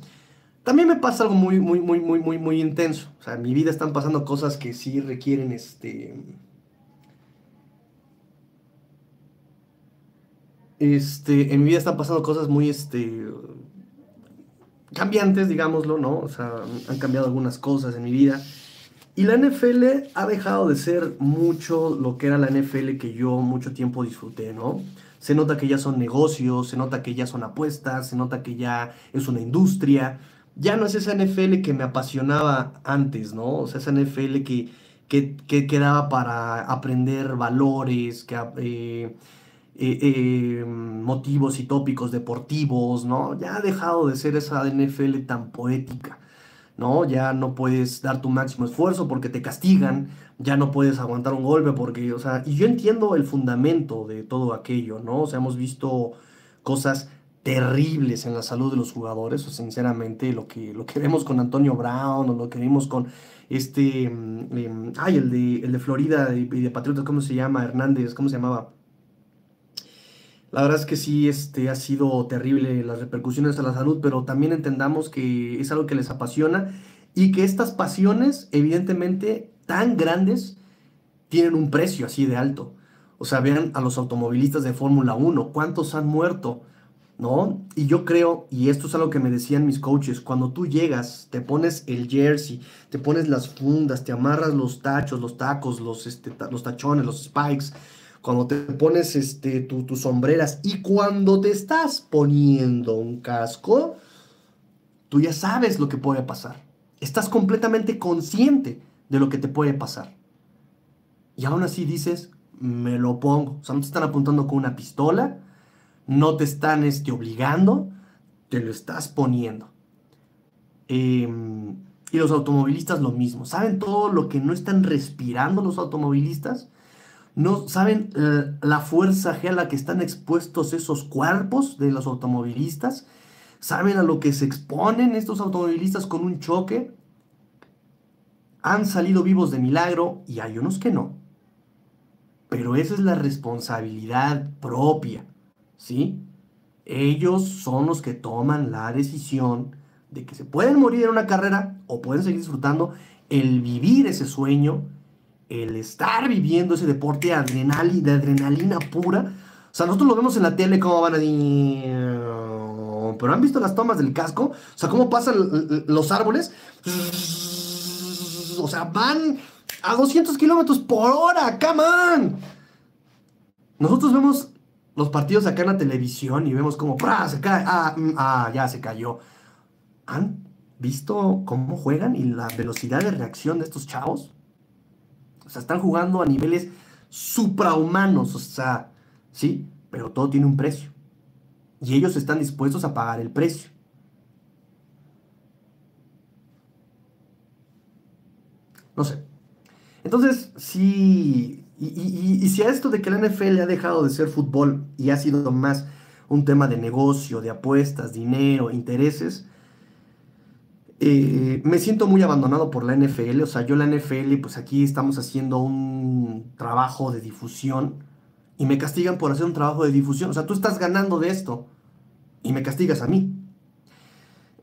también me pasa algo muy, muy, muy, muy, muy, muy intenso. O sea, en mi vida están pasando cosas que sí requieren este. Este, en mi vida están pasando cosas muy, este, cambiantes, digámoslo, ¿no? O sea, han cambiado algunas cosas en mi vida. Y la NFL ha dejado de ser mucho lo que era la NFL que yo mucho tiempo disfruté, ¿no? Se nota que ya son negocios, se nota que ya son apuestas, se nota que ya es una industria ya no es esa NFL que me apasionaba antes, ¿no? O sea, esa NFL que, que, que quedaba para aprender valores, que, eh, eh, eh, motivos y tópicos deportivos, ¿no? Ya ha dejado de ser esa NFL tan poética, ¿no? Ya no puedes dar tu máximo esfuerzo porque te castigan, ya no puedes aguantar un golpe porque, o sea, y yo entiendo el fundamento de todo aquello, ¿no? O sea, hemos visto cosas terribles en la salud de los jugadores, sinceramente lo que, lo que vemos con Antonio Brown o lo que vimos con este, em, ay, el de, el de Florida y de, Patriotas, ¿cómo se llama? Hernández, ¿cómo se llamaba? La verdad es que sí, este, ha sido terrible las repercusiones a la salud, pero también entendamos que es algo que les apasiona y que estas pasiones, evidentemente, tan grandes, tienen un precio así de alto. O sea, vean a los automovilistas de Fórmula 1, ¿cuántos han muerto? ¿no? Y yo creo, y esto es algo que me decían mis coaches, cuando tú llegas, te pones el jersey, te pones las fundas, te amarras los tachos, los tacos, los, este, los tachones, los spikes, cuando te pones este, tus sombreras y cuando te estás poniendo un casco, tú ya sabes lo que puede pasar. Estás completamente consciente de lo que te puede pasar. Y aún así dices, me lo pongo. O sea, no te están apuntando con una pistola, no te están este, obligando, te lo estás poniendo. Em, y los automovilistas lo mismo. ¿Saben todo lo que no están respirando los automovilistas? ¿No saben eh, la fuerza a la que están expuestos esos cuerpos de los automovilistas? ¿Saben a lo que se exponen estos automovilistas con un choque? Han salido vivos de milagro y hay unos que no. Pero esa es la responsabilidad propia. ¿sí? Ellos son los que toman la decisión de que se pueden morir en una carrera o pueden seguir disfrutando el vivir ese sueño, el estar viviendo ese deporte de adrenalina pura. O sea, nosotros lo vemos en la tele cómo van a... Pero han visto las tomas del casco, o sea, cómo pasan los árboles. O sea, van a 200 kilómetros por hora, come. Nosotros vemos los partidos acá en la televisión y vemos como se cae, ah, mm, ah, ya se cayó. ¿Han visto cómo juegan y la velocidad de reacción de estos chavos? O sea, están jugando a niveles suprahumanos, o sea, sí, pero todo tiene un precio. Y ellos están dispuestos a pagar el precio. No sé. Entonces, sí, y, si a esto de que la NFL ha dejado de ser fútbol y ha sido más un tema de negocio, de apuestas, dinero, intereses, eh, me siento muy abandonado por la NFL. O sea, yo la NFL, pues aquí estamos haciendo un trabajo de difusión y me castigan por hacer un trabajo de difusión. O sea, tú estás ganando de esto y me castigas a mí.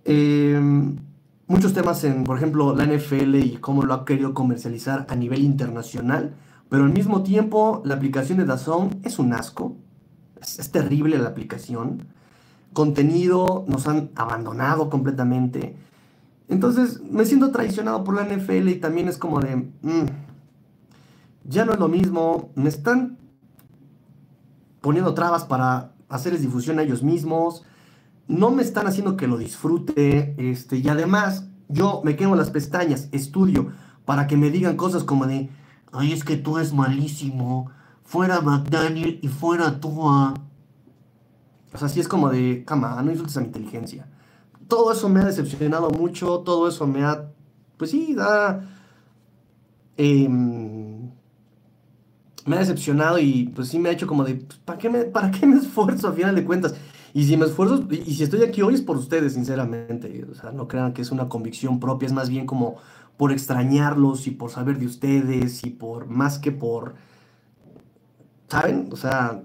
Em, muchos temas en, por ejemplo, la NFL y cómo lo ha querido comercializar a nivel internacional pero al mismo tiempo, la aplicación de Dazón es un asco. Es, terrible la aplicación. Contenido nos han abandonado completamente. Entonces me siento traicionado por la NFL y también es como de, mm, ya no es lo mismo, me están poniendo trabas para hacerles difusión a ellos mismos, no me están haciendo que lo disfrute, este, y además yo me quemo las pestañas, estudio para que me digan cosas como de, Ay, es que tú es malísimo. Fuera McDaniel y fuera Tua. O sea, así es como de, cama, no insultes a mi inteligencia. Todo eso me ha decepcionado mucho, todo eso me ha, pues sí, da... Em, me ha decepcionado y pues sí me ha hecho como de, pues, ¿para qué me, para qué me (laughs) esfuerzo a final de cuentas? Y si me esfuerzo, y, si estoy aquí hoy es por ustedes, sinceramente. O sea, no crean que es una convicción propia, es más bien como por extrañarlos y por saber de ustedes y por más que por, ¿saben? O sea,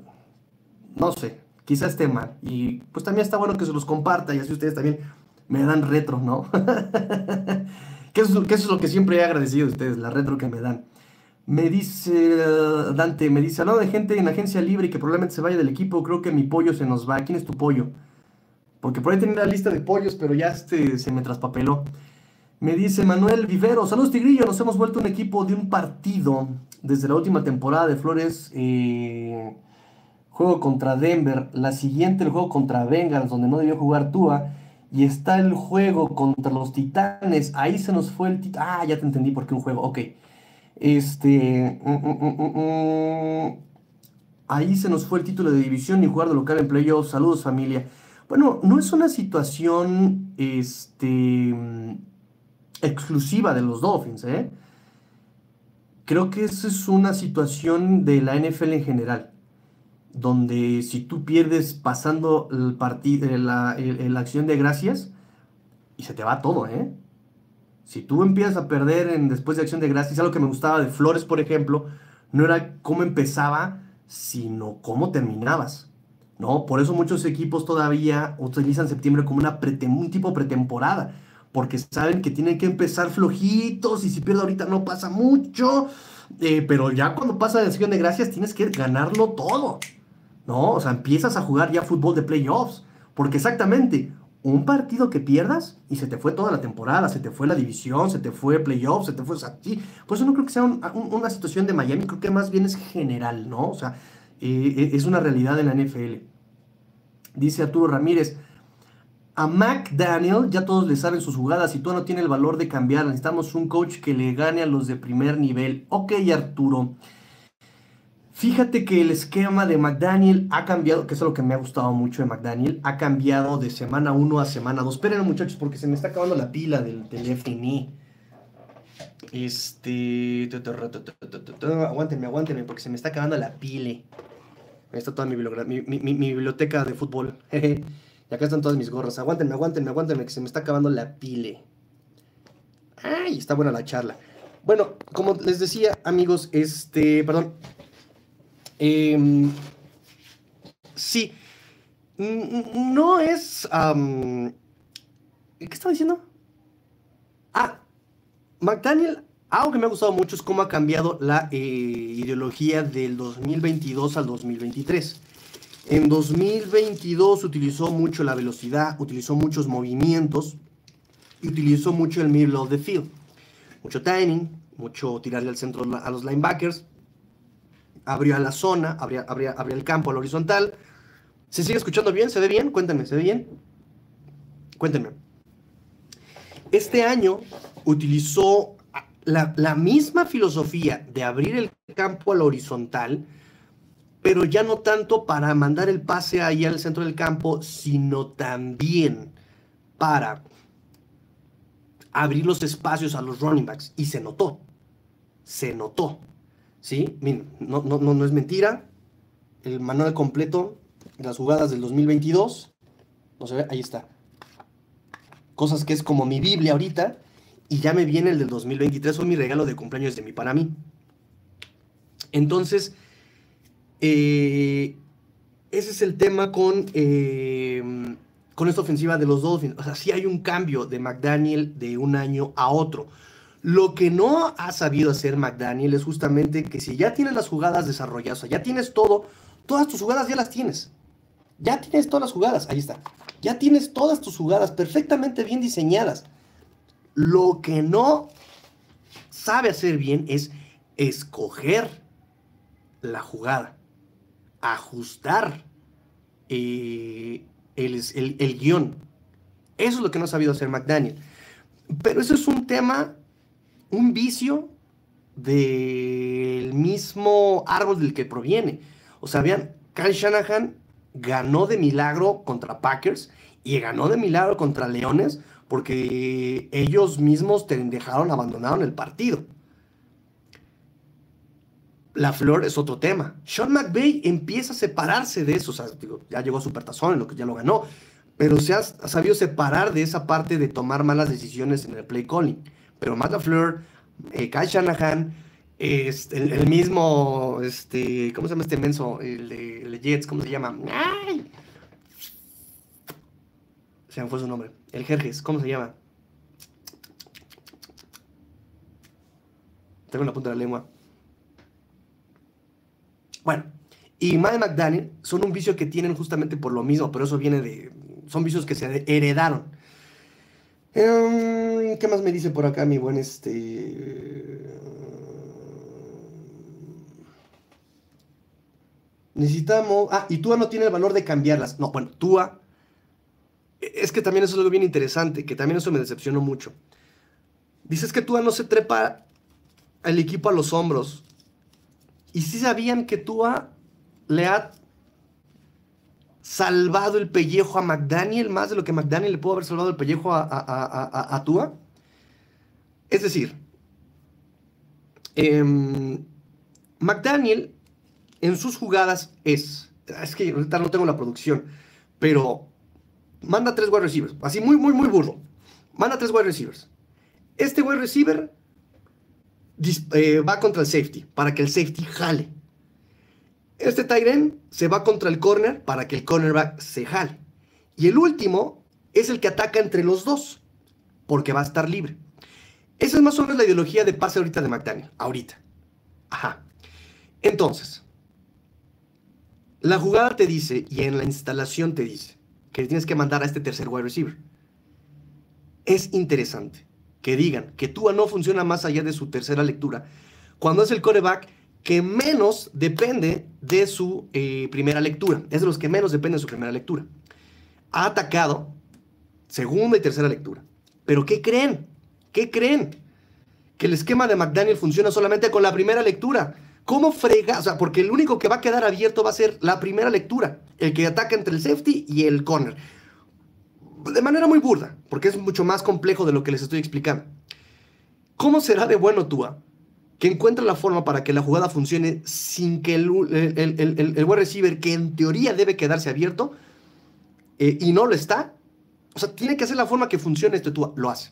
no sé, quizás esté mal. Y pues también está bueno que se los comparta y así ustedes también me dan retro, ¿no? (laughs) que, eso, que eso es lo que siempre he agradecido de ustedes, la retro que me dan. Me dice Dante, me dice, hablando de gente en agencia libre y que probablemente se vaya del equipo, creo que mi pollo se nos va. ¿Quién es tu pollo? Porque por ahí tenía la lista de pollos, pero ya este se me traspapeló. Me dice Manuel Vivero, saludos Tigrillo, nos hemos vuelto un equipo de un partido desde la última temporada de Flores. Eh, juego contra Denver, la siguiente el juego contra Bengals, donde no debió jugar Tua. Y está el juego contra los Titanes, ahí se nos fue el... Ah, ya te entendí por qué un juego, ok. Este. Mm, mm, mm, ahí se nos fue el título de división y jugar de local en playoffs. Saludos, familia. Bueno, no es una situación este, exclusiva de los Dolphins, ¿eh? Creo que esa es una situación de la NFL en general, donde si tú pierdes pasando el partido, la acción de gracias, y se te va todo, ¿eh? Si tú empiezas a perder en, después de Acción de Gracias, algo que me gustaba de Flores, por ejemplo, no era cómo empezaba, sino cómo terminabas. ¿no? Por eso muchos equipos todavía utilizan septiembre como una un tipo pretemporada, porque saben que tienen que empezar flojitos y si pierdo ahorita no pasa mucho, eh, pero ya cuando pasa de acción de gracias tienes que ganarlo todo, ¿no? O sea, empiezas a jugar ya fútbol de playoffs, porque exactamente, un partido que pierdas y se te fue toda la temporada, se te fue la división, se te fue playoffs, se te fue... O Por eso no creo que sea una situación de Miami, creo que más bien es general, ¿no? O sea, eh, eh, es una realidad en la NFL. Dice Arturo Ramírez, a McDaniel ya todos le saben sus jugadas y tú no tiene el valor de cambiar, necesitamos un coach que le gane a los de primer nivel. Ok, Arturo. Fíjate que el esquema de McDaniel ha cambiado, que es lo que me ha gustado mucho de McDaniel, ha cambiado de semana 1 a semana 2. Esperen muchachos, porque se me está acabando la pila del teléfono. Este... Aguántenme, aguántenme, porque se me está acabando la pile. Ahí está toda mi, biblioteca de fútbol. (laughs) y acá están todas mis gorras. Aguántenme, aguántenme, aguántenme, que se me está acabando la pile. Ay, está buena la charla. Bueno, como les decía, amigos, este, perdón, Em, sí. No es... ¿Qué estaba diciendo? Ah, McDaniel, algo que me ha gustado mucho es cómo ha cambiado la eh, ideología del 2022 al 2023. En 2022 utilizó mucho la velocidad, utilizó muchos movimientos y utilizó mucho el middle of the field. Mucho timing, mucho tirarle al centro a los linebackers, abrió a la zona, abría, el campo a la horizontal. ¿Se sigue escuchando bien? ¿Se ve bien? Cuéntenme, ¿se ve bien? Cuéntenme. Este año utilizó la, la, misma filosofía de abrir el campo a la horizontal, pero ya no tanto para mandar el pase ahí al centro del campo, sino también para abrir los espacios a los running backs. Y se notó, se notó. ¿Sí? no, no, no, es mentira. El manual completo de las jugadas del 2022. No se ve, ahí está. Cosas que es como mi Biblia ahorita. Y ya me viene el del 2023. Fue mi regalo de cumpleaños de mí para mí. Entonces, eh, ese es el tema con, eh, con esta ofensiva de los Dolphins. O sea, sí hay un cambio de McDaniel de un año a otro. Lo que no ha sabido hacer McDaniel es justamente que si ya tienes las jugadas desarrolladas, ya tienes todo, todas tus jugadas ya las tienes. Ya tienes todas las jugadas, ahí está. Ya tienes todas tus jugadas perfectamente bien diseñadas. Lo que no sabe hacer bien es escoger la jugada, ajustar eh, el, el guion. Eso es lo que no ha sabido hacer McDaniel. Pero eso es un tema un vicio del mismo árbol del que proviene. O sea, vean, Kyle Shanahan ganó de milagro contra Packers y ganó de milagro contra Leones porque ellos mismos te dejaron, abandonaron el partido. la flor es otro tema. Sean McVay empieza a separarse de eso. O sea, ya llegó a Supertazón, lo que ya lo ganó. Pero se ha, sabido separar de esa parte de tomar malas decisiones en el play calling. Pero Matt LaFleur, eh, Kyle Shanahan, el, mismo, este, ¿cómo se llama este menso? El de, Jets, ¿cómo se llama? ¡Ay! Se me fue su nombre. El Jerjes, ¿cómo se llama? Tengo la punta de la lengua. Bueno, y Mike McDaniel son un vicio que tienen justamente por lo mismo, pero eso viene de. Son vicios que se heredaron. Em, ¿Qué más me dice por acá mi buen este. Necesitamos. Ah, y Tua no tiene el valor de cambiarlas. No, bueno, Tua. Es que también eso es algo bien interesante, que también eso me decepcionó mucho. Dices que Tua no se trepa al equipo a los hombros. Y si sabían que Tua le ha salvado el pellejo a McDaniel más de lo que McDaniel le pudo haber salvado el pellejo a, Tua. Es decir, em, McDaniel en sus jugadas es, es que ahorita no tengo la producción, pero manda tres wide receivers, así muy, muy, muy burro. Manda tres wide receivers. Este wide receiver eh, va contra el safety, para que el safety jale. Este Tyren se va contra el corner para que el cornerback se jale. Y el último es el que ataca entre los dos, porque va a estar libre. Esa es más o menos la ideología de pase ahorita de McDaniel, ahorita. Ajá. Entonces, la jugada te dice, y en la instalación te dice, que tienes que mandar a este tercer wide receiver. Es interesante que digan que Tua no funciona más allá de su tercera lectura, cuando es el coreback que menos depende de su eh, primera lectura. Es de los que menos depende de su primera lectura. Ha atacado segunda y tercera lectura. Pero ¿qué creen? ¿Qué creen? Que el esquema de McDaniel funciona solamente con la primera lectura. ¿Cómo frega? O sea, porque el único que va a quedar abierto va a ser la primera lectura, el que ataca entre el safety y el corner de manera muy burda, porque es mucho más complejo de lo que les estoy explicando. ¿Cómo será de bueno Tua que encuentra la forma para que la jugada funcione sin que el, el, wide receiver, que en teoría debe quedarse abierto, eh, y no lo está? O sea, tiene que hacer la forma que funcione este Tua. Lo hace.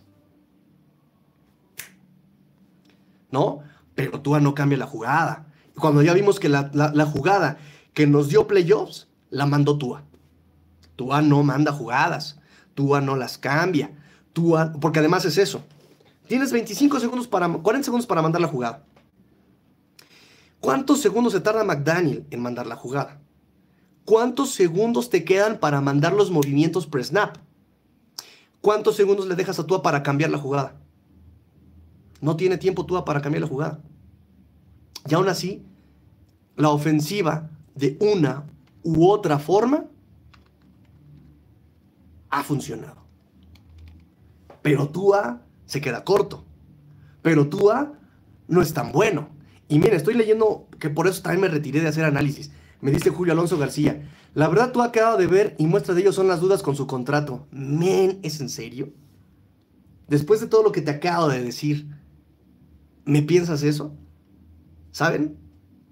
¿No? Pero Tua no cambia la jugada. Cuando ya vimos que la, la jugada que nos dio playoffs, la mandó Tua. Tua no manda jugadas. Tua no las cambia. Tua, porque además es eso. Tienes 25 segundos para, 40 segundos para mandar la jugada. ¿Cuántos segundos se tarda McDaniel en mandar la jugada? ¿Cuántos segundos te quedan para mandar los movimientos pre-snap? ¿Cuántos segundos le dejas a Tua para cambiar la jugada? No tiene tiempo Tua para cambiar la jugada. Y aún así, la ofensiva de una u otra forma ha funcionado. Pero Tua se queda corto. Pero Tua no es tan bueno. Y mire, estoy leyendo que por eso también me retiré de hacer análisis. Me dice Julio Alonso García. La verdad, tú ha quedado de ver y muestra de ello son las dudas con su contrato. Men, ¿es en serio? Después de todo lo que te acabo de decir, ¿me piensas eso? ¿Saben?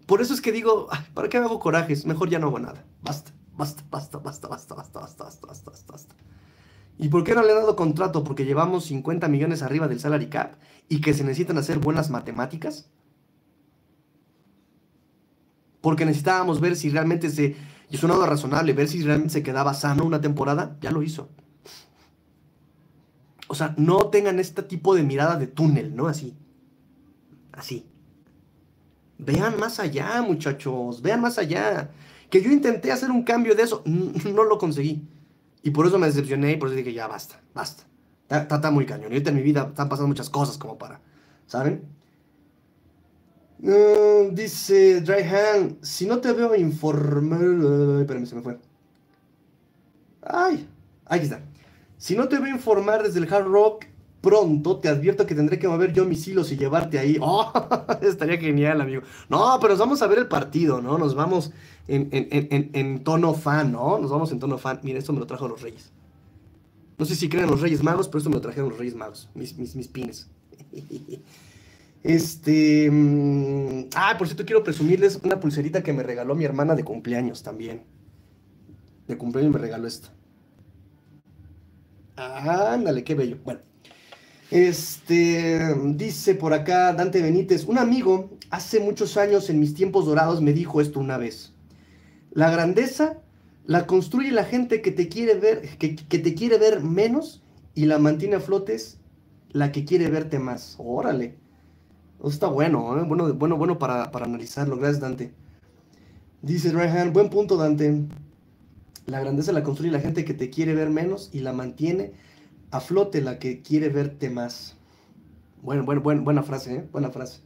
Por eso es que digo, ¿para qué me hago corajes? Mejor ya no hago nada. Basta, basta, basta, basta, basta, basta, basta, basta, basta, basta. ¿Y por qué no le he dado contrato? Porque llevamos 50 millones arriba del salary cap y que se necesitan hacer buenas matemáticas. Porque necesitábamos ver si realmente se, y sonado razonable, ver si realmente se quedaba sano una temporada, ya lo hizo. O sea, no tengan este tipo de mirada de túnel, ¿no? Así. Así. Vean más allá, muchachos, vean más allá. Que yo intenté hacer un cambio de eso, (laughs) no lo conseguí. Y por eso me decepcioné y por eso dije, ya basta, basta. Está, muy cañón. Y ahorita en mi vida están pasando muchas cosas como para, ¿saben? dice Dryhan, si no te veo informar... Espérame, se me fue. Ay, aquí está. Si no te veo informar desde el Hard Rock pronto, te advierto que tendré que mover yo mis hilos y llevarte ahí. (laughs) Oh, estaría genial, amigo. No, pero vamos a ver el partido, ¿no? Nos vamos en, tono fan, ¿no? Nos vamos en tono fan. Mira, esto me lo trajo los Reyes. No sé si creen los Reyes Magos, pero esto me lo trajeron los Reyes Magos, mis, mis, mis pines. (laughs) Este. mm, ah, por cierto, quiero presumirles una pulserita que me regaló mi hermana de cumpleaños también. De cumpleaños me regaló esta. Ándale, qué bello. Bueno. Este. Dice por acá Dante Benítez. Un amigo hace muchos años en mis tiempos dorados me dijo esto una vez. La grandeza la construye la gente que te quiere ver, que, que te quiere ver menos y la mantiene a flotes la que quiere verte más. Órale. Eso está bueno, ¿eh? bueno, bueno, bueno para, para analizarlo. Gracias, Dante. Dice Rehan, buen punto, Dante. La grandeza la construye la gente que te quiere ver menos y la mantiene a flote la que quiere verte más. Bueno, bueno, buena frase, ¿eh? Buena frase.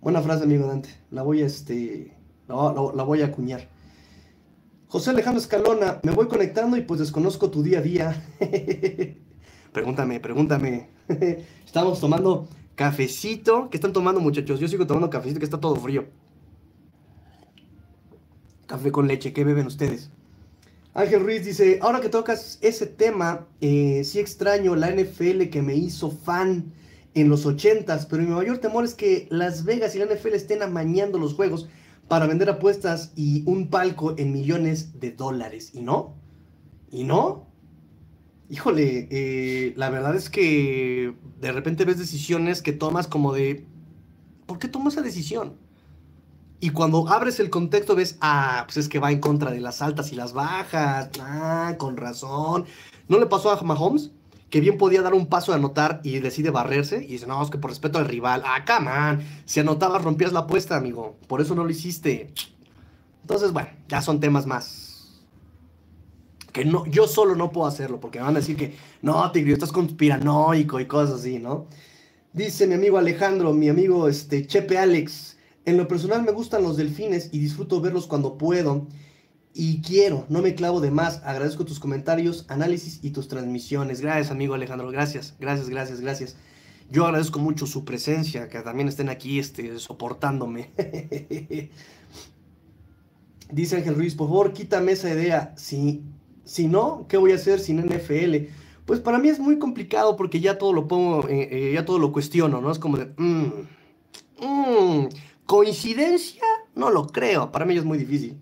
Buena frase, amigo Dante. La voy a, este, la- la voy a acuñar. José Alejandro Escalona, me voy conectando y pues desconozco tu día a día. (laughs) pregúntame, pregúntame. (laughs) Estamos tomando cafecito. ¿Qué están tomando, muchachos? Yo sigo tomando cafecito que está todo frío. Café con leche, ¿qué beben ustedes? Ángel Ruiz dice, ahora que tocas ese tema, eh, sí extraño la NFL que me hizo fan en los 80s, pero mi mayor temor es que Las Vegas y la NFL estén amañando los juegos para vender apuestas y un palco en millones de dólares. ¿Y no? ¿Y no? Híjole, eh, la verdad es que de repente ves decisiones que tomas como de, ¿por qué tomo esa decisión? Y cuando abres el contexto ves, ah, pues es que va en contra de las altas y las bajas. Ah, con razón. ¿No le pasó a Mahomes? Que bien podía dar un paso de anotar y decide barrerse. Y dice, no, es que por respeto al rival. Ah, come on. Si anotabas, rompías la apuesta, amigo. Por eso no lo hiciste. Entonces, bueno, ya son temas más. Que no, yo solo no puedo hacerlo. Porque me van a decir que, no, Tigre, estás conspiranoico y cosas así, ¿no? Dice mi amigo Alejandro, mi amigo este, Chepe Alex. En lo personal me gustan los delfines y disfruto verlos cuando puedo y quiero, no me clavo de más. Agradezco tus comentarios, análisis y tus transmisiones. Gracias, amigo Alejandro, gracias, gracias, gracias, gracias. Yo agradezco mucho su presencia, que también estén aquí este, soportándome. (laughs) Dice Ángel Ruiz, por favor, quítame esa idea. Si, si no, ¿qué voy a hacer sin NFL? Pues para mí es muy complicado porque ya todo lo pongo, eh, eh, ya todo lo cuestiono, ¿no? Es como de, mm, mm, ¿coincidencia? No lo creo, para mí es muy difícil.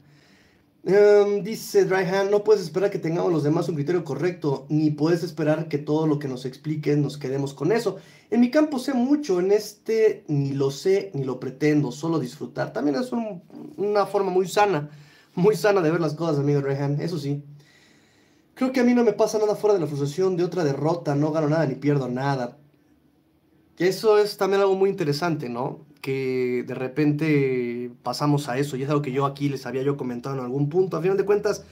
Um, dice Dryhan, no puedes esperar que tengamos los demás un criterio correcto, ni puedes esperar que todo lo que nos expliquen nos quedemos con eso. En mi campo sé mucho, en este ni lo sé ni lo pretendo, solo disfrutar. También es un- una forma muy sana, muy sana de ver las cosas, amigo Dryhan, eso sí. Creo que a mí no me pasa nada fuera de la frustración de otra derrota, no gano nada ni pierdo nada. Eso es también algo muy interesante, ¿no? Que de repente pasamos a eso, y es algo que yo aquí les había yo comentado en algún punto. A final de cuentas,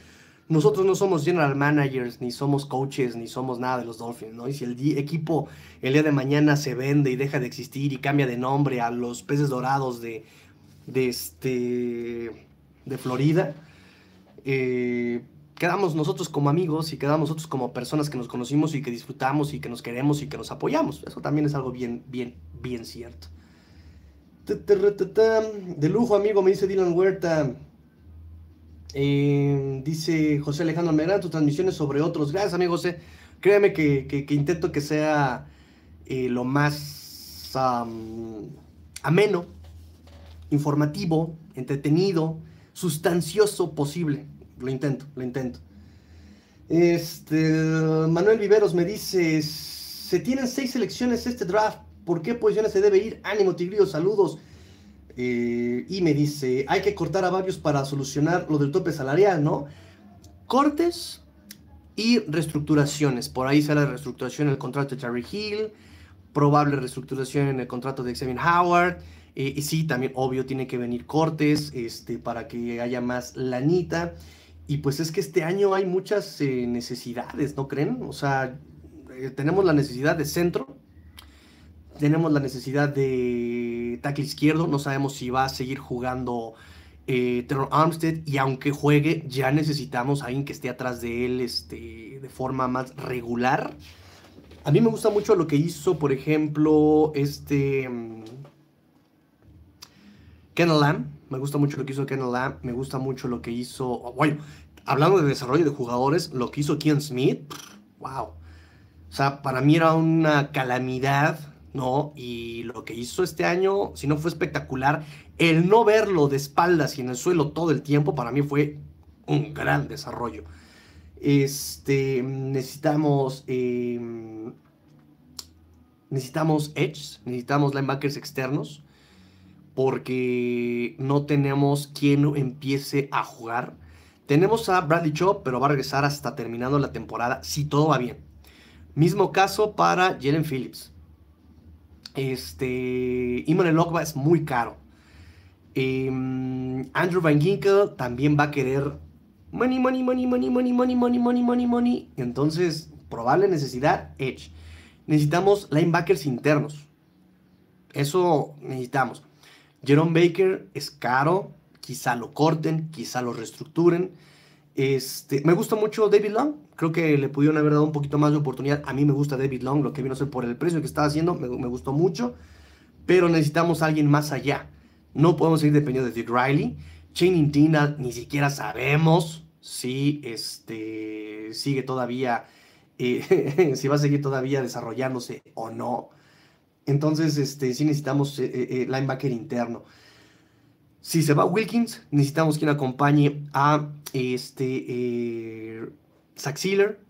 nosotros no somos general managers, ni somos coaches, ni somos nada de los Dolphins, ¿no? Y si el equipo el día de mañana se vende y deja de existir y cambia de nombre a los peces dorados de, de, este, de Florida, eh, quedamos nosotros como amigos y quedamos nosotros como personas que nos conocimos y que disfrutamos y que nos queremos y que nos apoyamos. Eso también es algo bien, bien, bien cierto. De lujo, amigo, me dice Dylan Huerta. Eh, dice José Alejandro, me agradan tus transmisiones sobre otros. Gracias, amigo José. Créeme que, intento que sea eh, lo más am, ameno, informativo, entretenido, sustancioso posible. Lo intento, lo intento. Este, Manuel Viveros me dice, se tienen seis selecciones este draft, ¿por qué posiciones se debe ir? Ánimo, Tigrillo, saludos. Eh, y me dice, hay que cortar a varios para solucionar lo del tope salarial, ¿no? Cortes y reestructuraciones. Por ahí sale la reestructuración en el contrato de Terry Hill, probable reestructuración en el contrato de Xavier Howard. eh, y sí, también obvio tiene que venir cortes este, para que haya más lanita. Y pues es que este año hay muchas eh, necesidades, ¿no creen? O sea, tenemos la necesidad de centro, tenemos la necesidad de tackle izquierdo, no sabemos si va a seguir jugando eh, Terrell Armstead y aunque juegue, ya necesitamos a alguien que esté atrás de él este, de forma más regular. A mí me gusta mucho lo que hizo, por ejemplo, este mm, Kennel Lamb. Me gusta mucho lo que hizo Kennel Lamb. Me gusta mucho lo que hizo. bueno, hablando de desarrollo de jugadores, lo que hizo Kian Smith. Wow. O sea, para mí era una calamidad ¿no? Y lo que hizo este año, si no fue espectacular, el no verlo de espaldas y en el suelo todo el tiempo, para mí fue un gran desarrollo. Este, necesitamos, em, necesitamos edge, necesitamos linebackers externos, porque no tenemos quien empiece a jugar. Tenemos a Bradley Chop, pero va a regresar hasta terminando la temporada, si todo va bien. Mismo caso para Jalen Phillips. Este, Iman Lokba es muy caro. Em, Andrew Van Ginkel también va a querer money, money, money, money, money, money, money, money, money, money. Entonces, probable necesidad, Edge. Necesitamos linebackers internos. Eso necesitamos. Jerome Baker es caro, quizá lo corten, quizá lo reestructuren. Este, me gusta mucho David Long, creo que le pudieron haber dado un poquito más de oportunidad. A mí me gusta David Long, lo que vino a ser por el precio que estaba haciendo, me, gustó mucho, pero necesitamos a alguien más allá. No podemos seguir dependiendo de Dick Riley. Channing Tina ni siquiera sabemos si este, sigue todavía, eh, (laughs) si va a seguir todavía desarrollándose o no. Entonces, este, sí necesitamos eh, eh, linebacker interno. Si se va Wilkins, necesitamos quien acompañe a este, eh, Zach Sealer.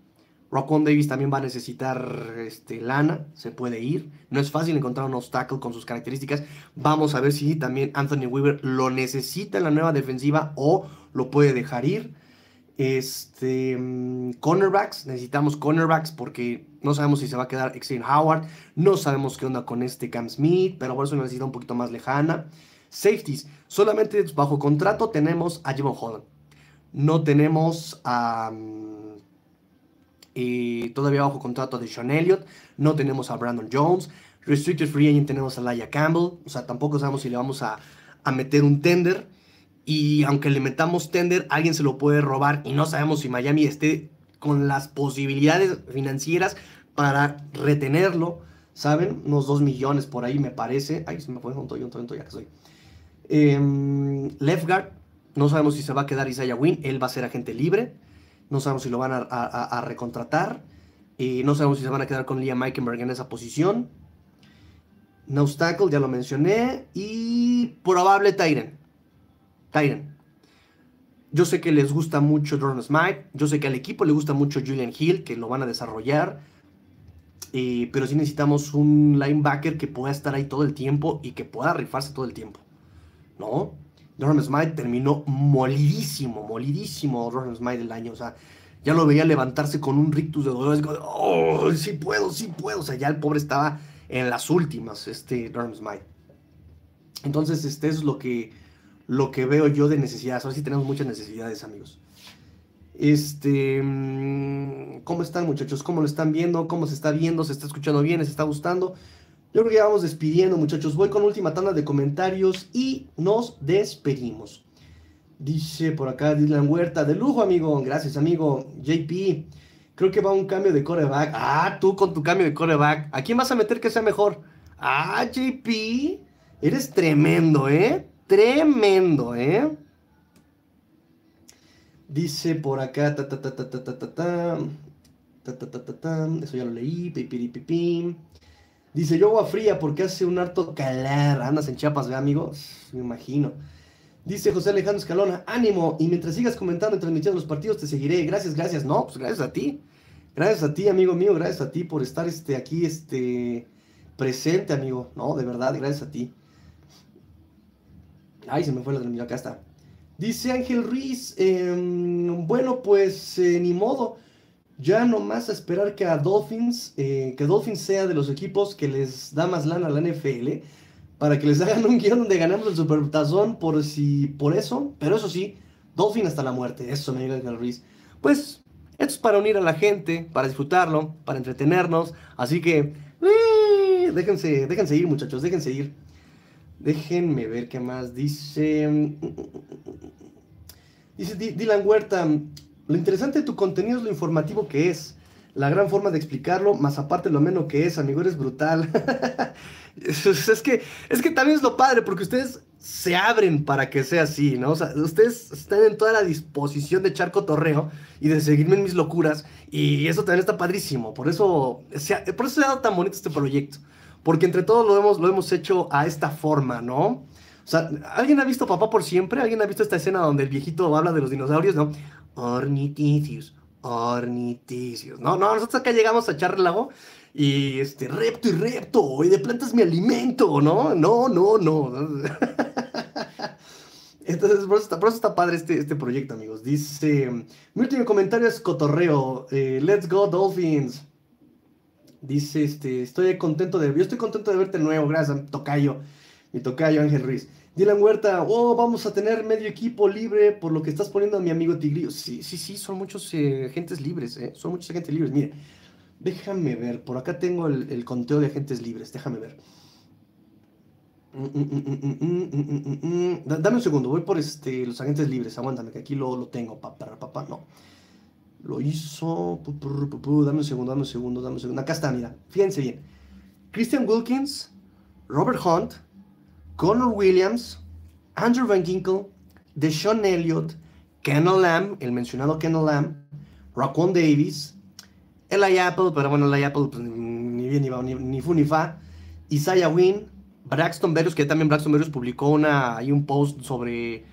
Davis también va a necesitar este, lana, se puede ir. No es fácil encontrar un obstáculo con sus características. Vamos a ver si también Anthony Weaver lo necesita en la nueva defensiva o lo puede dejar ir. Este, mm, cornerbacks, necesitamos cornerbacks porque no sabemos si se va a quedar Xavier Howard, no sabemos qué onda con este Cam Smith, pero por eso necesita un poquito más lejana. Safeties, solamente bajo contrato tenemos a Javon Holland. No tenemos a. Mm, todavía bajo contrato de Sean Elliott. No tenemos a Brandon Jones. Restricted Free Agent tenemos a Laia Campbell. O sea, tampoco sabemos si le vamos a, a meter un tender. Y aunque le metamos tender, alguien se lo puede robar. Y no sabemos si Miami esté con las posibilidades financieras para retenerlo. ¿Saben? Unos 2 millones por ahí me parece. Ay, se me fue un toyo, un toyo, ya que soy. Eh, left guard, no sabemos si se va a quedar Isaiah Wynn, él va a ser agente libre. No sabemos si lo van a, recontratar. Eh, no sabemos si se van a quedar con Liam Meikenberg en esa posición. No obstacle, ya lo mencioné. Y probable Tyren. Tyren. Yo sé que les gusta mucho Jordan Smite. Yo sé que al equipo le gusta mucho Julian Hill, que lo van a desarrollar. Eh, pero sí necesitamos un linebacker que pueda estar ahí todo el tiempo y que pueda rifarse todo el tiempo. ¿No? Durham Smite terminó molidísimo, molidísimo Durham Smite del año. O sea, ya lo veía levantarse con un rictus de dolores. Oh, sí puedo, sí puedo. O sea, ya el pobre estaba en las últimas, este Durham Smite. Entonces, este es lo que, lo que veo yo de necesidades. Ahora sí tenemos muchas necesidades, amigos. Este, mm, ¿cómo están, muchachos? ¿Cómo lo están viendo? ¿Cómo se está viendo? ¿Se está escuchando bien? ¿Se está gustando? Yo creo que ya vamos despidiendo, muchachos. Voy con última tanda de comentarios y nos despedimos. Dice por acá Dylan Huerta, de lujo, amigo. Gracias, amigo. JP, creo que va un cambio de coreback. Ah, tú con tu cambio de coreback. ¿A quién vas a meter que sea mejor? Ah, JP, eres tremendo, ¿eh? Tremendo, ¿eh? Dice por acá, ta ta ta ta ta ta ta ta. Ta ta ta ta ta. Eso ya lo leí. Pipiripipim. Dice, yo agua fría porque hace un harto calar. Andas en Chiapas, ¿ve, amigo? Me imagino. Dice José Alejandro Escalona, ánimo. Y mientras sigas comentando y transmitiendo los partidos, te seguiré. Gracias, gracias. No, pues gracias a ti. Gracias a ti, amigo mío. Gracias a ti por estar este, aquí este, presente, amigo. No, de verdad, gracias a ti. Ay, se me fue la de acá está. Dice Ángel Ruiz, em, bueno, pues eh, ni modo. Ya nomás a esperar que a Dolphins, eh, que Dolphins sea de los equipos que les da más lana a la NFL, para que les (laughs) hagan un guion donde ganemos el Supertazón por si, por eso, pero eso sí, Dolphins hasta la muerte, eso me diga el Ruiz. Pues, esto es para unir a la gente, para disfrutarlo, para entretenernos, así que, eh, déjense, déjense ir muchachos, déjense ir. Déjenme ver qué más dice. Dice Dylan Huerta, lo interesante de tu contenido es lo informativo que es. La gran forma de explicarlo, más aparte lo menos que es, amigo, eres brutal. (laughs) es, que, es que también es lo padre, porque ustedes se abren para que sea así, ¿no? O sea, ustedes están en toda la disposición de echar cotorreo y de seguirme en mis locuras, y eso también está padrísimo. Por eso, por eso se ha dado tan bonito este proyecto. porque entre todos lo hemos, lo hemos hecho a esta forma, ¿no? O sea, ¿alguien ha visto Papá por Siempre? ¿Alguien ha visto esta escena donde el viejito habla de los dinosaurios? No. Orniticius, orniticius. No, no, nosotros acá llegamos a echar relajo y este, repto y repto, y de plantas mi alimento, ¿no? No, no, no. (laughs) Entonces, por eso, está, padre este, este proyecto, amigos. Dice, mi último comentario es cotorreo. Eh, let's go, Dolphins. Dice, este, estoy contento de, yo estoy contento de verte nuevo, gracias, tocayo, mi tocayo Ángel Ruiz. Dylan Huerta, oh, vamos a tener medio equipo libre por lo que estás poniendo a mi amigo Tigrillo. Sí, sí, sí, son muchos eh, agentes libres, eh, son muchos agentes libres. Mire, déjame ver, por acá tengo el, conteo de agentes libres, déjame ver. Dame un segundo, voy por este, los agentes libres, aguántame, que aquí lo, lo tengo, papá, papá, no. Lo hizo, dame un segundo, dame un segundo, dame un segundo. Acá está, mira, fíjense bien. Christian Wilkins, Robert Hunt, Connor Williams, Andrew Van Ginkle, Deshaun Elliott, Kennel Lamb, el mencionado Kennel Lamb, Raquan Davis, Eli Apple, pero bueno, Eli Apple pues, ni bien ni, ni, ni fu ni fa, Isaiah Wynn, Braxton Berrios, que también Braxton Berrios publicó una, hay un post sobre,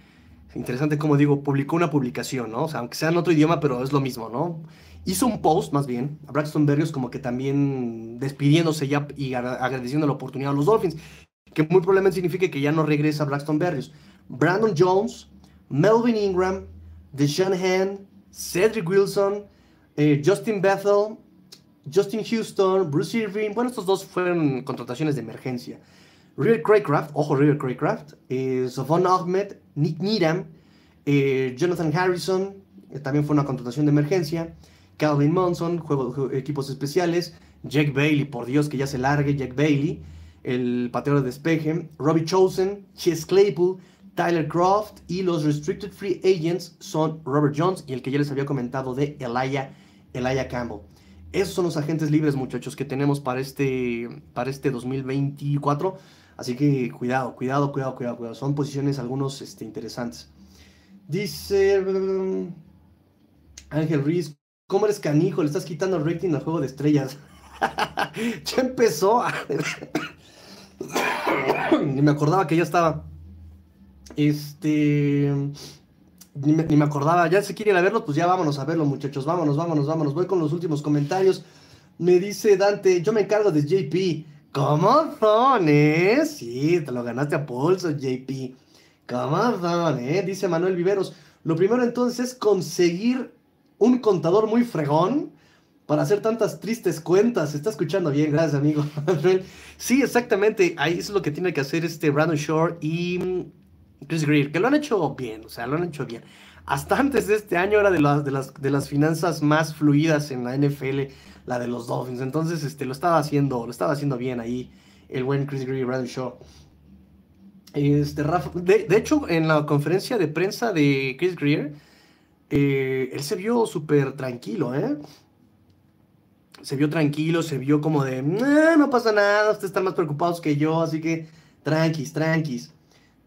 interesante como digo, publicó una publicación, ¿no? O sea, aunque sea en otro idioma, pero es lo mismo, ¿no? Hizo un post, más bien, a Braxton Berrios como que también despidiéndose ya y agradeciendo la oportunidad a los Dolphins, que muy probablemente signifique que ya no regresa Braxton Berrios. Brandon Jones, Melvin Ingram, Deshaun Hand, Cedric Wilson, eh, Justin Bethel, Justin Houston, Bruce Irving, bueno, estos dos fueron contrataciones de emergencia. River Craycraft, ojo River Craycraft, eh, Ahmed, Nick Needham, eh, Jonathan Harrison, eh, también fue una contratación de emergencia, Calvin Monson, juego, equipos especiales, Jack Bailey, por Dios que ya se largue, Jack Bailey, el pateador de despeje, Robbie Chosen, Chase Claypool, Tyler Croft y los Restricted Free Agents son Robert Jones y el que ya les había comentado de Elijah Campbell. Esos son los agentes libres, muchachos, que tenemos para este, para este 2024. Así que cuidado, cuidado, cuidado, cuidado, cuidado. Son posiciones algunos este, interesantes. Dice mm, Ángel Ruiz, ¿cómo eres canijo? Le estás quitando el rating al juego de estrellas. (laughs) ya empezó. (laughs) Ni (coughs) me acordaba que ya estaba. Este. Ni me, ni me, acordaba. Ya se quiere ir a verlo, pues ya vámonos a verlo, muchachos. Vámonos, vámonos, vámonos. Voy con los últimos comentarios. Me dice Dante, yo me encargo de JP. ¿Cómo son, eh? Sí, te lo ganaste a pulso, JP. ¿Cómo son, eh? Dice Manuel Viveros. Lo primero entonces es conseguir un contador muy fregón para hacer tantas tristes cuentas. Se está escuchando bien, gracias, amigo. (laughs) sí, exactamente. Ahí es lo que tiene que hacer este Brandon Shore y Chris Greer, que lo han hecho bien, o sea, lo han hecho bien. Hasta antes de este año era de las, de las, de las finanzas más fluidas en la NFL la de los Dolphins. Entonces, este, lo estaba haciendo, lo estaba haciendo bien ahí el buen Chris Greer y Brandon Shaw. Este, de, hecho, en la conferencia de prensa de Chris Greer, eh, él se vio súper tranquilo, ¿eh? Se vio tranquilo, se vio como de, no pasa nada, ustedes están más preocupados que yo, así que tranquis, tranquis.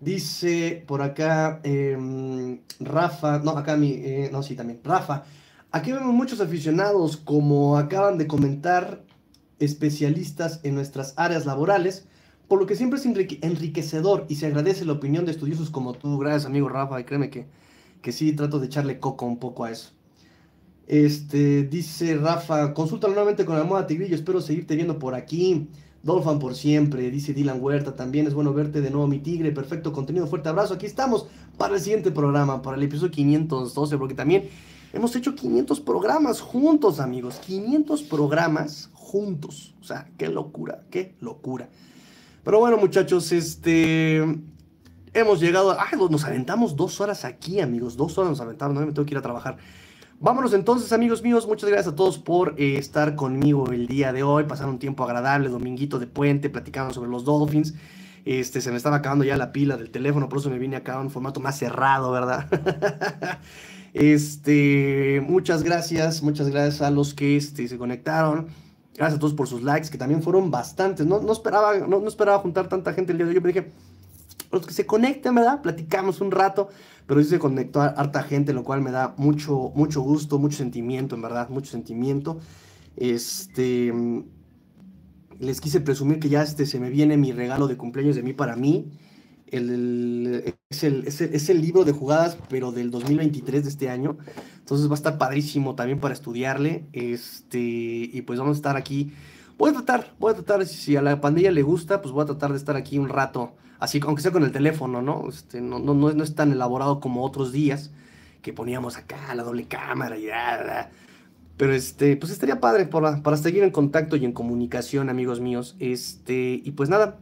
Dice por acá em, Rafa, no, acá mi, eh, no, sí, también, Rafa, Aquí vemos muchos aficionados, como acaban de comentar, especialistas en nuestras áreas laborales, por lo que siempre es enriquecedor y se agradece la opinión de estudiosos como tú. Gracias, amigo Rafa, y créeme que, que sí trato de echarle coco un poco a eso. Este, dice Rafa, consulta nuevamente con la moda Tigrillo, espero seguirte viendo por aquí. Dolphin por siempre, dice Dylan Huerta, también es bueno verte de nuevo, mi tigre, perfecto contenido, fuerte abrazo, aquí estamos para el siguiente programa, para el episodio 512, porque también Hemos hecho 500 programas juntos, amigos. 500 programas juntos. O sea, qué locura, qué locura. Pero bueno, muchachos, este... Hemos llegado... ¡Ay! Nos aventamos dos horas aquí, amigos. Dos horas nos aventamos. No me tengo que ir a trabajar. Vámonos entonces, amigos míos. Muchas gracias a todos por eh, estar conmigo el día de hoy. Pasar un tiempo agradable, dominguito de puente, platicando sobre los Dolphins. Este, se me estaba acabando ya la pila del teléfono, por eso me vine acá en un formato más cerrado, ¿verdad? (laughs) Este, muchas gracias, muchas gracias a los que este, se conectaron. Gracias a todos por sus likes, que también fueron bastantes. No, no esperaba, no, esperaba juntar tanta gente el día de hoy. Yo me dije, los que se conecten, ¿verdad? Platicamos un rato, pero sí se conectó a harta gente, lo cual me da mucho, mucho gusto, mucho sentimiento, en verdad, mucho sentimiento. Este, Les quise presumir que ya este se me viene mi regalo de cumpleaños de mí para mí. El, es, el, es, el, libro de jugadas, pero del 2023 de este año. Entonces va a estar padrísimo también para estudiarle. Este, y pues vamos a estar aquí. Voy a tratar, voy a tratar, si a la pandilla le gusta, pues voy a tratar de estar aquí un rato. Así, aunque sea con el teléfono, ¿no? Este, no, no, no, es tan elaborado como otros días que poníamos acá la doble cámara y ya. Pero este, pues estaría padre para, para seguir en contacto y en comunicación, amigos míos. Este, y pues nada,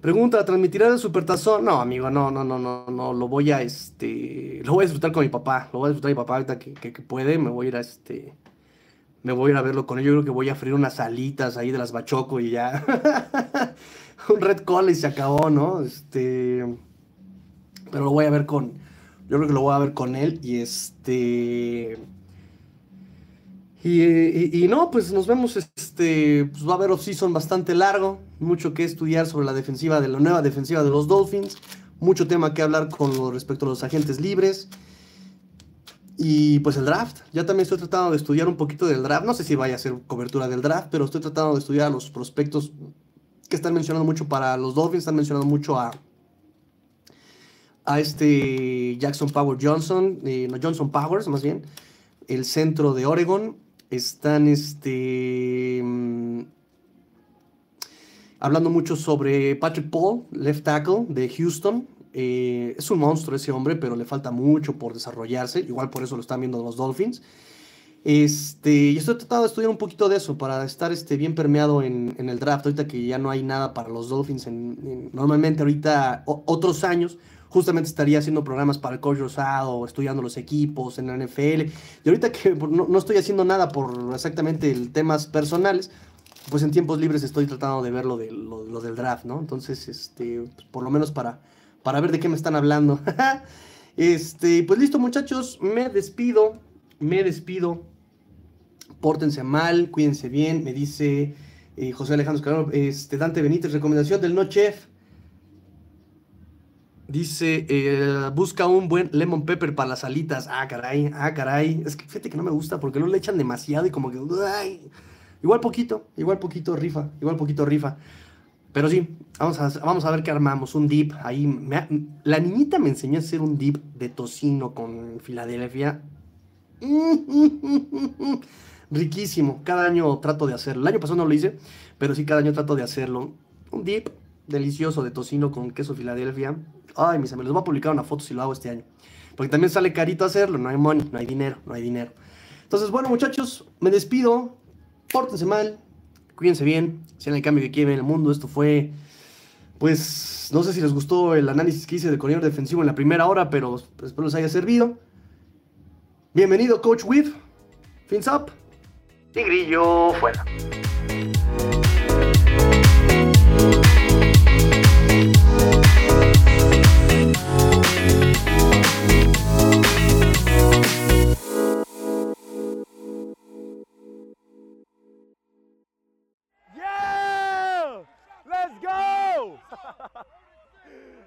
Pregunta, ¿transmitirá el supertazón? No, amigo, no, no, no, no, no, lo voy a, este, lo voy a disfrutar con mi papá, lo voy a disfrutar con mi papá ahorita que, que, puede, me voy a ir a, este, me voy a ir a verlo con él, yo creo que voy a freír unas alitas ahí de las bachoco y ya, (laughs) un red call y se acabó, ¿no? Este, pero lo voy a ver con, yo creo que lo voy a ver con él y este, y, no, pues nos vemos, este, pues va a haber off-season bastante largo, mucho que estudiar sobre la defensiva de la nueva defensiva de los Dolphins, mucho tema que hablar con respecto a los agentes libres. Y pues el draft, ya también estoy tratando de estudiar un poquito del draft, no sé si vaya a ser cobertura del draft, pero estoy tratando de estudiar los prospectos que están mencionando mucho para los Dolphins, están mencionando mucho a, a este Jackson Power Johnson, eh, no Johnson Powers más bien, el centro de Oregon, están este, mm, hablando mucho sobre Patrick Paul, left tackle de Houston. Eh, es un monstruo ese hombre, pero le falta mucho por desarrollarse. Igual por eso lo están viendo los Dolphins. Este, y estoy tratando de estudiar un poquito de eso para estar este, bien permeado en, el draft. Ahorita que ya no hay nada para los Dolphins. normalmente ahorita otros años justamente estaría haciendo programas para el coach Rosado, estudiando los equipos en la NFL. Y ahorita que no, estoy haciendo nada por exactamente temas personales, pues en tiempos libres estoy tratando de ver lo, de, lo, del draft, ¿no? Entonces, este, pues por lo menos para, para ver de qué me están hablando. (laughs) este, pues listo, muchachos, me despido, me despido. Pórtense mal, cuídense bien, me dice eh, José Alejandro Escalón, este, Dante Benítez, recomendación del no chef. Dice, eh, busca un buen lemon pepper para las alitas. Ah, caray, ah, caray. Es que fíjate que no me gusta porque no le echan demasiado y como que... Igual poquito, igual poquito rifa, igual poquito rifa. Pero sí, vamos a, vamos a ver qué armamos. Un dip ahí. la niñita me enseñó a hacer un dip de tocino con Filadelfia. (laughs) Riquísimo. Cada año trato de hacerlo. El año pasado no lo hice, pero sí cada año trato de hacerlo. Un dip delicioso de tocino con queso Filadelfia. Ay, mis amigos, les voy a publicar una foto si lo hago este año. Porque también sale carito hacerlo, no hay money, no hay dinero, no hay dinero. Entonces, bueno, muchachos, me despido. Pórtense mal, cuídense bien, sean el cambio que quieren en el mundo. Esto fue, pues, no sé si les gustó el análisis que hice de corredor defensivo en la primera hora, pero espero les haya servido. Bienvenido, Coach With. Fins up. Tigrillo fuera.